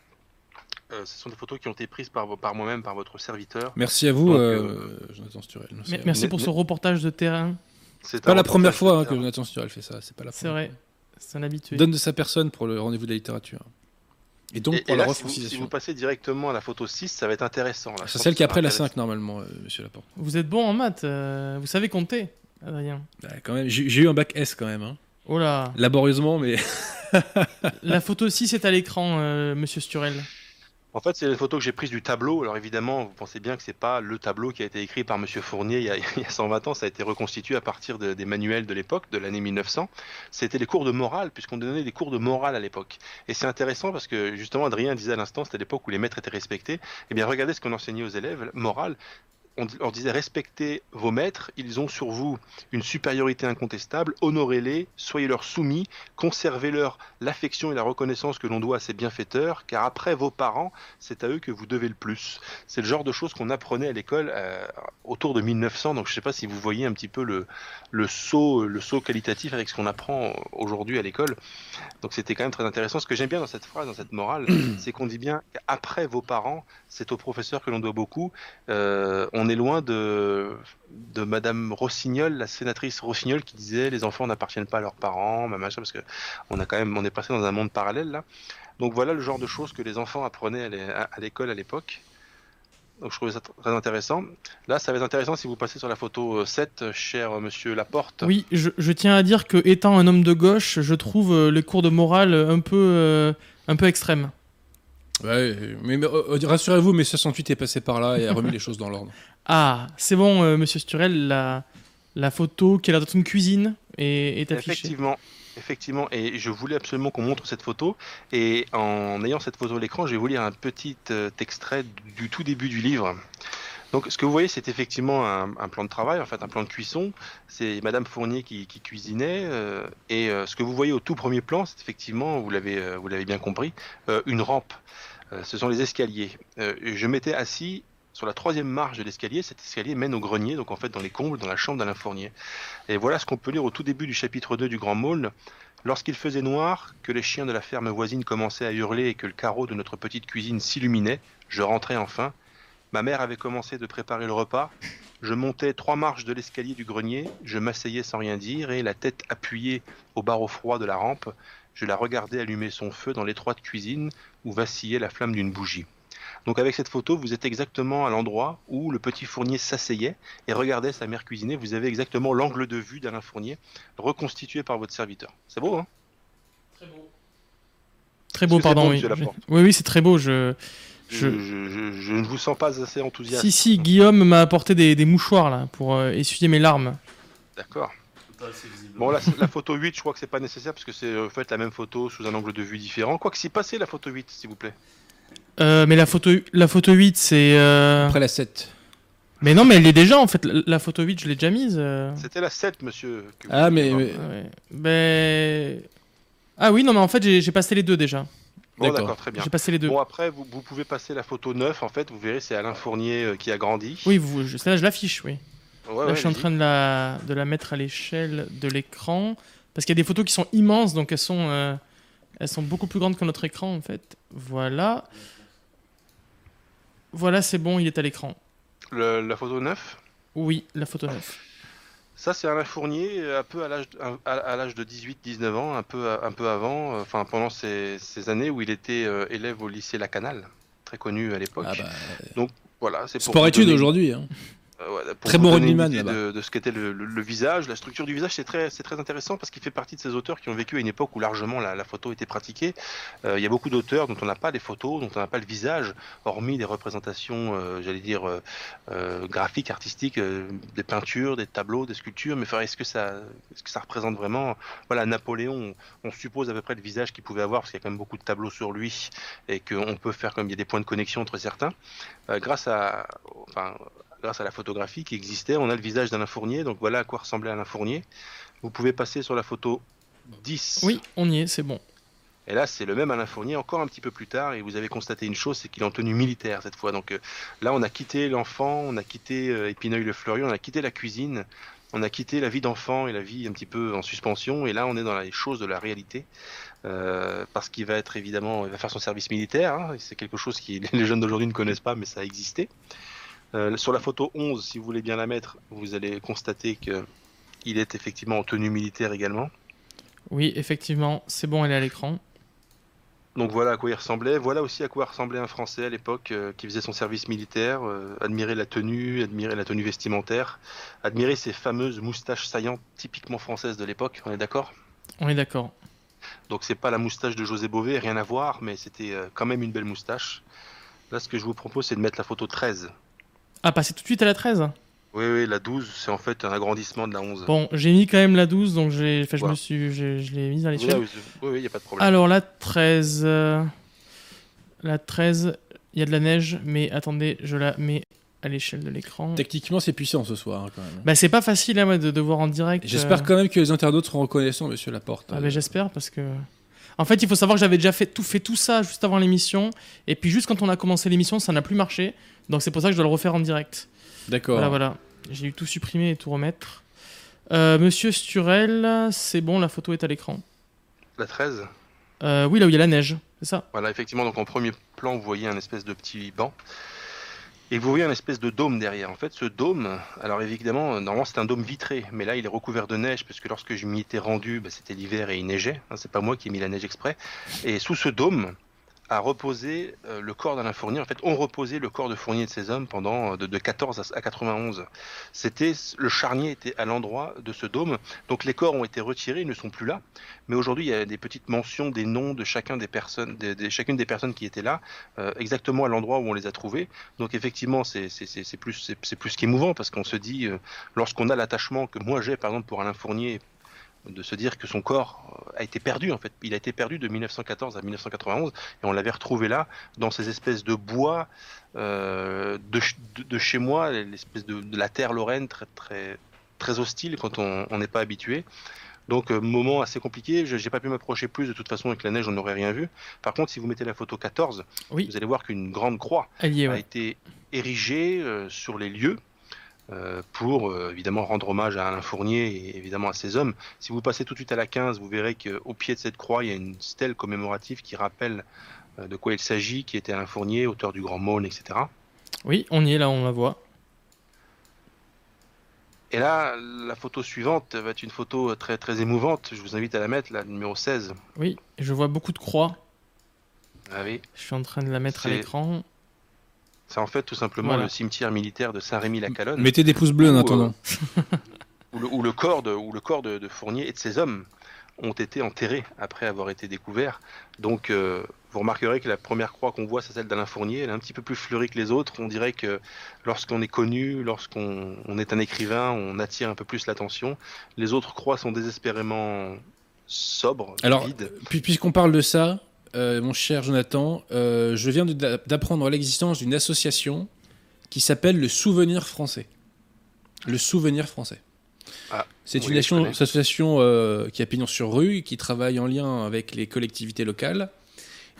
Euh, ce sont des photos qui ont été prises par, par moi-même, par votre serviteur. Merci à vous, euh, euh, Jonathan Sturel. Merci, pour ce reportage de terrain. C'est pas la première fois hein, que Jonathan Sturel fait ça. C'est pas la C'est vrai, c'est un habitué. Donne de sa personne pour le rendez-vous de la littérature. Et donc, pour la là, si vous, passez directement à la photo 6, ça va être intéressant. C'est celle qui est après la 5, normalement, monsieur Laporte. Vous êtes bon en maths, vous savez compter. Adrien bah, quand même, j'ai eu un bac S quand même. Hein. Oh là Laborieusement, mais. La photo 6 est à l'écran, euh, monsieur Sturel. En fait, c'est les photos que j'ai prises du tableau. Alors évidemment, vous pensez bien que c'est pas le tableau qui a été écrit par Monsieur Fournier il y, a, 120 ans. Ça a été reconstitué à partir des manuels de l'époque, de l'année 1900. C'était les cours de morale, puisqu'on donnait des cours de morale à l'époque. Et c'est intéressant parce que justement, Adrien disait à l'instant, c'était l'époque où les maîtres étaient respectés. Eh bien, regardez ce qu'on enseignait aux élèves, morale on leur disait respectez vos maîtres, ils ont sur vous une supériorité incontestable, honorez-les, soyez leur soumis, conservez-leur l'affection et la reconnaissance que l'on doit à ces bienfaiteurs, car après vos parents, c'est à eux que vous devez le plus. C'est le genre de choses qu'on apprenait à l'école euh, autour de 1900, donc je ne sais pas si vous voyez un petit peu le, le, saut, le saut qualitatif avec ce qu'on apprend aujourd'hui à l'école. Donc c'était quand même très intéressant. Ce que j'aime bien dans cette phrase, dans cette morale, c'est qu'on dit bien qu'après vos parents, c'est aux professeurs que l'on doit beaucoup. Euh, on est loin de, de Madame Rossignol, la sénatrice Rossignol, qui disait les enfants n'appartiennent pas à leurs parents, machin, parce que on a quand même, on est passé dans un monde parallèle là. Donc voilà le genre de choses que les enfants apprenaient à l'école à l'époque. Donc je trouvais ça très intéressant. Là, ça va être intéressant si vous passez sur la photo 7, euh, cher euh, monsieur Laporte. Oui, je, tiens à dire que étant un homme de gauche, je trouve euh, les cours de morale un peu, un peu extrêmes. Ouais, mais, rassurez-vous, mais 68 est passé par là et a remis les choses dans l'ordre. Ah, c'est bon, monsieur Sturel, la, photo qui est là dans une cuisine est, affichée. Effectivement, Effectivement, et je voulais absolument qu'on montre cette photo. Et en ayant cette photo à l'écran, je vais vous lire un petit euh, extrait du tout début du livre. Donc, ce que vous voyez, c'est effectivement un, plan de travail, en fait, un plan de cuisson. C'est Madame Fournier qui, cuisinait. Euh, et euh, ce que vous voyez au tout premier plan, c'est effectivement, vous l'avez, vous l'avez bien compris, une rampe. ce sont les escaliers. je m'étais assis sur la troisième marche de l'escalier, cet escalier mène au grenier, donc en fait dans les combles, dans la chambre d'Alain Fournier. Et voilà ce qu'on peut lire au tout début du chapitre 2 du Grand Maulne. Lorsqu'il faisait noir, que les chiens de la ferme voisine commençaient à hurler et que le carreau de notre petite cuisine s'illuminait, je rentrais enfin. Ma mère avait commencé de préparer le repas. Je montais trois marches de l'escalier du grenier, je m'asseyais sans rien dire et, la tête appuyée au barreau froid de la rampe, je la regardais allumer son feu dans l'étroite cuisine où vacillait la flamme d'une bougie. Donc avec cette photo, vous êtes exactement à l'endroit où le petit Fournier s'asseyait et regardait sa mère cuisiner. Vous avez exactement l'angle de vue d'Alain Fournier reconstitué par votre serviteur. C'est beau, hein? Très beau. Très beau, pardon. oui. oui, oui, c'est très beau. Je... Je... Je, ne vous sens pas assez enthousiaste. Si, si, Guillaume m'a apporté des, mouchoirs là pour euh, essuyer mes larmes. D'accord. Bon, la, la, photo 8, je crois que c'est pas nécessaire parce que c'est en fait la même photo sous un angle de vue différent. Quoi que si passez la photo 8, s'il vous plaît. Euh, mais la photo, la photo 8, c'est. Euh, Après la 7. Mais non, mais elle est déjà en fait. La photo 8, je l'ai déjà mise. Euh. C'était la 7, monsieur. Ah, mais. mais... Ah oui, non, mais en fait, j'ai passé les deux déjà. Bon, d'accord, très bien. J'ai passé les deux. Bon, après, vous, vous, pouvez passer la photo 9, en fait, vous verrez, c'est Alain Fournier qui a grandi. Oui, vous, je, là, je l'affiche, oui. là, je suis en train de la, de la mettre à l'échelle de l'écran. Parce qu'il y a des photos qui sont immenses, donc elles sont, elles sont beaucoup plus grandes que notre écran, en fait. Voilà. Voilà, c'est bon, il est à l'écran. La photo 9 Oui, la photo 9. Ça, c'est Alain Fournier, un peu à l'âge à, l'âge de 18-19 ans, un peu, un peu avant, euh, enfin pendant ces, années où il était euh, élève au lycée Lacanal, très connu à l'époque. Ah bah, Donc voilà, c'est pour. Sport-études aujourd'hui. Hein. Euh, très bon de, de, ce qu'était le, visage, la structure du visage, c'est très, c'est très intéressant parce qu'il fait partie de ces auteurs qui ont vécu à une époque où largement la, photo était pratiquée. Euh, il y a beaucoup d'auteurs dont on n'a pas les photos, dont on n'a pas le visage, hormis des représentations, euh, j'allais dire graphiques, artistiques, des peintures, des tableaux, des sculptures. Mais est-ce que ça, est-ce que ça représente vraiment Voilà, Napoléon, on, suppose à peu près le visage qu'il pouvait avoir parce qu'il y a quand même beaucoup de tableaux sur lui et qu'on peut faire comme il y a des points de connexion entre certains. grâce à, enfin, grâce à la photographie qui existait, on a le visage d'Alain Fournier, donc voilà à quoi ressemblait Alain Fournier. Vous pouvez passer sur la photo 10. Oui, on y est, c'est bon. Et là, c'est le même Alain Fournier, encore un petit peu plus tard, et vous avez constaté une chose, c'est qu'il est en tenue militaire cette fois. Donc euh, là, on a quitté l'enfant, on a quitté euh, Épineuil-le-Fleurion, on a quitté la cuisine, on a quitté la vie d'enfant et la vie un petit peu en suspension, et là, on est dans les choses de la réalité. Euh, parce qu'il va être évidemment, il va faire son service militaire. Hein, c'est quelque chose que les jeunes d'aujourd'hui ne connaissent pas, mais ça a existé. Euh, sur la photo 11, si vous voulez bien la mettre, vous allez constater qu'il est effectivement en tenue militaire également. Oui, effectivement, c'est bon, elle est à l'écran. Donc voilà à quoi il ressemblait. Voilà aussi à quoi ressemblait un Français à l'époque euh, qui faisait son service militaire. Euh, admirer la tenue, admirer la tenue vestimentaire, admirer ces fameuses moustaches saillantes typiquement françaises de l'époque. On est d'accord? On est d'accord. Donc c'est pas la moustache de José Bové, rien à voir, mais c'était quand même une belle moustache. Là, ce que je vous propose, c'est de mettre la photo 13. Ah, passer tout de suite à la 13 oui, oui, la 12, c'est en fait un agrandissement de la 11. Bon, j'ai mis quand même la 12, donc je, me suis, je, l'ai mise à l'échelle. Oui, oui, il n'y a pas de problème. Alors, la 13. Euh, la 13, il y a de la neige, mais attendez, je la mets à l'échelle de l'écran. Techniquement, c'est puissant ce soir, hein, quand même. Bah, c'est pas facile hein, de, de voir en direct. J'espère euh, quand même que les internautes seront reconnaissants, monsieur Laporte. Ah, bah, j'espère parce que. En fait, il faut savoir que j'avais déjà fait tout, fait tout ça juste avant l'émission. Et puis, juste quand on a commencé l'émission, ça n'a plus marché. Donc, c'est pour ça que je dois le refaire en direct. D'accord. Voilà, voilà. J'ai dû tout supprimer et tout remettre. Euh, Monsieur Sturel, c'est bon, la photo est à l'écran. La 13 Euh, oui, là où il y a la neige, c'est ça? Voilà, effectivement, donc en premier plan, vous voyez un espèce de petit banc. Et vous voyez un espèce de dôme derrière. En fait, ce dôme, alors évidemment, normalement c'est un dôme vitré, mais là il est recouvert de neige, parce que lorsque je m'y étais rendu, bah, c'était l'hiver et il neigeait. Hein, c'est pas moi qui ai mis la neige exprès. Et sous ce dôme a reposé euh, le corps d'Alain Fournier. En fait, on reposait le corps de Fournier de ses hommes pendant euh, de, de 14 à, à 91. C'était le charnier était à l'endroit de ce dôme. Donc les corps ont été retirés, ils ne sont plus là. Mais aujourd'hui, il y a des petites mentions des noms de chacun des personnes, de, de chacune des personnes qui étaient là, euh, exactement à l'endroit où on les a trouvés. Donc effectivement, c'est plus c'est plus qu'émouvant parce qu'on se dit, euh, lorsqu'on a l'attachement que moi j'ai par exemple pour Alain Fournier, de se dire que son corps euh, a été perdu en fait. Il a été perdu de 1914 à 1991 et on l'avait retrouvé là dans ces espèces de bois euh, de, de, de chez moi, l'espèce de, de la terre lorraine très très très hostile quand on n'est pas habitué. Donc euh, moment assez compliqué, je n'ai pas pu m'approcher plus de toute façon avec la neige, on n'aurait rien vu. Par contre, si vous mettez la photo 14, Oui. vous allez voir qu'une grande croix a ouais. été érigée euh, sur les lieux pour euh, évidemment rendre hommage à Alain Fournier et évidemment à ses hommes. Si vous passez tout de suite à la 15, vous verrez qu'au pied de cette croix, il y a une stèle commémorative qui rappelle euh, de quoi il s'agit, qui était Alain Fournier, auteur du Grand Maulne, etc. Oui, on y est là, on la voit. Et là, la photo suivante va être une photo très très émouvante. Je vous invite à la mettre, la numéro 16. Oui, je vois beaucoup de croix. Ah oui. Je suis en train de la mettre à l'écran. C'est en fait tout simplement Voilà. le cimetière militaire de Saint-Rémy-la-Calonne. Mettez des pouces bleus en euh, attendant. où le, où le corps, de, où le corps de, de Fournier et de ses hommes ont été enterrés après avoir été découverts. Donc, euh, vous remarquerez que la première croix qu'on voit, c'est celle d'Alain Fournier. Elle est un petit peu plus fleurie que les autres. On dirait que lorsqu'on est connu, lorsqu'on on est un écrivain, on attire un peu plus l'attention. Les autres croix sont désespérément sobres, Alors, vides. Puisqu'on parle de ça, euh, mon cher Jonathan, euh, je viens d'apprendre l'existence d'une association qui s'appelle le Souvenir français. Le Souvenir français. Ah, C'est une association, euh, qui a pignon sur rue, qui travaille en lien avec les collectivités locales.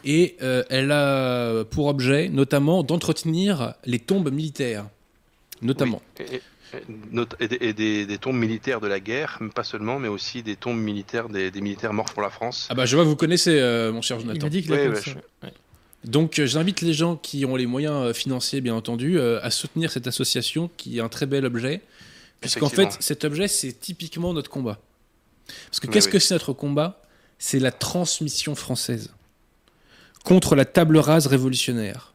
Et elle a pour objet notamment d'entretenir les tombes militaires. Notamment. Oui. Et, et- des, et des- des tombes militaires de la guerre, mais pas seulement, mais aussi des tombes militaires des, des militaires morts pour la France. Ah bah je vois que vous connaissez, euh, mon cher Il Jonathan. m'a dit qu'il Ouais, a ouais, connaissait, je- ouais. Donc euh, j'invite les gens qui ont les moyens euh, financiers, bien entendu, euh, à soutenir cette association qui est un très bel objet. Puisqu'en fait, cet objet, c'est typiquement notre combat. Parce que qu'est-ce oui. que c'est notre combat? C'est la transmission française. Contre la table rase révolutionnaire.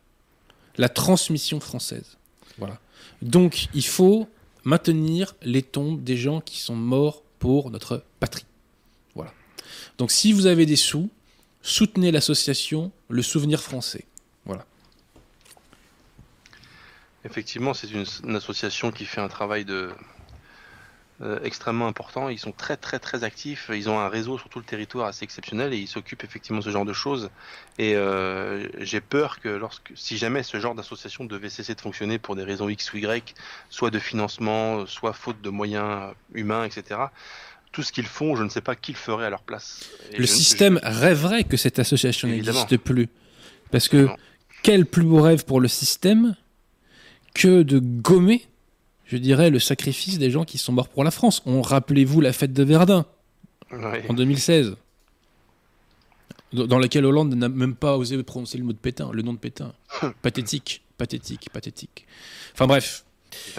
La transmission française. Voilà. Donc il faut maintenir les tombes des gens qui sont morts pour notre patrie. Voilà. Donc si vous avez des sous, soutenez l'association Le Souvenir Français. Effectivement, c'est une association qui fait un travail de euh, extrêmement important. Ils sont très très très actifs. Ils ont un réseau sur tout le territoire assez exceptionnel et ils s'occupent effectivement de ce genre de choses. Et euh, j'ai peur que lorsque, si jamais ce genre d'association devait cesser de fonctionner pour des raisons X ou Y, soit de financement, soit faute de moyens humains, etc. Tout ce qu'ils font, je ne sais pas qui le ferait à leur place. Et Le je- système rêverait que cette association n'existe plus. Parce que quel plus beau rêve pour le système que de gommer, je dirais, le sacrifice des gens qui sont morts pour la France. On rappelez-vous la fête de Verdun en 2016, dans laquelle Hollande n'a même pas osé prononcer le mot de Pétain, le nom de Pétain. pathétique, pathétique, pathétique. Enfin bref,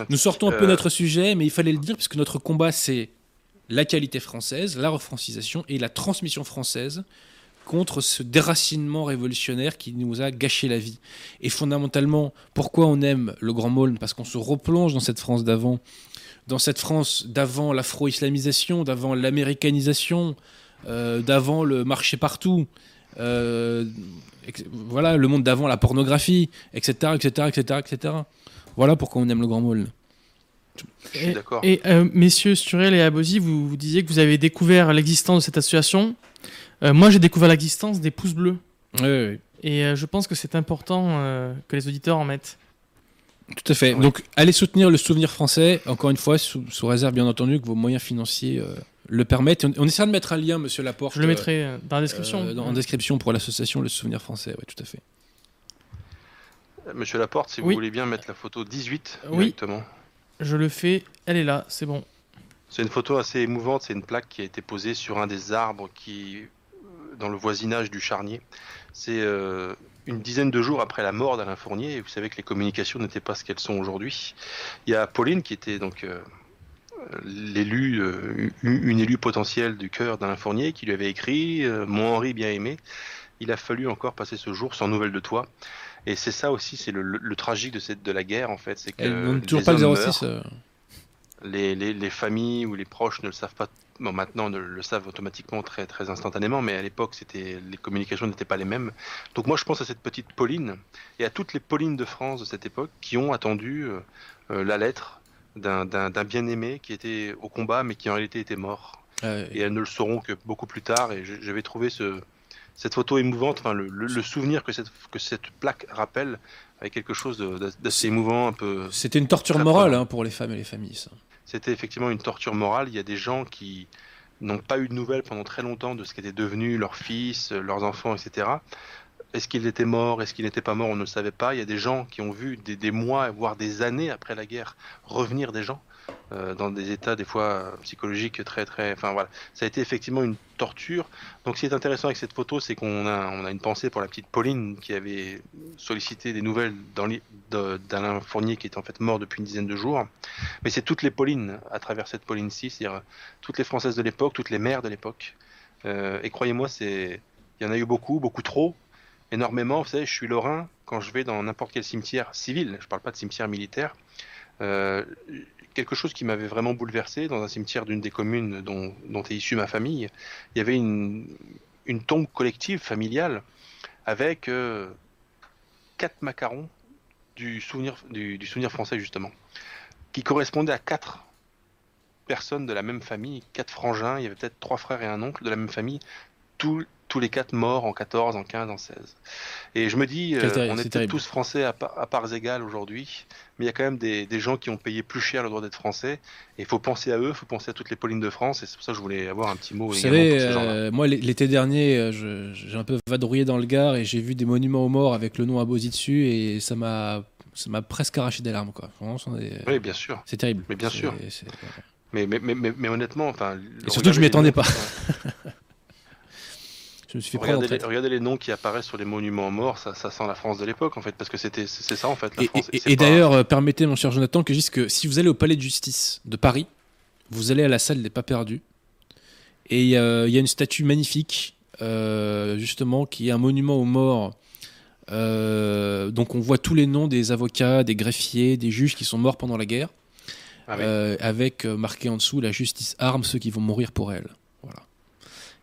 nous sortons un peu Euh, notre sujet, mais il fallait le dire puisque notre combat c'est la qualité française, la refrancisation et la transmission française contre ce déracinement révolutionnaire qui nous a gâché la vie. Et fondamentalement, pourquoi on aime le Grand Maulne? Parce qu'on se replonge dans cette France d'avant, dans cette France d'avant l'afro-islamisation, d'avant l'américanisation, euh, d'avant le marché partout, euh, voilà, le monde d'avant la pornographie, etc., etc., etc., etc. Voilà pourquoi on aime le Grand Maulne. Je suis Et- d'accord. Et euh, messieurs Sturel et Abosi, vous, vous disiez que vous avez découvert l'existence de cette association. Euh, moi, j'ai découvert l'existence des pouces bleus. Oui, oui. Et euh, je pense que c'est important euh, que les auditeurs en mettent. Tout à fait. Donc, allez soutenir le souvenir français, encore une fois, sous, réserve, bien entendu, que vos moyens financiers euh, le permettent. On, essaiera de mettre un lien, monsieur Laporte. Je le mettrai euh, dans la description. en description pour l'association Le Souvenir Français, oui, tout à fait. Monsieur Laporte, si vous voulez bien mettre la photo 18 oui. Je le fais, elle est là, c'est bon. C'est une photo assez émouvante, c'est une plaque qui a été posée sur un des arbres qui dans le voisinage du charnier. C'est euh, une dizaine de jours après la mort d'Alain Fournier, et vous savez que les communications n'étaient pas ce qu'elles sont aujourd'hui. Il y a Pauline qui était donc euh, l'élu, euh, une élue potentielle du cœur d'Alain Fournier, qui lui avait écrit Mon Henri bien aimé, il a fallu encore passer ce jour sans nouvelles de toi. Et c'est ça aussi, c'est le, tragique de, cette, de la guerre en fait. C'est que toujours pas le 06 les, les, familles ou les proches ne le savent pas. Bon, maintenant, ne le savent automatiquement très, très instantanément, mais à l'époque, c'était les communications n'étaient pas les mêmes. Donc moi, je pense à cette petite Pauline et à toutes les Paulines de France de cette époque qui ont attendu euh, la lettre d'un bien-aimé qui était au combat, mais qui en réalité était mort. Ah et elles ne le sauront que beaucoup plus tard. Et j'avais trouvé ce, cette photo émouvante, enfin le, le, souvenir que cette, que cette plaque rappelle, avec quelque chose d'assez émouvant, un peu. C'était une torture morale hein, pour les femmes et les familles. Ça c'était effectivement une torture morale. Il y a des gens qui n'ont pas eu de nouvelles pendant très longtemps de ce qu'étaient devenus leurs fils, leurs enfants, etc. Est-ce qu'il était mort Est-ce qu'il n'était pas mort On ne le savait pas. Il y a des gens qui ont vu des, mois, voire des années après la guerre, revenir des gens dans des états des fois psychologiques très très. Enfin voilà, ça a été effectivement une torture. Donc, ce qui est intéressant avec cette photo, c'est qu'on a on a une pensée pour la petite Pauline qui avait sollicité des nouvelles d'Alain Fournier qui est en fait mort depuis une dizaine de jours. Mais c'est toutes les Paulines à travers cette Pauline-ci, c'est-à-dire toutes les Françaises de l'époque, toutes les mères de l'époque. Euh, et croyez-moi, c'est il y en a eu beaucoup, beaucoup trop énormément. Vous savez, je suis lorrain. Quand je vais dans n'importe quel cimetière civil, je ne parle pas de cimetière militaire, euh, quelque chose qui m'avait vraiment bouleversé dans un cimetière d'une des communes dont, est issue ma famille. Il y avait une, tombe collective familiale avec euh, quatre macarons du souvenir, français justement, qui correspondaient à quatre personnes de la même famille, quatre frangins, il y avait peut-être trois frères et un oncle de la même famille, tous tous les quatre morts en 14, en 15, en 16. Et je me dis, euh, on est, tous français à, parts égales aujourd'hui, mais il y a quand même des, gens qui ont payé plus cher le droit d'être français. Et il faut penser à eux, il faut penser à toutes les Paulines de France. Et c'est pour ça que je voulais avoir un petit mot. Vous savez, euh, moi l'été dernier, euh, j'ai un peu vadrouillé dans le Gard et j'ai vu des monuments aux morts avec le nom abosi dessus et ça m'a ça m'a presque arraché des larmes quoi. oui, bien sûr. C'est terrible. Mais bien sûr. Mais, mais, mais, mais, honnêtement, enfin. Et surtout je m'y attendais pas. regardez, les, noms qui apparaissent sur les monuments morts, ça, ça sent la France de l'époque en fait, parce que c'était c'est ça en fait. La France, et, d'ailleurs, euh, permettez mon cher Jonathan que je dise que si vous allez au palais de justice de Paris, vous allez à la salle des pas perdus, et il y, a une statue magnifique, euh, justement, qui est un monument aux morts. Euh, donc on voit tous les noms des avocats, des greffiers, des juges qui sont morts pendant la guerre, ah avec marqué en dessous la justice arme ceux qui vont mourir pour elle.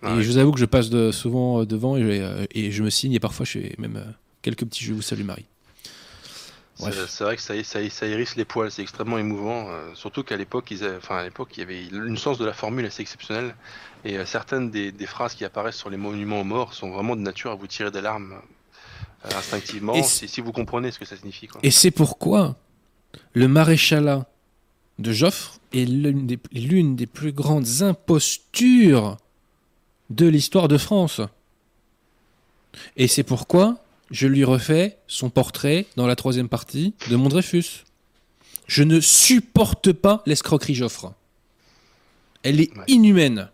Et je vous avoue que je passe de, souvent euh, devant euh, et, je me signe et parfois je fais même euh, quelques petits jeux. Salut Marie. C'est vrai que ça, ça, ça, hérisse les poils, c'est extrêmement émouvant. surtout qu'à l'époque, enfin à l'époque, il y avait une sens de la formule assez exceptionnelle. Et certaines des, phrases qui apparaissent sur les monuments aux morts sont vraiment de nature à vous tirer des larmes instinctivement, si, si, vous comprenez ce que ça signifie. Et c'est pourquoi le maréchalat de Joffre est l'une des, des, plus grandes impostures de l'histoire de France. Et c'est pourquoi je lui refais son portrait dans la troisième partie de mon Dreyfus. Je ne supporte pas l'escroquerie Joffre. Elle est inhumaine.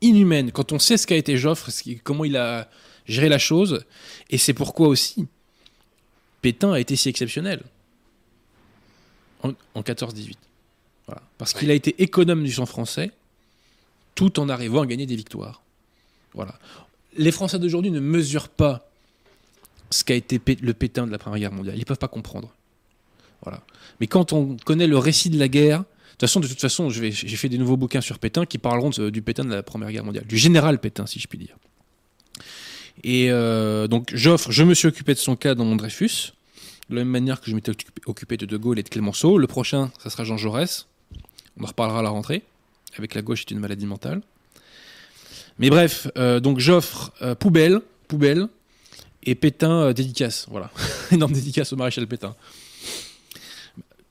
Inhumaine. Quand on sait ce qu'a été Joffre, comment il a géré la chose. Et c'est pourquoi aussi Pétain a été si exceptionnel. En, 14-18. Parce qu'il a été économe du sang français tout en arrivant à gagner des victoires. Voilà. Les Français d'aujourd'hui ne mesurent pas ce qu'a été le pétain de la Première Guerre mondiale. Ils ne peuvent pas comprendre. Voilà. Mais quand on connaît le récit de la guerre, de toute façon, de j'ai fait des nouveaux bouquins sur Pétain qui parleront du Pétain de la Première Guerre mondiale, du général Pétain, si je puis dire. Et euh, donc, j'offre, je me suis occupé de son cas dans mon Dreyfus, de la même manière que je m'étais occupé de De Gaulle et de Clémenceau. Le prochain, ça sera Jean Jaurès. On en reparlera à la rentrée. Avec la gauche, c'est une maladie mentale. Mais bref, euh, donc j'offre euh, poubelle, poubelle, et Pétain euh, dédicace. Voilà, énorme dédicace au maréchal Pétain.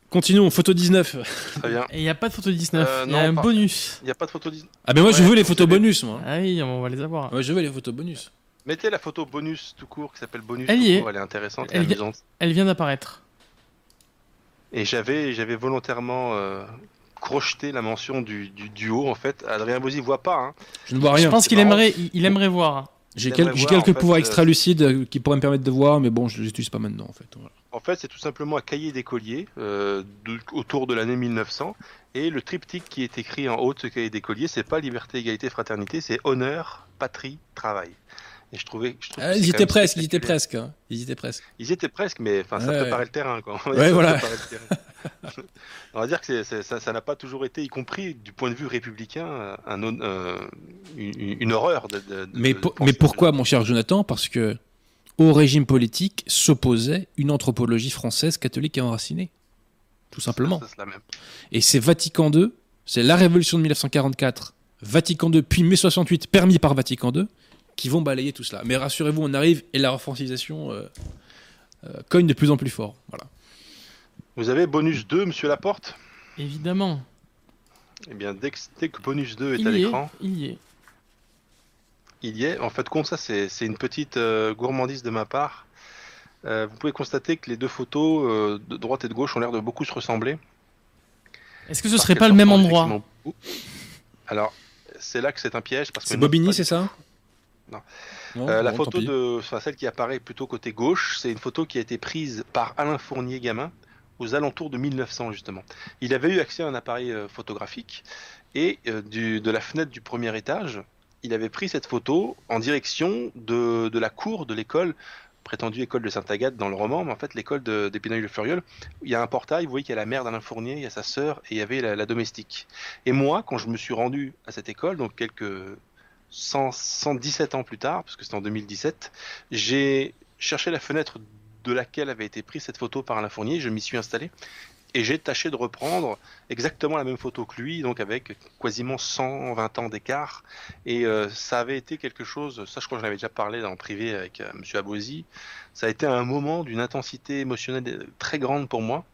Continuons, photo 19. Très bien. Et il n'y a pas de photo 19, Euh, il y a non, un pas- bonus. Il n'y a pas de photo 19. Ah, mais moi je veux les photos bonus, moi. Ah oui, on va les avoir. Ouais, je veux les photos bonus. Mettez la photo bonus tout court qui s'appelle bonus. Elle y est. Elle est intéressante Elle amusante. Elle vient d'apparaître. Et j'avais, j'avais volontairement crocheté la mention du, du duo en fait. Adrien Bozzi voit pas. Hein. Je ne vois Je rien. pense c'est qu'il aimerait, il, il aimerait voir. J'ai quel- quelques en pouvoirs euh, extra-lucides euh, qui pourraient me permettre de voir, mais bon, je les utilise pas maintenant en fait. Voilà. En fait, c'est tout simplement un cahier d'écolier euh, de- autour de l'année 1900. Et le triptyque qui est écrit en haut de ce cahier d'écolier, c'est pas liberté, égalité, fraternité, c'est honneur, patrie, travail. Et je trouvais, Ah, ils étaient presque, ils étaient presque. hein. Ils étaient presque. Ils y étaient presque, mais enfin, ça Ouais, préparait ouais. le terrain. Quoi. Ouais, voilà. terrain. On va dire que ça ça n'a pas toujours été, y compris du point de vue républicain, un, hon- euh, une, une horreur. De, de- de- Mais, pour- pourquoi, mon cher Jonathan? Parce que au régime politique s'opposait une anthropologie française catholique et enracinée. Tout simplement. Ça, c'est la même. Et c'est Vatican II, c'est la révolution de 1944, Vatican II, puis mai 68, permis par Vatican II, qui vont balayer tout cela. Mais rassurez-vous, on arrive et la refrancisation euh, euh, cogne de plus en plus fort. Voilà. Vous avez bonus 2, monsieur Laporte? Évidemment. Eh bien, dès que, dès que bonus 2 est Il à l'écran, Il y est. il y est. En fait, compte ça, c'est une petite euh, gourmandise de ma part. Euh, vous pouvez constater que les deux photos euh, de droite et de gauche ont l'air de beaucoup se ressembler. Est-ce que ce serait pas le même endroit? Alors, c'est là que c'est un piège parce que C'est Bobigny, c'est ça? Non. Non, Euh, la bon, photo de, enfin, celle qui apparaît plutôt côté gauche, c'est une photo qui a été prise par Alain Fournier gamin aux alentours de 1900 justement. Il avait eu accès à un appareil euh, photographique et euh, du, de la fenêtre du premier étage, il avait pris cette photo en direction de, de la cour de l'école prétendue école de Sainte-Agathe dans le roman, mais en fait l'école de- d'Épineuil-le-Fleuriol, il y a un portail, vous voyez qu'il y a la mère d'Alain Fournier, il y a sa sœur et il y avait la, la domestique. Et moi, quand je me suis rendu à cette école, donc quelques 100 117 ans plus tard, parce que c'était en 2017, j'ai cherché la fenêtre de laquelle avait été prise cette photo par Alain Fournier, je m'y suis installé et j'ai tâché de reprendre exactement la même photo que lui, donc avec quasiment 120 ans d'écart. Et euh, ça avait été quelque chose, ça je crois que j'en avais déjà parlé en privé avec euh, Monsieur Abosi, ça a été un moment d'une intensité émotionnelle très grande pour moi.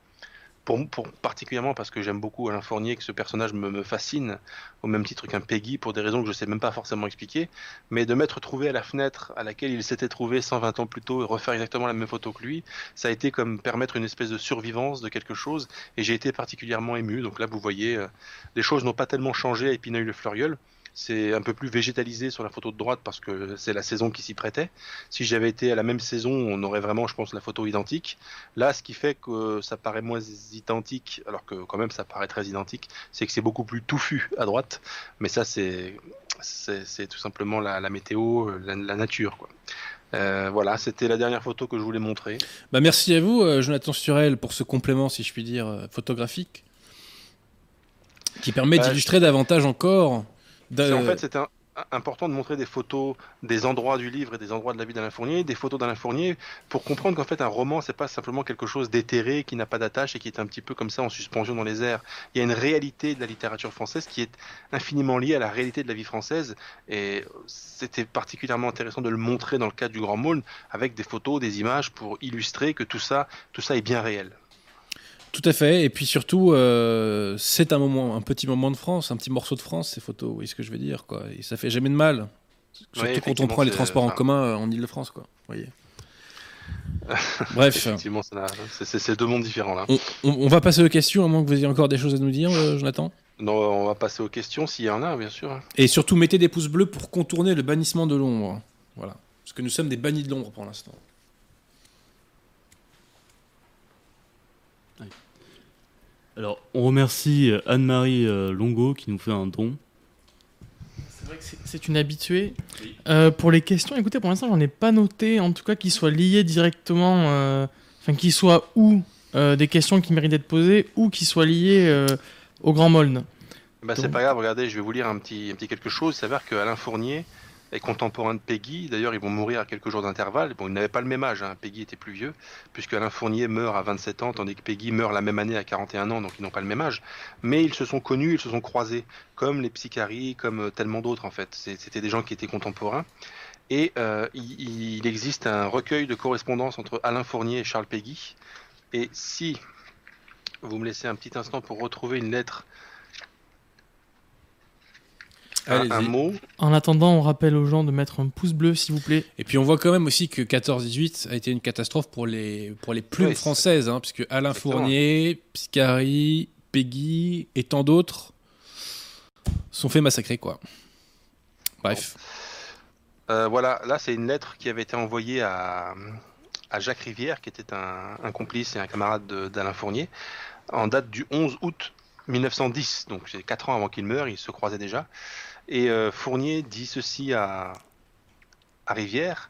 Particulièrement parce que j'aime beaucoup Alain Fournier, que ce personnage me, fascine, au même titre qu'un Peggy, pour des raisons que je sais même pas forcément expliquer, mais de m'être trouvé à la fenêtre à laquelle il s'était trouvé 120 ans plus tôt et refaire exactement la même photo que lui, ça a été comme permettre une espèce de survivance de quelque chose, et j'ai été particulièrement ému. Donc là, vous voyez, euh, les choses n'ont pas tellement changé à Épineuil-le-Fleuriol. C'est un peu plus végétalisé sur la photo de droite parce que c'est la saison qui s'y prêtait. Si j'avais été à la même saison, on aurait vraiment, je pense, la photo identique. Là, ce qui fait que ça paraît moins identique, alors que quand même ça paraît très identique, c'est que c'est beaucoup plus touffu à droite. Mais ça, c'est c'est c'est tout simplement la, la météo, la, la nature, quoi. Euh, voilà, c'était la dernière photo que je voulais montrer. Bah, merci à vous, euh, Jonathan Sturel, pour ce complément, si je puis dire, euh, photographique, qui permet Bah, d'illustrer davantage encore. En fait, c'était important de montrer des photos des endroits du livre et des endroits de la vie d'Alain Fournier, des photos d'Alain Fournier, pour comprendre qu'en fait un roman, c'est pas simplement quelque chose d'éthéré, qui n'a pas d'attache et qui est un petit peu comme ça en suspension dans les airs. Il y a une réalité de la littérature française qui est infiniment liée à la réalité de la vie française, et c'était particulièrement intéressant de le montrer dans le cadre du Grand Maulne, avec des photos, des images, pour illustrer que tout ça, tout ça est bien réel. Tout à fait. Et puis surtout, euh, c'est un moment, un petit moment de France, un petit morceau de France, ces photos. Vous voyez ce que je veux dire, quoi. Et ça fait jamais de mal. Surtout quand on prend les transports en commun euh, en Ile-de-France, quoi. Vous voyez. Bref, Effectivement, c'est- deux mondes différents là. on, on- on va passer aux questions, à moins que vous ayez encore des choses à nous dire, euh, Jonathan? Non, on va passer aux questions s'il y en a, bien sûr. Et surtout, mettez des pouces bleus pour contourner le bannissement de l'ombre. Voilà. Parce que nous sommes des bannis de l'ombre pour l'instant. Alors, on remercie euh, Anne-Marie euh, Longo qui nous fait un don. C'est vrai que c'est- une habituée. Euh, pour les questions, écoutez, pour l'instant, j'en ai pas noté, en tout cas, qu'ils soient liés directement, euh, enfin, qu'ils soient ou euh, des questions qui méritent d'être posées, ou qu'ils soient liés euh, au Grand Moln. Bah, c'est pas grave, regardez, je vais vous lire un petit, un petit quelque chose. Il s'avère que Alain Fournier est contemporain de Peggy. D'ailleurs, ils vont mourir à quelques jours d'intervalle. Bon, ils n'avaient pas le même âge, hein. Peggy était plus vieux, puisque Alain Fournier meurt à 27 ans, tandis que Peggy meurt la même année à 41 ans, donc ils n'ont pas le même âge. Mais ils se sont connus, ils se sont croisés, comme les Psychari, comme euh, tellement d'autres en fait. C'était des gens qui étaient contemporains. Et euh, il, il existe un recueil de correspondance entre Alain Fournier et Charles Peggy. Et si vous me laissez un petit instant pour retrouver une lettre un, mot. En attendant, on rappelle aux gens de mettre un pouce bleu, s'il vous plaît. Et puis on voit quand même aussi que 14-18 a été une catastrophe pour les, pour les plumes françaises, hein, puisque Alain Fournier, Piscari, Peggy et tant d'autres sont fait massacrer, quoi. Bref. Euh, voilà, là c'est une lettre qui avait été envoyée à, à Jacques Rivière, qui était un, un complice et un camarade d'Alain Fournier, en date du 11 août 1910, donc c'est 4 ans avant qu'il meure, ils se croisaient déjà. Et euh, Fournier dit ceci à, Rivière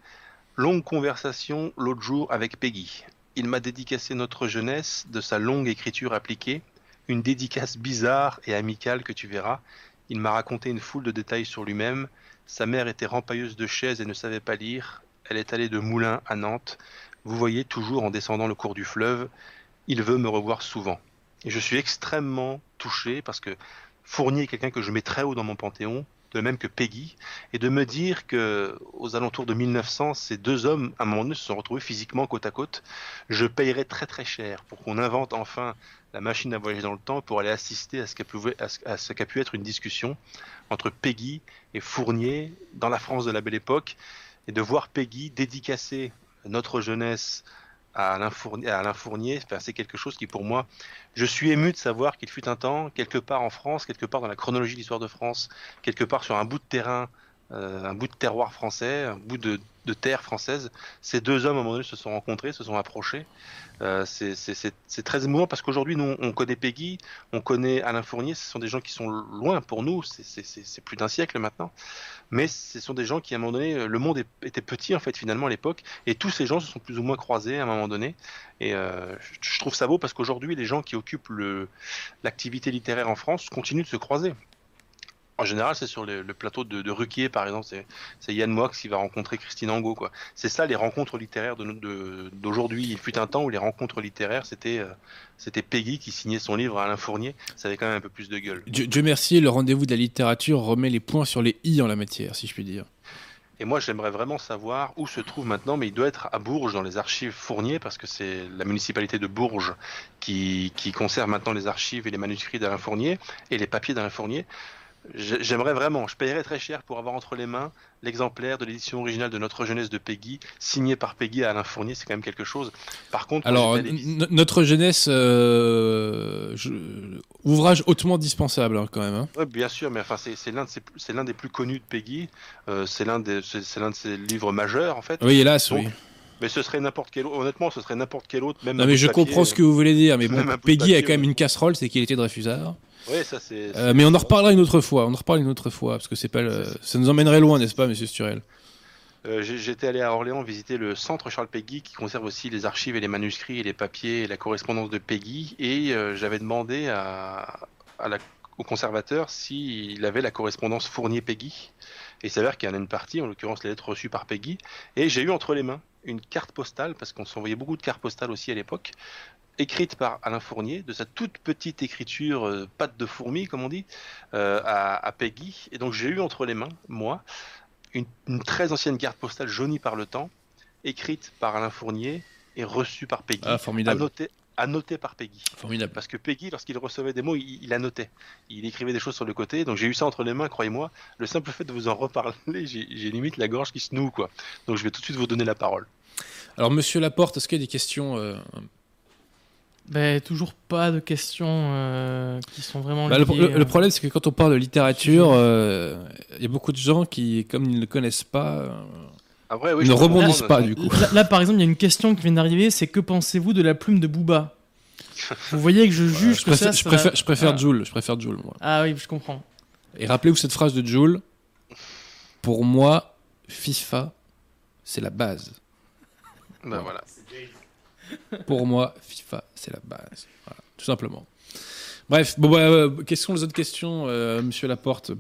Longue conversation l'autre jour avec Peggy. Il m'a dédicacé notre jeunesse de sa longue écriture appliquée, une dédicace bizarre et amicale que tu verras. Il m'a raconté une foule de détails sur lui-même. Sa mère était rempailleuse de chaises et ne savait pas lire. Elle est allée de Moulins à Nantes. Vous voyez, toujours en descendant le cours du fleuve. Il veut me revoir souvent. Et je suis extrêmement touché parce que Fournier est quelqu'un que je mets très haut dans mon panthéon, de même que Peggy, et de me dire que aux alentours de 1900, ces deux hommes, à un moment donné, se sont retrouvés physiquement côte à côte. Je payerais très très cher pour qu'on invente enfin la machine à voyager dans le temps pour aller assister à ce qu'a pu, pu être une discussion entre Peggy et Fournier dans la France de la belle époque, et de voir Peggy dédicacer notre jeunesse à Alain Fournier, c'est quelque chose qui pour moi, je suis ému de savoir qu'il fut un temps, quelque part en France, quelque part dans la chronologie de l'histoire de France, quelque part sur un bout de terrain, un bout de terroir français, un bout de, de terre française, ces deux hommes à un moment donné se sont rencontrés, se sont approchés, euh, c'est très émouvant parce qu'aujourd'hui, nous, on connaît Peggy, on connaît Alain Fournier, ce sont des gens qui sont loin pour nous, c'est plus d'un siècle maintenant, mais ce sont des gens qui, à un moment donné, le monde était petit, en fait, finalement, à l'époque, et tous ces gens se sont plus ou moins croisés à un moment donné, et euh, je trouve ça beau parce qu'aujourd'hui, les gens qui occupent l'activité littéraire en France continuent de se croiser. En général, c'est sur le, plateau de, de, Ruquier, par exemple. C'est Yann Moix qui va rencontrer Christine Angot. Quoi. C'est ça les rencontres littéraires d'aujourd'hui. Il fut un temps où les rencontres littéraires, c'était euh, c'était Peggy qui signait son livre à Alain Fournier. Ça avait quand même un peu plus de gueule. Dieu, merci, le rendez-vous de la littérature remet les points sur les i en la matière, si je puis dire. Et moi, j'aimerais vraiment savoir où se trouve maintenant, mais il doit être à Bourges, dans les archives Fournier, parce que c'est la municipalité de Bourges qui, qui conserve maintenant les archives et les manuscrits d'Alain Fournier et les papiers d'Alain Fournier. J'aimerais vraiment, je paierais très cher pour avoir entre les mains l'exemplaire de l'édition originale de Notre jeunesse de Peggy, signé par Peggy à Alain Fournier, c'est quand même quelque chose. Par contre, alors Notre jeunesse, euh, ouvrage hautement dispensable hein, quand même. Hein. Bien sûr, mais enfin c'est l'un de l'un des plus connus de Peggy, euh, c'est l'un de ses livres majeurs en fait. Oui, hélas, oui. Mais ce serait n'importe quel autre. Honnêtement, ce serait n'importe quel autre. Même non, mais je comprends ce que vous voulez dire. Mais bon, Peggy a quand même une casserole, c'est qu'il était Dreyfusard. Oui, ça c'est. Euh, mais on en reparlera une autre fois. On en reparle une autre fois parce que c'est pas. Ça nous emmènerait loin, n'est-ce pas, Monsieur Sturel? Euh, J'étais allé à Orléans visiter le centre Charles Peggy qui conserve aussi les archives et les manuscrits et les papiers et la correspondance de Peggy et euh, j'avais demandé à, au conservateur s'il avait la correspondance Fournier-Peggy et il s'avère qu'il y en a une partie, en l'occurrence les lettres reçues par Peggy et j'ai eu entre les mains une carte postale parce qu'on s'envoyait beaucoup de cartes postales aussi à l'époque écrite par Alain Fournier, de sa toute petite écriture euh, patte de fourmi, comme on dit, euh, à, Peggy. Et donc j'ai eu entre les mains, moi, une, très ancienne carte postale jaunie par le temps, écrite par Alain Fournier et reçue par Peggy. Ah, formidable. Annotée, par Peggy. Formidable. Parce que Peggy, lorsqu'il recevait des mots, il, annotait. Il écrivait des choses sur le côté. Donc j'ai eu ça entre les mains, croyez-moi. Le simple fait de vous en reparler, j'ai limite la gorge qui se noue, quoi. Donc je vais tout de suite vous donner la parole. Alors, monsieur Laporte, est-ce qu'il y a des questions euh, ben, toujours pas de questions euh, qui sont vraiment bah, liées, le, euh. problème, c'est que quand on parle de littérature, euh, il y a beaucoup de gens qui, comme ils ne le connaissent pas, ne rebondissent pas du coup. Là, par exemple, il y a une question qui vient d'arriver, c'est que pensez-vous de la plume de Booba? Vous voyez que je juge je que préfère, ça, je préfère, je préfère ah. Joule, je préfère Joule, moi. Ah oui, je comprends. Et rappelez-vous cette phrase de Joule. Pour moi, FIFA, c'est la base. Ben voilà. Pour moi, FIFA, c'est la base. tout simplement. Bref, bon, bah, euh, quelles sont les autres questions, euh, monsieur Laporte?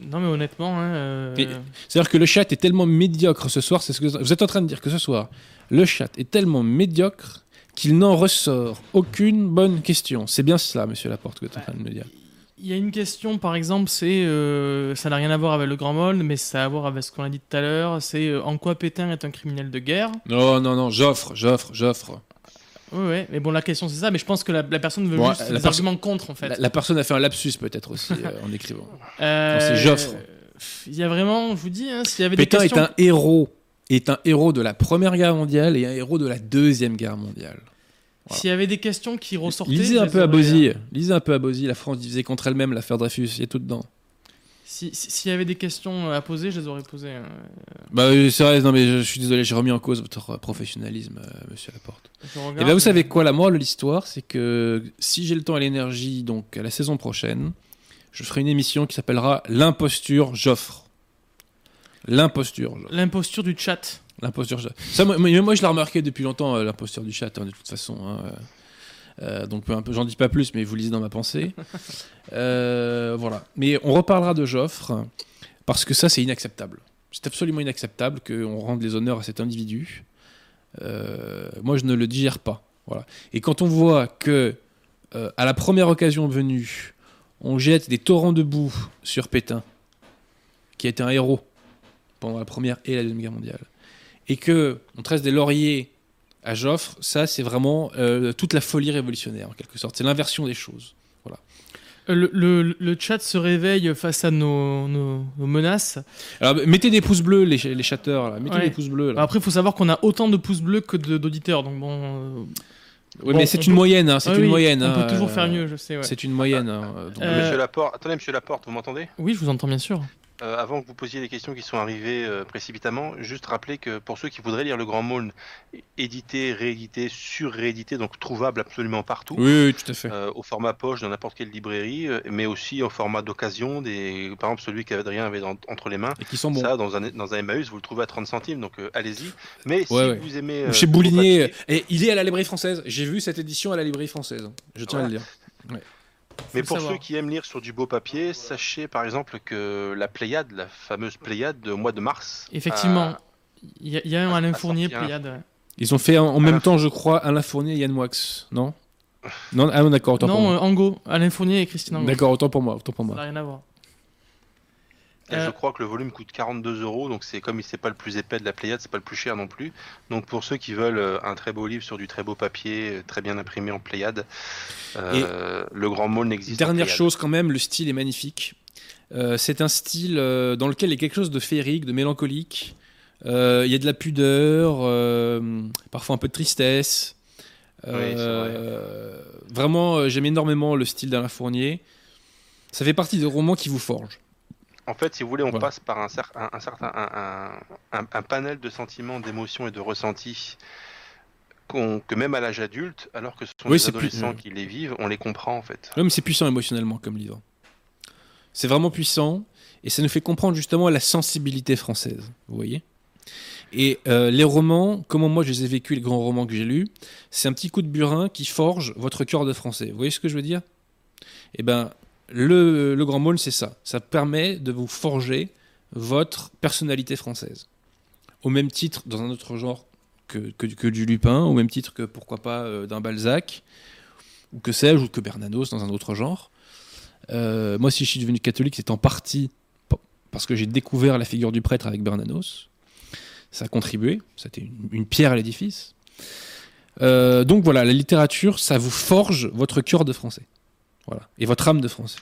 Non, mais honnêtement. Hein, euh, C'est-à-dire que le chat est tellement médiocre ce soir, c'est ce que vous êtes en train de dire que ce soir, le chat est tellement médiocre qu'il n'en ressort aucune bonne question. C'est bien cela, monsieur Laporte, que tu es en train de me dire. Il y a une question, par exemple, c'est ça n'a rien à voir avec le grand monde, mais ça a à voir avec ce qu'on a dit tout à l'heure. C'est en quoi Pétain est un criminel de guerre? Non, non, non, j'offre, j'offre, j'offre. Oui, ouais. mais bon, la question c'est ça, mais je pense que la, personne veut juste des arguments contre en fait. La, personne a fait un lapsus peut-être aussi euh, en écrivant. Euh, c'est Joffre. Il y a vraiment, je vous dis, hein, s'il y avait Pétain des questions... est un héros, est un héros de la Première Guerre mondiale et un héros de la Deuxième Guerre mondiale. S'il y avait des questions qui ressortaient. Lisez un peu à Bozy. Lisez un peu à. La France divisée contre elle-même, l'affaire Dreyfus, il y a tout dedans. S'il y avait des questions à poser, je les aurais posées. Hein. Bah c'est vrai, non mais je, suis désolé, j'ai remis en cause votre professionnalisme, euh, monsieur Laporte. Et bah vous savez quoi, la morale de l'histoire, c'est que si j'ai le temps et l'énergie, donc à la saison prochaine, je ferai une émission qui s'appellera L'imposture Joffre. L'imposture. L'imposture du chat. L'imposture. Ça, moi, moi je l'ai remarqué depuis longtemps, euh, l'imposture du chat, hein, de toute façon. Hein, euh. Euh, donc j'en dis pas plus, mais vous lisez dans ma pensée. Euh, voilà. Mais on reparlera de Joffre, parce que ça, c'est inacceptable. C'est absolument inacceptable qu'on rende les honneurs à cet individu. Euh, moi, je ne le digère pas. Voilà. Et quand on voit que, à la première occasion venue, on jette des torrents de boue sur Pétain, qui a été un héros pendant la première et la deuxième guerre mondiale, et que on tresse des lauriers à Joffre, ça c'est vraiment euh, toute la folie révolutionnaire en quelque sorte. C'est l'inversion des choses. Voilà. Euh, le, le, chat se réveille face à nos, nos, menaces. Alors, mettez des pouces bleus, les, les chatteurs. Là. Mettez des pouces bleus. Après, il faut savoir qu'on a autant de pouces bleus que d'auditeurs. Donc bon. Euh, oui, mais c'est une, moyenne, hein, c'est une moyenne. On peut toujours faire mieux, je sais. C'est une moyenne. Hein, Monsieur Laporte, attendez, Monsieur Laporte, vous m'entendez? Oui, je vous entends bien sûr. Euh, avant que vous posiez les questions qui sont arrivées euh, précipitamment, juste rappeler que pour ceux qui voudraient lire le Grand Maulne, édité, réédité, sur-réédité, donc trouvable absolument partout. Oui, tout à fait. Euh, au format poche dans n'importe quelle librairie, mais aussi au format d'occasion. Des... Par exemple, celui qu'Adrien avait entre les mains. Et qui sont bons. Ça, dans un, dans un Emmaüs, vous le trouvez à 30 centimes, donc allez-y. Mais si vous aimez. Chez Boulinier, et il est à la librairie française. J'ai vu cette édition à la librairie française. Je tiens à le dire. Ouais. Mais pour ceux qui aiment lire sur du beau papier, sachez par exemple que la Pléiade, la fameuse Pléiade de mois de mars. Effectivement, il y, a un Alain Fournier Pléiade. Ils ont fait en, même temps, je crois, Alain Fournier et Yann Moix, non? Non, ah non d'accord, autant non, pour moi. Non, Ango, Alain Fournier et Christine Ango. D'accord, autant pour moi, autant pour moi. Ça n'a rien à voir. Je euh, crois que le volume coûte 42 euros, donc c'est comme il c'est pas le plus épais de la Pléiade, c'est pas le plus cher non plus. Donc pour ceux qui veulent euh, un très beau livre sur du très beau papier, euh, très bien imprimé en Pléiade, le Grand Mall n'existe pas. Dernière chose quand même, le style est magnifique. c'est un style dans lequel il y a quelque chose de féerique, de mélancolique. Il y a de la pudeur, parfois un peu de tristesse. vraiment, j'aime énormément le style d'Alain Fournier. Ça fait partie des romans qui vous forgent. En fait, si vous voulez, on passe par un, un, certain un, panel de sentiments, d'émotions et de ressentis que même à l'âge adulte, alors que ce sont les adolescents qui les vivent, on les comprend en fait. Oui, mais c'est puissant émotionnellement comme livre. C'est vraiment puissant et ça nous fait comprendre justement la sensibilité française. Vous voyez et euh, les romans, comment moi je les ai vécus, les grands romans que j'ai lus, c'est un petit coup de burin qui forge votre cœur de français. Vous voyez ce que je veux dire? Eh ben, le, Grand Môle, c'est ça. Ça permet de vous forger votre personnalité française. Au même titre, dans un autre genre que, que, du Lupin, au même titre que, pourquoi pas, euh, d'un Balzac, ou que sais-je, ou que Bernanos, dans un autre genre. Euh, moi, si je suis devenu catholique, c'est en partie parce que j'ai découvert la figure du prêtre avec Bernanos. Ça a contribué, c'était une, une pierre à l'édifice. Euh, donc voilà, la littérature, ça vous forge votre cœur de français. Voilà. Et votre âme de français.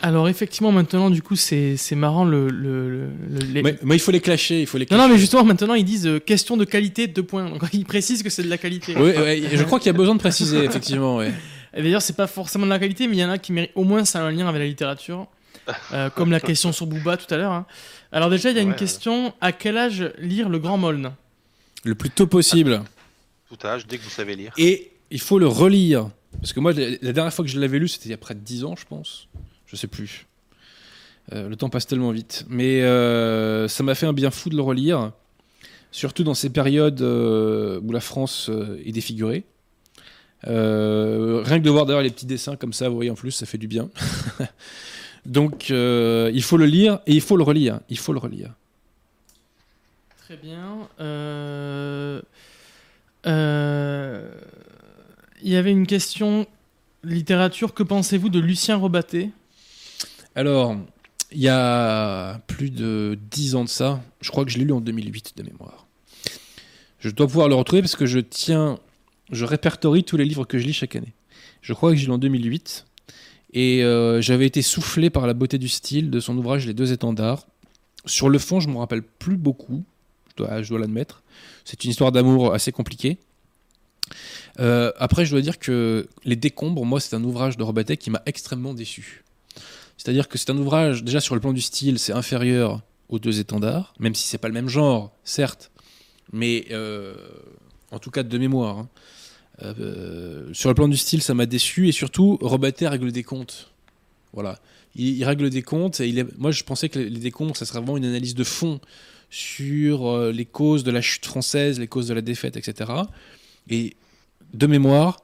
Alors effectivement maintenant du coup c'est marrant le, le, Mais, il faut les clasher, il faut les Non non mais justement maintenant ils disent euh, question de qualité deux points donc ils précisent que c'est de la qualité. Oui, je crois qu'il y a besoin de préciser effectivement. Ouais. D'ailleurs c'est pas forcément de la qualité mais il y en a qui méritent au moins ça a un lien avec la littérature euh, comme la question sur Booba tout à l'heure. Hein. Alors déjà il y a une question à quel âge lire le Grand Moln Le plus tôt possible. Tout âge dès que vous savez lire. Et il faut le relire parce que moi, la dernière fois que je l'avais lu, c'était il y a près de 10 ans, je pense. Je sais plus. Euh, le temps passe tellement vite. Mais euh, ça m'a fait un bien fou de le relire. Surtout dans ces périodes euh, où la France est défigurée. rien que de voir d'ailleurs les petits dessins comme ça, vous voyez en plus, ça fait du bien. Donc il faut le lire et il faut le relire. Il faut le relire. Très bien. Euh il y avait une question littérature. Que pensez-vous de Lucien Rebatté Alors, il y a plus de 10 ans de ça, je crois que je l'ai lu en 2008 de mémoire. Je dois pouvoir le retrouver parce que je tiens, je répertorie tous les livres que je lis chaque année. Je crois que j'ai lu en 2008. Et euh, j'avais été soufflé par la beauté du style de son ouvrage Les deux étendards. Sur le fond, je ne me rappelle plus beaucoup, je dois, je dois l'admettre. C'est une histoire d'amour assez compliquée. Euh, après, je dois dire que Les Décombres, moi, c'est un ouvrage de Robatet qui m'a extrêmement déçu. C'est-à-dire que c'est un ouvrage, déjà sur le plan du style, c'est inférieur aux deux étendards, même si c'est pas le même genre, certes, mais euh, en tout cas de mémoire. Hein. Euh, sur le plan du style, ça m'a déçu et surtout, Robatet règle des comptes. Voilà, il, règle des comptes et moi je pensais que les, décombres, ça serait vraiment une analyse de fond sur les causes de la chute française, les causes de la défaite, etc. Et de mémoire,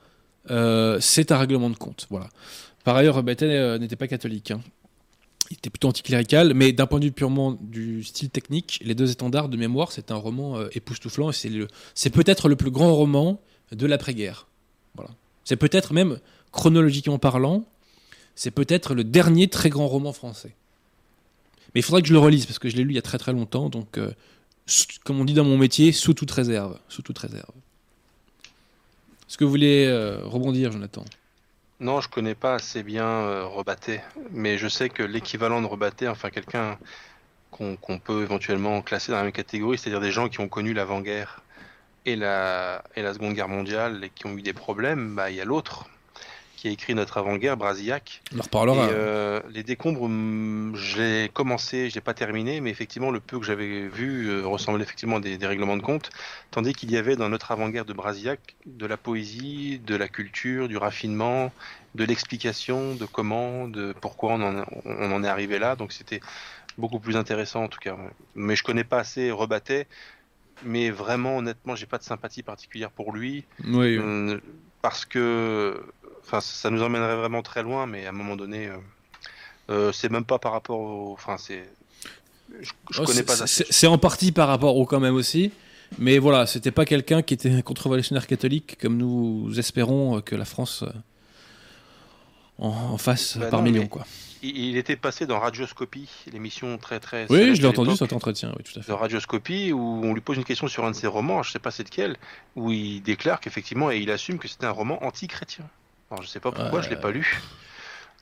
c'est un règlement de compte. Voilà. Par ailleurs, Robatet n'était pas catholique. Hein il était plutôt anticlérical, mais d'un point de vue purement du style technique, Les Deux Étendards de mémoire, c'est un roman euh, époustouflant c'est peut-être le plus grand roman de l'après-guerre. Voilà. C'est peut-être même, chronologiquement parlant, c'est peut-être le dernier très grand roman français. Mais il faudrait que je le relise parce que je l'ai lu il y a très très longtemps, donc euh, comme on dit dans mon métier, sous toute réserve. Sous toute réserve. Est-ce que vous voulez euh, rebondir, Jonathan? Non, je connais pas assez bien euh, Rebatté, mais je sais que l'équivalent de Rebatté, enfin quelqu'un qu'on peut éventuellement classer dans la même catégorie, c'est-à-dire des gens qui ont connu l'avant-guerre et la, Seconde Guerre mondiale et qui ont eu des problèmes, bah il y a l'autre, qui a écrit notre avant-guerre, Brasillac. On en reparlera. Euh, les décombres, mm, j'ai commencé, je n'ai pas terminé, mais effectivement, le peu que j'avais vu euh, ressemblait effectivement à des, règlements de compte, tandis qu'il y avait dans notre avant-guerre de Brasillac de la poésie, de la culture, du raffinement, de l'explication de comment, de pourquoi on en, on en est arrivé là. Donc c'était beaucoup plus intéressant en tout cas. Mais je connais pas assez Rebattet mais vraiment honnêtement j'ai pas de sympathie particulière pour lui oui. Euh, parce que Enfin, ça nous emmènerait vraiment très loin, mais à un moment donné, euh, euh, c'est même pas par rapport au. Enfin, c'est. Je, oh, connais pas C'est en partie par rapport au quand même aussi. Mais voilà, c'était pas quelqu'un qui était un contre-révolutionnaire catholique comme nous espérons que la France euh, en, fasse bah par millions. Quoi. Il, était passé dans Radioscopie, l'émission très très. Oui, je l'ai entendu cet entretien, oui, tout à fait. Dans Radioscopie, où on lui pose une question sur un de ses romans, je sais pas c'est lequel, où il déclare qu'effectivement, et il assume que c'était un roman anti-chrétien. Alors, je sais pas pourquoi, je l'ai pas lu.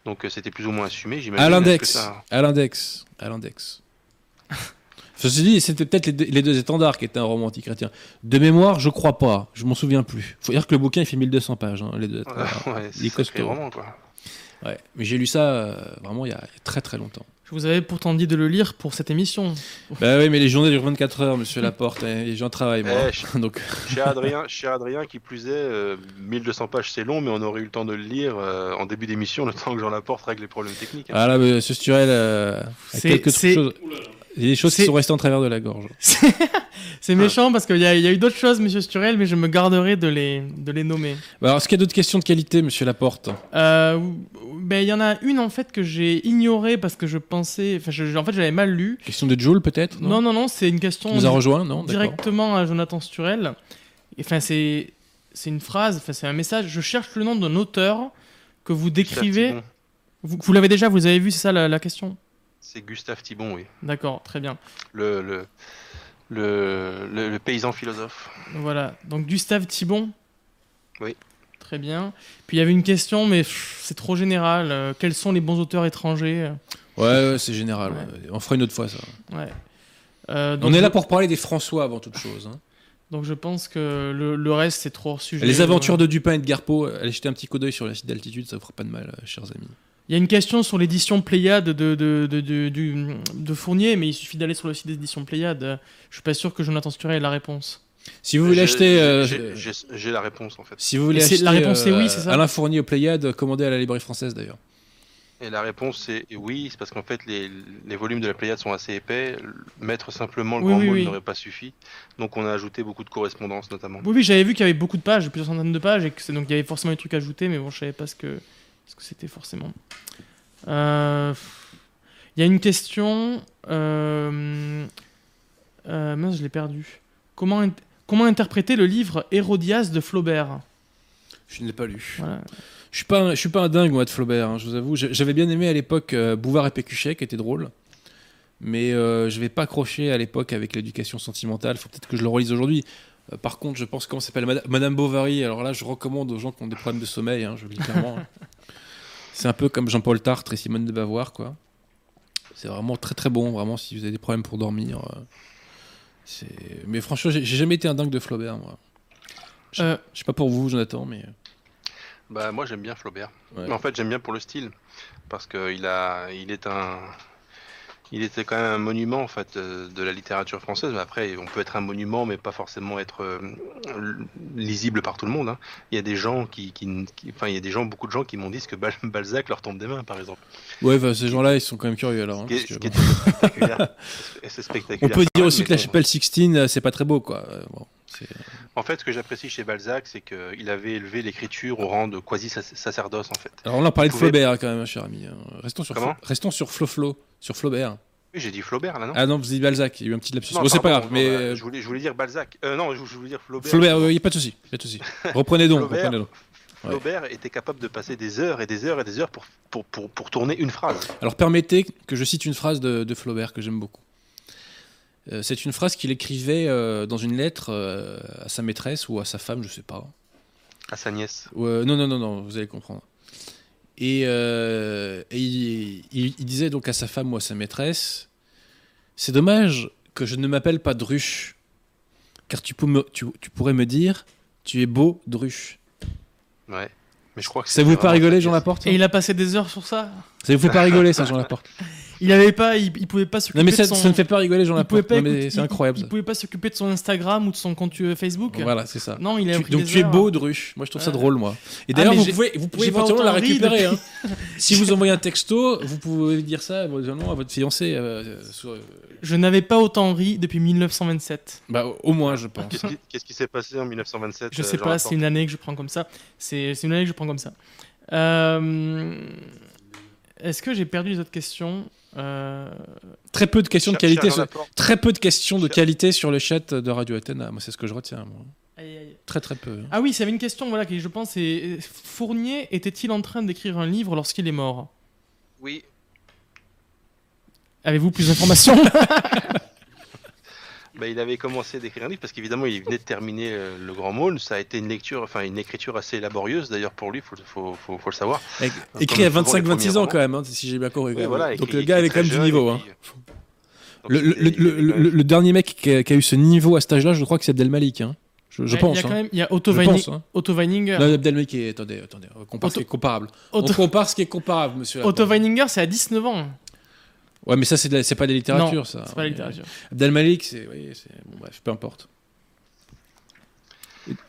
Donc euh, c'était plus ou moins assumé, j'imagine. À l'index. À l'index. À l'index. Ceci dit, c'était peut-être les, deux étendards qui étaient un roman anti-chrétien. De mémoire, je crois pas. Je m'en souviens plus. Faut dire que le bouquin il fait 1200 pages. Hein, les deux ouais, il est costaud. Roman, quoi. Ouais, mais j'ai lu ça euh, vraiment il y a très très longtemps. Je vous avais pourtant dit de le lire pour cette émission. Bah oui, mais les journées durent 24 heures, monsieur Laporte. et les gens travaillent, moi. Eh, Donc... chez, Adrien, chez Adrien, qui plus est, 1200 euh, pages c'est long, mais on aurait eu le temps de le lire euh, en début d'émission, le temps que Jean Laporte règle les problèmes techniques. Hein. Ah là, monsieur Sturel, euh, quelque chose. Il y a des choses qui sont restées en travers de la gorge. C'est méchant parce qu'il y, a eu d'autres choses, monsieur Sturel, mais je me garderai de les, de les nommer. Bah, alors, est-ce qu'il y a d'autres questions de qualité, monsieur Laporte? Euh, ben, Il y en a une, en fait, que j'ai ignorée parce que je pensais. Enfin, en fait, j'avais mal lu. Question de Joule, peut-être Non, non, non, c'est une question. Vous a rejoint, non? Directement à Jonathan Sturel. Enfin, c'est une phrase, enfin, c'est un message. Je cherche le nom d'un auteur que vous décrivez. Vous, vous l'avez déjà, vous avez vu, c'est ça la, la question? C'est Gustave Thibon, oui. D'accord, très bien. Le, le, le, paysan philosophe. Voilà, donc Gustave Thibon? Oui. Très bien. Puis il y avait une question, mais c'est trop général. Euh, quels sont les bons auteurs étrangers Ouais, c'est général. On fera une autre fois ça. Ouais. Euh, On est là pour parler des François avant toute chose. Hein. Donc je pense que le, reste c'est trop hors sujet. Les aventures de Dupin et de Garpeau, allez jeter un petit coup d'œil sur la site d'altitude, ça vous fera pas de mal, euh, chers amis. Il y a une question sur l'édition Pléiade de, de, de, de, Fournier, mais il suffit d'aller sur le site d'édition Pléiade. Je suis pas sûr que Jonathan Sturé ait la réponse. Si vous voulez acheter. Euh, j'ai la réponse en fait. Si vous voulez acheter. La réponse c'est oui, c'est ça Alain Fournier au Pléiade, commandé à la librairie française d'ailleurs. Et la réponse c'est oui, c'est parce qu'en fait les, les, volumes de la Pléiade sont assez épais. Mettre simplement le grand mot n'aurait pas suffi. Donc on a ajouté beaucoup de correspondances notamment. Oui, oui, j'avais vu qu'il y avait beaucoup de pages, plusieurs centaines de pages, et que donc il y avait forcément des trucs ajoutés, mais bon, je savais pas ce que ce que c'était forcément. Euh, il y a une question. Euh, euh, mince, je l'ai perdu. Comment, comment interpréter le livre Hérodias de Flaubert? Je ne l'ai pas lu. Je suis pas, je suis pas un dingue moi de Flaubert. Hein, je vous avoue. J'avais bien aimé à l'époque Bouvard et Pécuchet, qui était drôle, mais je vais pas accrocher à l'époque avec l'éducation sentimentale. Faut peut-être que je le relise aujourd'hui. Euh, par contre, je pense comment s'appelle Madame, Bovary. Alors là, je recommande aux gens qui ont des problèmes de sommeil. Hein, je le dis clairement. Hein. C'est un peu comme Jean-Paul Tartre et Simone de Bavoir, quoi. C'est vraiment très très bon, vraiment, si vous avez des problèmes pour dormir. Euh, mais franchement, j'ai jamais été un dingue de Flaubert, moi. Je, euh... je sais pas pour vous, Jonathan, mais. Bah moi j'aime bien Flaubert. Mais en fait j'aime bien pour le style parce qu'il a, il est un, il était quand même un monument en fait euh, de la littérature française. Après, on peut être un monument, mais pas forcément être euh, lisible par tout le monde. Hein. Il y a des gens qui, enfin, il y a des gens, beaucoup de gens qui m'ont dit que Balzac leur tombe des mains, par exemple. Ouais, bah, ces gens-là, ils sont quand même curieux alors. Hein, c'est spectaculaire. On peut dire aussi que la chapelle Sixtine, euh, c'est pas très beau, quoi. En fait, ce que j'apprécie chez Balzac, c'est qu'il avait élevé l'écriture au rang de quasi sacerdoce, en fait. Alors, on a parlé de Flaubert hein, quand même, cher ami. Restons sur, restons sur Flo Flo. Sur Flaubert. Oui, j'ai dit Flaubert là, non Ah non, vous dites Balzac, il y a eu un petit lapsus. bon, c'est pas grave, mais. Euh, je, voulais, je voulais dire Balzac. Euh, non, je, voulais dire Flaubert. Flaubert, il n'y a pas de souci. Pas de souci. reprenez donc. Flaubert, reprenez donc. Flaubert était capable de passer des heures et des heures et des heures pour, pour, pour, pour tourner une phrase. Alors permettez que je cite une phrase de, de Flaubert que j'aime beaucoup. Euh, c'est une phrase qu'il écrivait euh, dans une lettre euh, à sa maîtresse ou à sa femme, je sais pas. À sa nièce. non, non, non, non, vous allez comprendre. Et, et il, il, disait donc à sa femme ou à sa maîtresse c'est dommage que je ne m'appelle pas Druche, car tu, tu, pourrais me dire, tu es beau, Druche. Ouais. Mais je crois que ça vous fait pas rigoler, Jean Laporte Et il a passé des heures sur ça? Ça vous fait pas rigoler, ça, Jean Laporte il avait pas, il, pouvait pas s'occuper. Non mais ça, ça ne fait pas rigoler, Jean Laporte. C'est incroyable. Il, il, pouvait pas s'occuper de son Instagram ou de son compte Facebook. Voilà, c'est ça. Non, il a tu, Donc tu es beau, Druche. Moi, je trouve ça drôle, moi. Et d'ailleurs, ah, vous, pouvez, vous pouvez éventuellement la récupérer. Hein. si vous envoyez un texto, vous pouvez dire ça à votre fiancé. Euh, euh, je n'avais pas autant ri depuis 1927. Bah, au moins, je pense. Qu'est-ce qui s'est passé en 1927 Je sais euh, pas, c'est une année que je prends comme ça. C'est une année que je prends comme ça. Euh, est-ce que j'ai perdu les autres questions? Euh, Très peu de questions de qualité. Sur... Très peu de questions de qualité sur le chat de Radio Athéna. Moi, c'est ce que je retiens. Très très peu. Ah oui, c'est une question voilà qui je pense est Fournier était-il en train d'écrire un livre lorsqu'il est mort? Oui. Avez-vous plus d'informations? Bah, il avait commencé d'écrire un livre parce qu'évidemment il venait de terminer euh, le Grand Môle. Ça a été une lecture, enfin une écriture assez laborieuse d'ailleurs pour lui, faut, faut, faut, le savoir. écrit à 25-26 ans quand même, hein, si j'ai bien compris. Donc le gars avait quand même du niveau. Hein. Le, le, le, dernier mec qui a, eu ce niveau à cet âge-là, je crois que c'est Abdelmalik. Hein. Je, pense. Il y a quand même, il y a Otto, Weining, Otto Weininger. Non, Abdelmalik est, attendez, attendez, on compare ce qui est comparable. On compare ce qui est comparable, monsieur. Otto Weininger, c'est à 19 ans. Ouais, mais ça, c'est pas de la littérature, ça. C'est pas de la littérature. Abdelmalik, c'est. Oui, bon, bref, peu importe.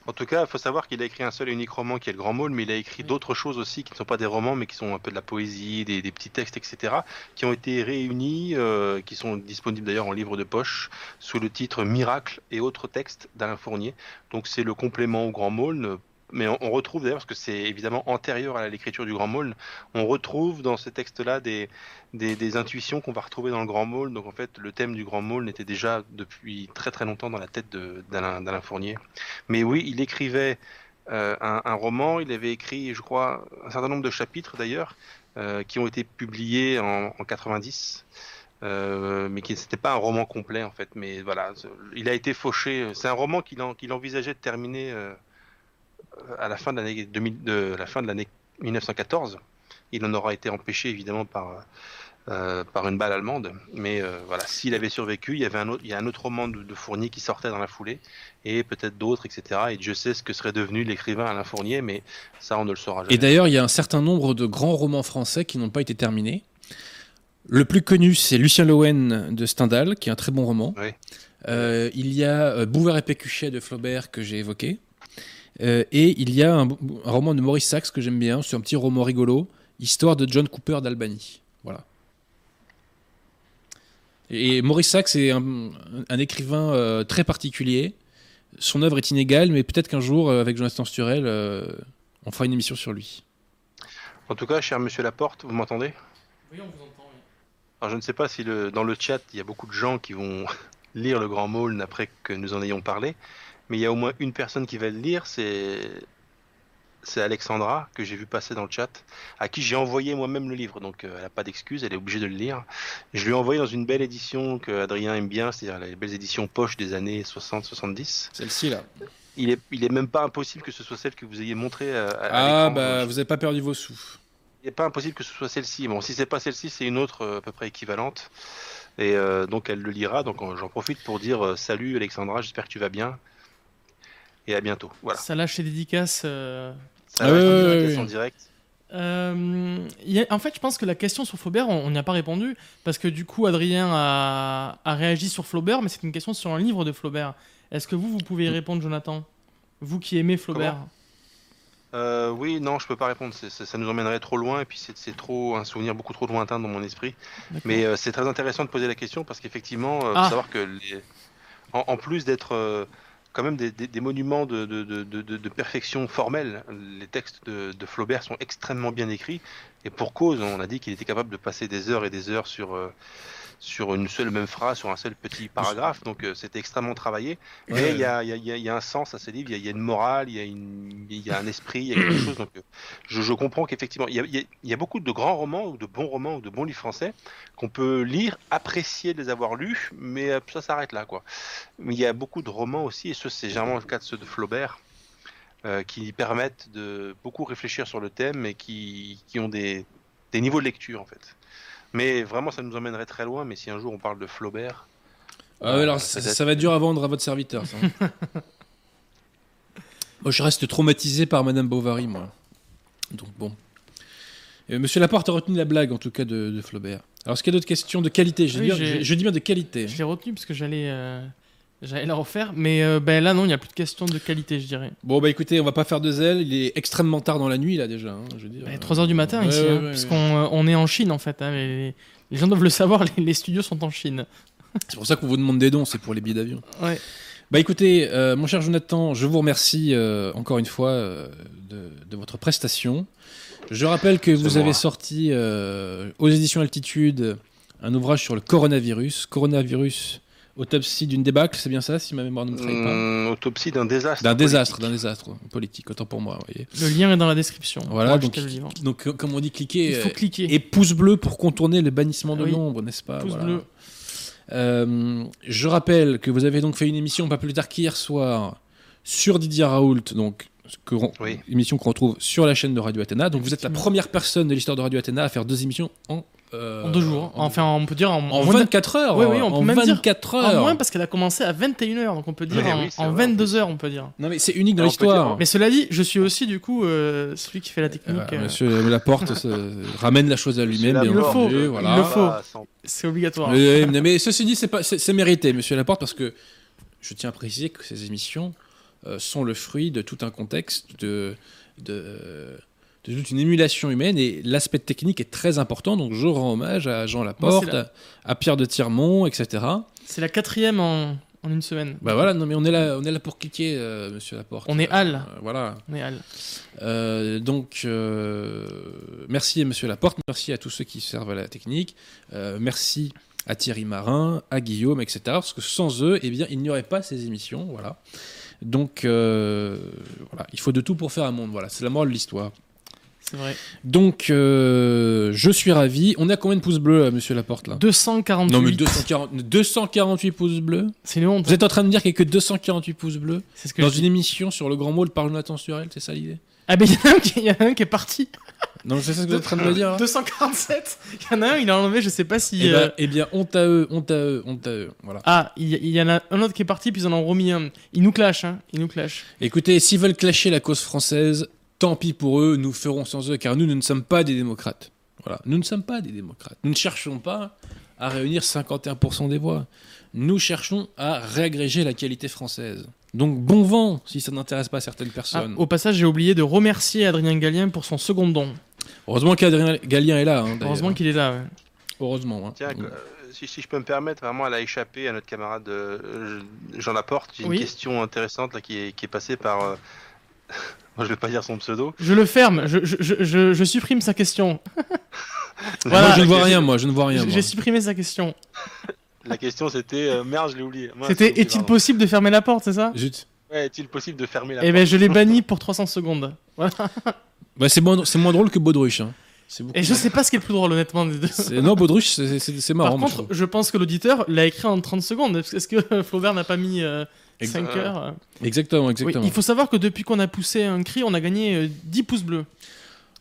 En tout cas, il faut savoir qu'il a écrit un seul et unique roman qui est Le Grand Môle, mais il a écrit d'autres choses aussi qui ne sont pas des romans, mais qui sont un peu de la poésie, des, petits textes, etc., qui ont été réunis, euh, qui sont disponibles d'ailleurs en livre de poche, sous le titre Miracle et autres textes d'Alain Fournier. Donc c'est le complément au Grand Môle mais on, retrouve d'ailleurs, parce que c'est évidemment antérieur à l'écriture du Grand Môle, on retrouve dans ces textes-là des, des, intuitions qu'on va retrouver dans le Grand Môle. Donc en fait, le thème du Grand Môle était déjà depuis très très longtemps dans la tête d'Alain Fournier. Mais oui, il écrivait euh, un, roman, il avait écrit, je crois, un certain nombre de chapitres d'ailleurs, euh, qui ont été publiés en, en 90. Euh, mais qui n'était pas un roman complet en fait. Mais voilà, il a été fauché. C'est un roman qu'il envisageait de terminer à la fin de l'année de la fin de l'année 1914. Il en aura été empêché évidemment par euh, par une balle allemande. Mais euh, voilà, s'il avait survécu, il y avait un autre, il y a un autre roman de, Fournier qui sortait dans la foulée, et peut-être d'autres, etc. Et Dieu sait ce que serait devenu l'écrivain Alain Fournier, mais ça, on ne le saura jamais. Et d'ailleurs, il y a un certain nombre de grands romans français qui n'ont pas été terminés. Le plus connu, c'est Lucien Lowen de Stendhal, qui est un très bon roman. Euh, il y a Bouvard et Pécuchet de Flaubert que j'ai évoqué. Euh, et il y a un, roman de Maurice Sachs que j'aime bien, c'est un petit roman rigolo, Histoire de John Cooper d'Albany. Voilà. Et Maurice Sachs est un, écrivain euh, très particulier. Son œuvre est inégale, mais peut-être qu'un jour, euh, avec Jonathan Sturel, on fera une émission sur lui. En tout cas, cher monsieur Laporte, vous m'entendez? Oui, on vous entend. Oui. Alors, je ne sais pas si le, dans le chat, il y a beaucoup de gens qui vont lire le Grand Maulne après que nous en ayons parlé mais il y a au moins une personne qui va le lire, c'est c'est Alexandra, que j'ai vu passer dans le chat, à qui j'ai envoyé moi-même le livre. Donc euh, elle n'a pas d'excuse, elle est obligée de le lire. Je lui ai envoyé dans une belle édition que Adrien aime bien, c'est-à-dire les belles éditions poche des années 60-70. Celle-ci là. Il est, il est même pas impossible que ce soit celle que vous ayez montrée à, Ah bah vous n'avez pas perdu vos sous. Il n'est pas impossible que ce soit celle-ci. Bon, si c'est pas celle-ci, c'est une autre euh, à peu près équivalente. Et euh, donc elle le lira. Donc j'en profite pour dire salut Alexandra, j'espère que tu vas bien. Et à bientôt. Voilà. Ça lâche les dédicaces. Ça ah ouais, en direct. Euh, en fait, je pense que la question sur Flaubert, on n'y a pas répondu parce que du coup, Adrien a, réagi sur Flaubert, mais c'est une question sur un livre de Flaubert. Est-ce que vous, vous pouvez y répondre, Jonathan? Vous qui aimez Flaubert? Euh, Oui, non, je peux pas répondre. Ça, nous emmènerait trop loin et puis c'est trop un souvenir beaucoup trop lointain dans mon esprit. Mais euh, c'est très intéressant de poser la question parce qu'effectivement, il faut ah. savoir que les... en, plus d'être quand même des, monuments de, perfection formelle. Les textes de, Flaubert sont extrêmement bien écrits et pour cause, on a dit qu'il était capable de passer des heures et des heures sur, euh, sur une seule même phrase, sur un seul petit paragraphe. Donc euh, c'était extrêmement travaillé. Mais il y, a, y, a, y, a, un sens à ce livre, il y, a une morale, il y, a une, y a un esprit, il y a quelque chose. Donc euh, je, je, comprends qu'effectivement, il y, a, beaucoup de grands romans ou de bons romans ou de bons livres français qu'on peut lire, apprécier de les avoir lus, mais euh, ça s'arrête là. quoi. Mais il y a beaucoup de romans aussi, et ce c'est généralement le cas de ceux de Flaubert. qui permettent de beaucoup réfléchir sur le thème et qui, qui ont des, des niveaux de lecture en fait. Mais vraiment, ça nous emmènerait très loin. Mais si un jour on parle de Flaubert. Ah ouais, alors ça, va être dur à vendre à votre serviteur. moi, je reste traumatisé par Madame Bovary, moi. Donc bon. Monsieur Laporte a retenu la blague, en tout cas, de, Flaubert. Alors, est-ce qu'il y a d'autres questions de qualité? Je, dis bien de qualité. Je l'ai retenu parce que j'allais. Euh, J'allais la refaire, mais euh, ben là non, il n'y a plus de question de qualité, je dirais. Bon bah écoutez, on va pas faire de zèle, il est extrêmement tard dans la nuit là déjà. Hein, je veux dire. 3h du matin ici, hein, puisqu'on euh, on est en Chine en fait. Hein, les, gens doivent le savoir, les, studios sont en Chine. C'est pour ça qu'on vous demande des dons, c'est pour les billets d'avion. Ouais. Bah écoutez, euh, mon cher Jonathan, je vous remercie encore une fois de, de, votre prestation. Je rappelle que vous avez sorti aux éditions Altitude un ouvrage sur le coronavirus, coronavirus Autopsie d'une débâcle, c'est bien ça, si ma mémoire ne me trahit pas mmh, Autopsie d'un désastre. D'un désastre, d'un désastre politique, autant pour moi. Voyez. Le lien est dans la description. Voilà, donc, donc, comme on dit, cliquez. Il faut cliquer. Et pouce bleu pour contourner le bannissement de l'ombre, n'est-ce pas Pouce bleu. Euh, je rappelle que vous avez donc fait une émission pas plus tard qu'hier soir sur Didier Raoult, donc que, émission qu'on retrouve sur la chaîne de Radio Athéna. Donc vous êtes la première personne de l'histoire de Radio Athéna à faire deux émissions en euh, en deux jours. enfin, on peut dire en, en 24 heures. Oui, oui, on peut en même 24 dire, heures. En moins parce qu'elle a commencé à 21h, donc on peut dire en, 22 heures, on peut dire. Non, mais c'est unique dans l'histoire. Mais cela dit, je suis aussi du coup euh, celui qui fait la technique. Euh, monsieur Laporte ramène la chose à lui-même. Il le faut. Il le faut. C'est obligatoire. Mais, mais, ceci dit, c'est pas, c'est mérité, Monsieur Laporte, parce que je tiens à préciser que ces émissions sont le fruit de tout un contexte de, de c'est juste une émulation humaine et l'aspect technique est très important. Donc je rends hommage à Jean Laporte, à, Pierre de Tirmont, etc. C'est la quatrième en, en, une semaine. Bah voilà, non mais on est là, on est là pour cliquer, euh, Monsieur Laporte. On est Hal. Euh, voilà. On est Hal. Euh, donc merci à Monsieur Laporte, merci à tous ceux qui servent à la technique, merci à Thierry Marin, à Guillaume, etc. Parce que sans eux, eh bien, il n'y aurait pas ces émissions, voilà. Donc voilà, il faut de tout pour faire un monde. Voilà, c'est la morale de l'histoire. C'est vrai. Donc, euh, je suis ravi. On a combien de pouces bleus, monsieur Laporte là? 248. Non, mais 248 pouces bleus C'est une honte. Vous êtes en train de dire qu'il n'y a que 248 pouces bleus ce que Dans une émission sur le grand mot, le par Jonathan Surel, c'est ça l'idée? Ah, ben il y, en a un qui est parti. Non, c'est ça ce que vous êtes en train de me dire 247 Il y en a un, il a enlevé, je sais pas si. Eh, ben, euh, eh bien, honte à eux, honte à eux, honte à eux. Voilà. Ah, il y, en a un autre qui est parti, puis ils en ont remis un. Ils nous clashent, hein. Ils nous clashent. Écoutez, s'ils veulent clasher la cause française, Tant pis pour eux, nous ferons sans eux, car nous, nous ne sommes pas des démocrates. Voilà, nous ne sommes pas des démocrates. Nous ne cherchons pas à réunir 51% des voix. Nous cherchons à réagréger la qualité française. Donc bon vent si ça n'intéresse pas certaines personnes. Ah, au passage, j'ai oublié de remercier Adrien Gallien pour son second don. Heureusement qu'Adrien Gallien est là. Hein, Heureusement qu'il est là. Heureusement. Hein. Tiens, euh, si, je peux me permettre, vraiment, elle a échappé à notre camarade euh, Jean Laporte. J'ai une question intéressante là, qui, est, qui est passée par. Euh, moi, je vais pas dire son pseudo. Je le ferme, je, je, je, je supprime sa question. voilà, moi, je ne vois rien, moi, je ne vois rien. J'ai supprimé sa question. La question, c'était. Euh, merde, je l'ai oublié. C'était est-il possible de fermer la porte, c'est ça Zut. Ouais, est-il possible de fermer la Eh ben, je l'ai banni pour 300 secondes. Voilà. Bah, c'est moins, c'est moins drôle que Baudruche. Hein. Et je sais pas ce qui est le plus drôle, honnêtement. des deux. Non, Baudruche, c'est- marrant. Par moi, je contre, je pense que l'auditeur l'a écrit en 30 secondes. Est-ce que Flaubert n'a pas mis 5 Ex- heures euh Exactement, Oui, exactement. Il faut savoir que depuis qu'on a poussé un cri, on a gagné euh, 10 pouces bleus.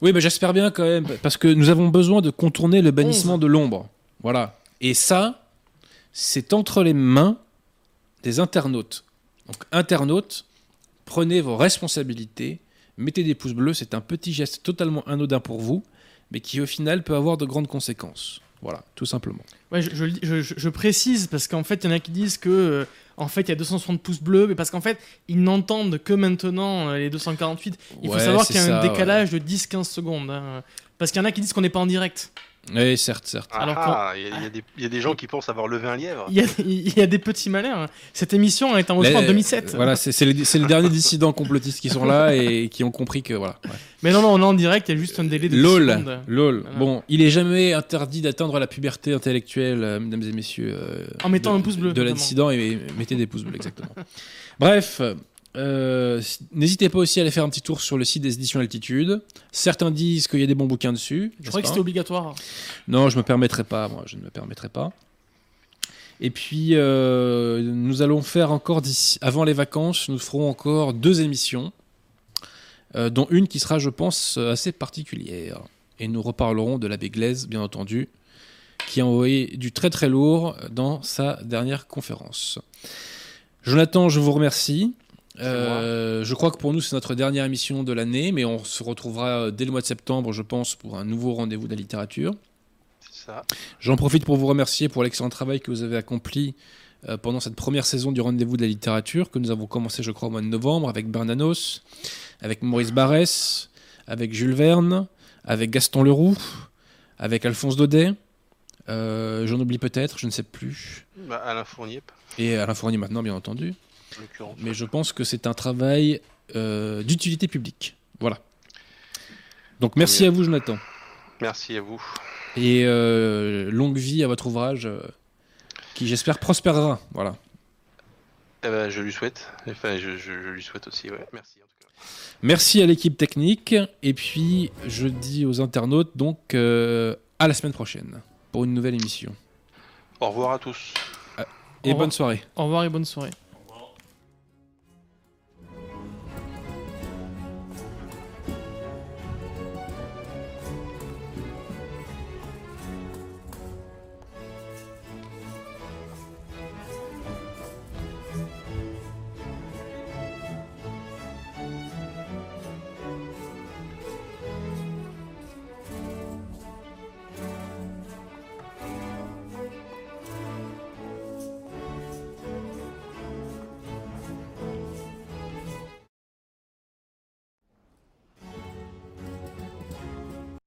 Oui, mais j'espère bien quand même, parce que nous avons besoin de contourner le bannissement de l'ombre. Voilà. Et ça, c'est entre les mains des internautes. Donc, internautes, prenez vos responsabilités, mettez des pouces bleus, c'est un petit geste totalement anodin pour vous, mais qui au final peut avoir de grandes conséquences. Voilà, tout simplement. Ouais, je, précise parce qu'en fait, il y en a qui disent que euh, en fait, il y a 260 pouces bleus, mais parce qu'en fait, ils n'entendent que maintenant euh, les 248. Il faut savoir qu'il y a un décalage de 10-15 secondes. hein. Parce qu'il y en a qui disent qu'on n'est pas en direct. Oui, certes, certes. Ah, Alors ah, il y, a- y des- il y a des gens qui pensent avoir levé un lièvre. Il y a, il y a des petits malins. hein. Cette émission a été enregistrée en Les- 2007. Voilà, c'est les derniers dissidents complotistes qui sont là et qui ont compris que voilà. ouais. Mais non, non, on est en direct, il y a juste un délai de 10 LOL, secondes. LOL. Voilà. Bon, il est jamais interdit d'atteindre la puberté intellectuelle, euh, mesdames et messieurs. euh, En mettant de- un pouce bleu, De l'incident et mettez des pouces bleus, exactement. Bref, euh, n'hésitez pas aussi à aller faire un petit tour sur le site des éditions Altitude. Certains disent qu'il y a des bons bouquins dessus. Je croyais que c'était obligatoire. non, je me permettrai pas, moi, je ne me permettrai pas. Et puis, euh, nous allons faire encore avant les vacances, nous ferons encore deux émissions, euh, dont une qui sera, je pense, assez particulière. Et nous reparlerons de l'abbé Glaise, bien entendu, qui a envoyé du très très lourd dans sa dernière conférence. Jonathan, je vous remercie. Euh, je crois que pour nous, c'est notre dernière émission de l'année, mais on se retrouvera euh, dès le mois de septembre, je pense, pour un nouveau rendez-vous de la littérature. J'en profite pour vous remercier pour l'excellent travail que vous avez accompli euh, pendant cette première saison du rendez-vous de la littérature, que nous avons commencé, je crois, au mois de novembre, avec Bernanos, avec Maurice Barrès, avec Jules Verne, avec Gaston Leroux, avec Alphonse Daudet. Euh, J'en oublie peut-être, je ne sais plus. Bah, Alain Fournier, Et Alain Fournier maintenant, bien entendu. Mais je pense que c'est un travail euh, d'utilité publique. Voilà. Donc merci à vous, Jonathan. Merci à vous. Et euh, longue vie à votre ouvrage, euh, qui j'espère prospérera. Voilà. Eh ben, je lui souhaite. Enfin, je, je- je lui souhaite aussi. Ouais. Merci en tout cas. Merci à l'équipe technique. Et puis, je dis aux internautes, donc, euh, à la semaine prochaine pour une nouvelle émission. Au revoir à tous. Et bonne soirée. Au revoir et bonne soirée.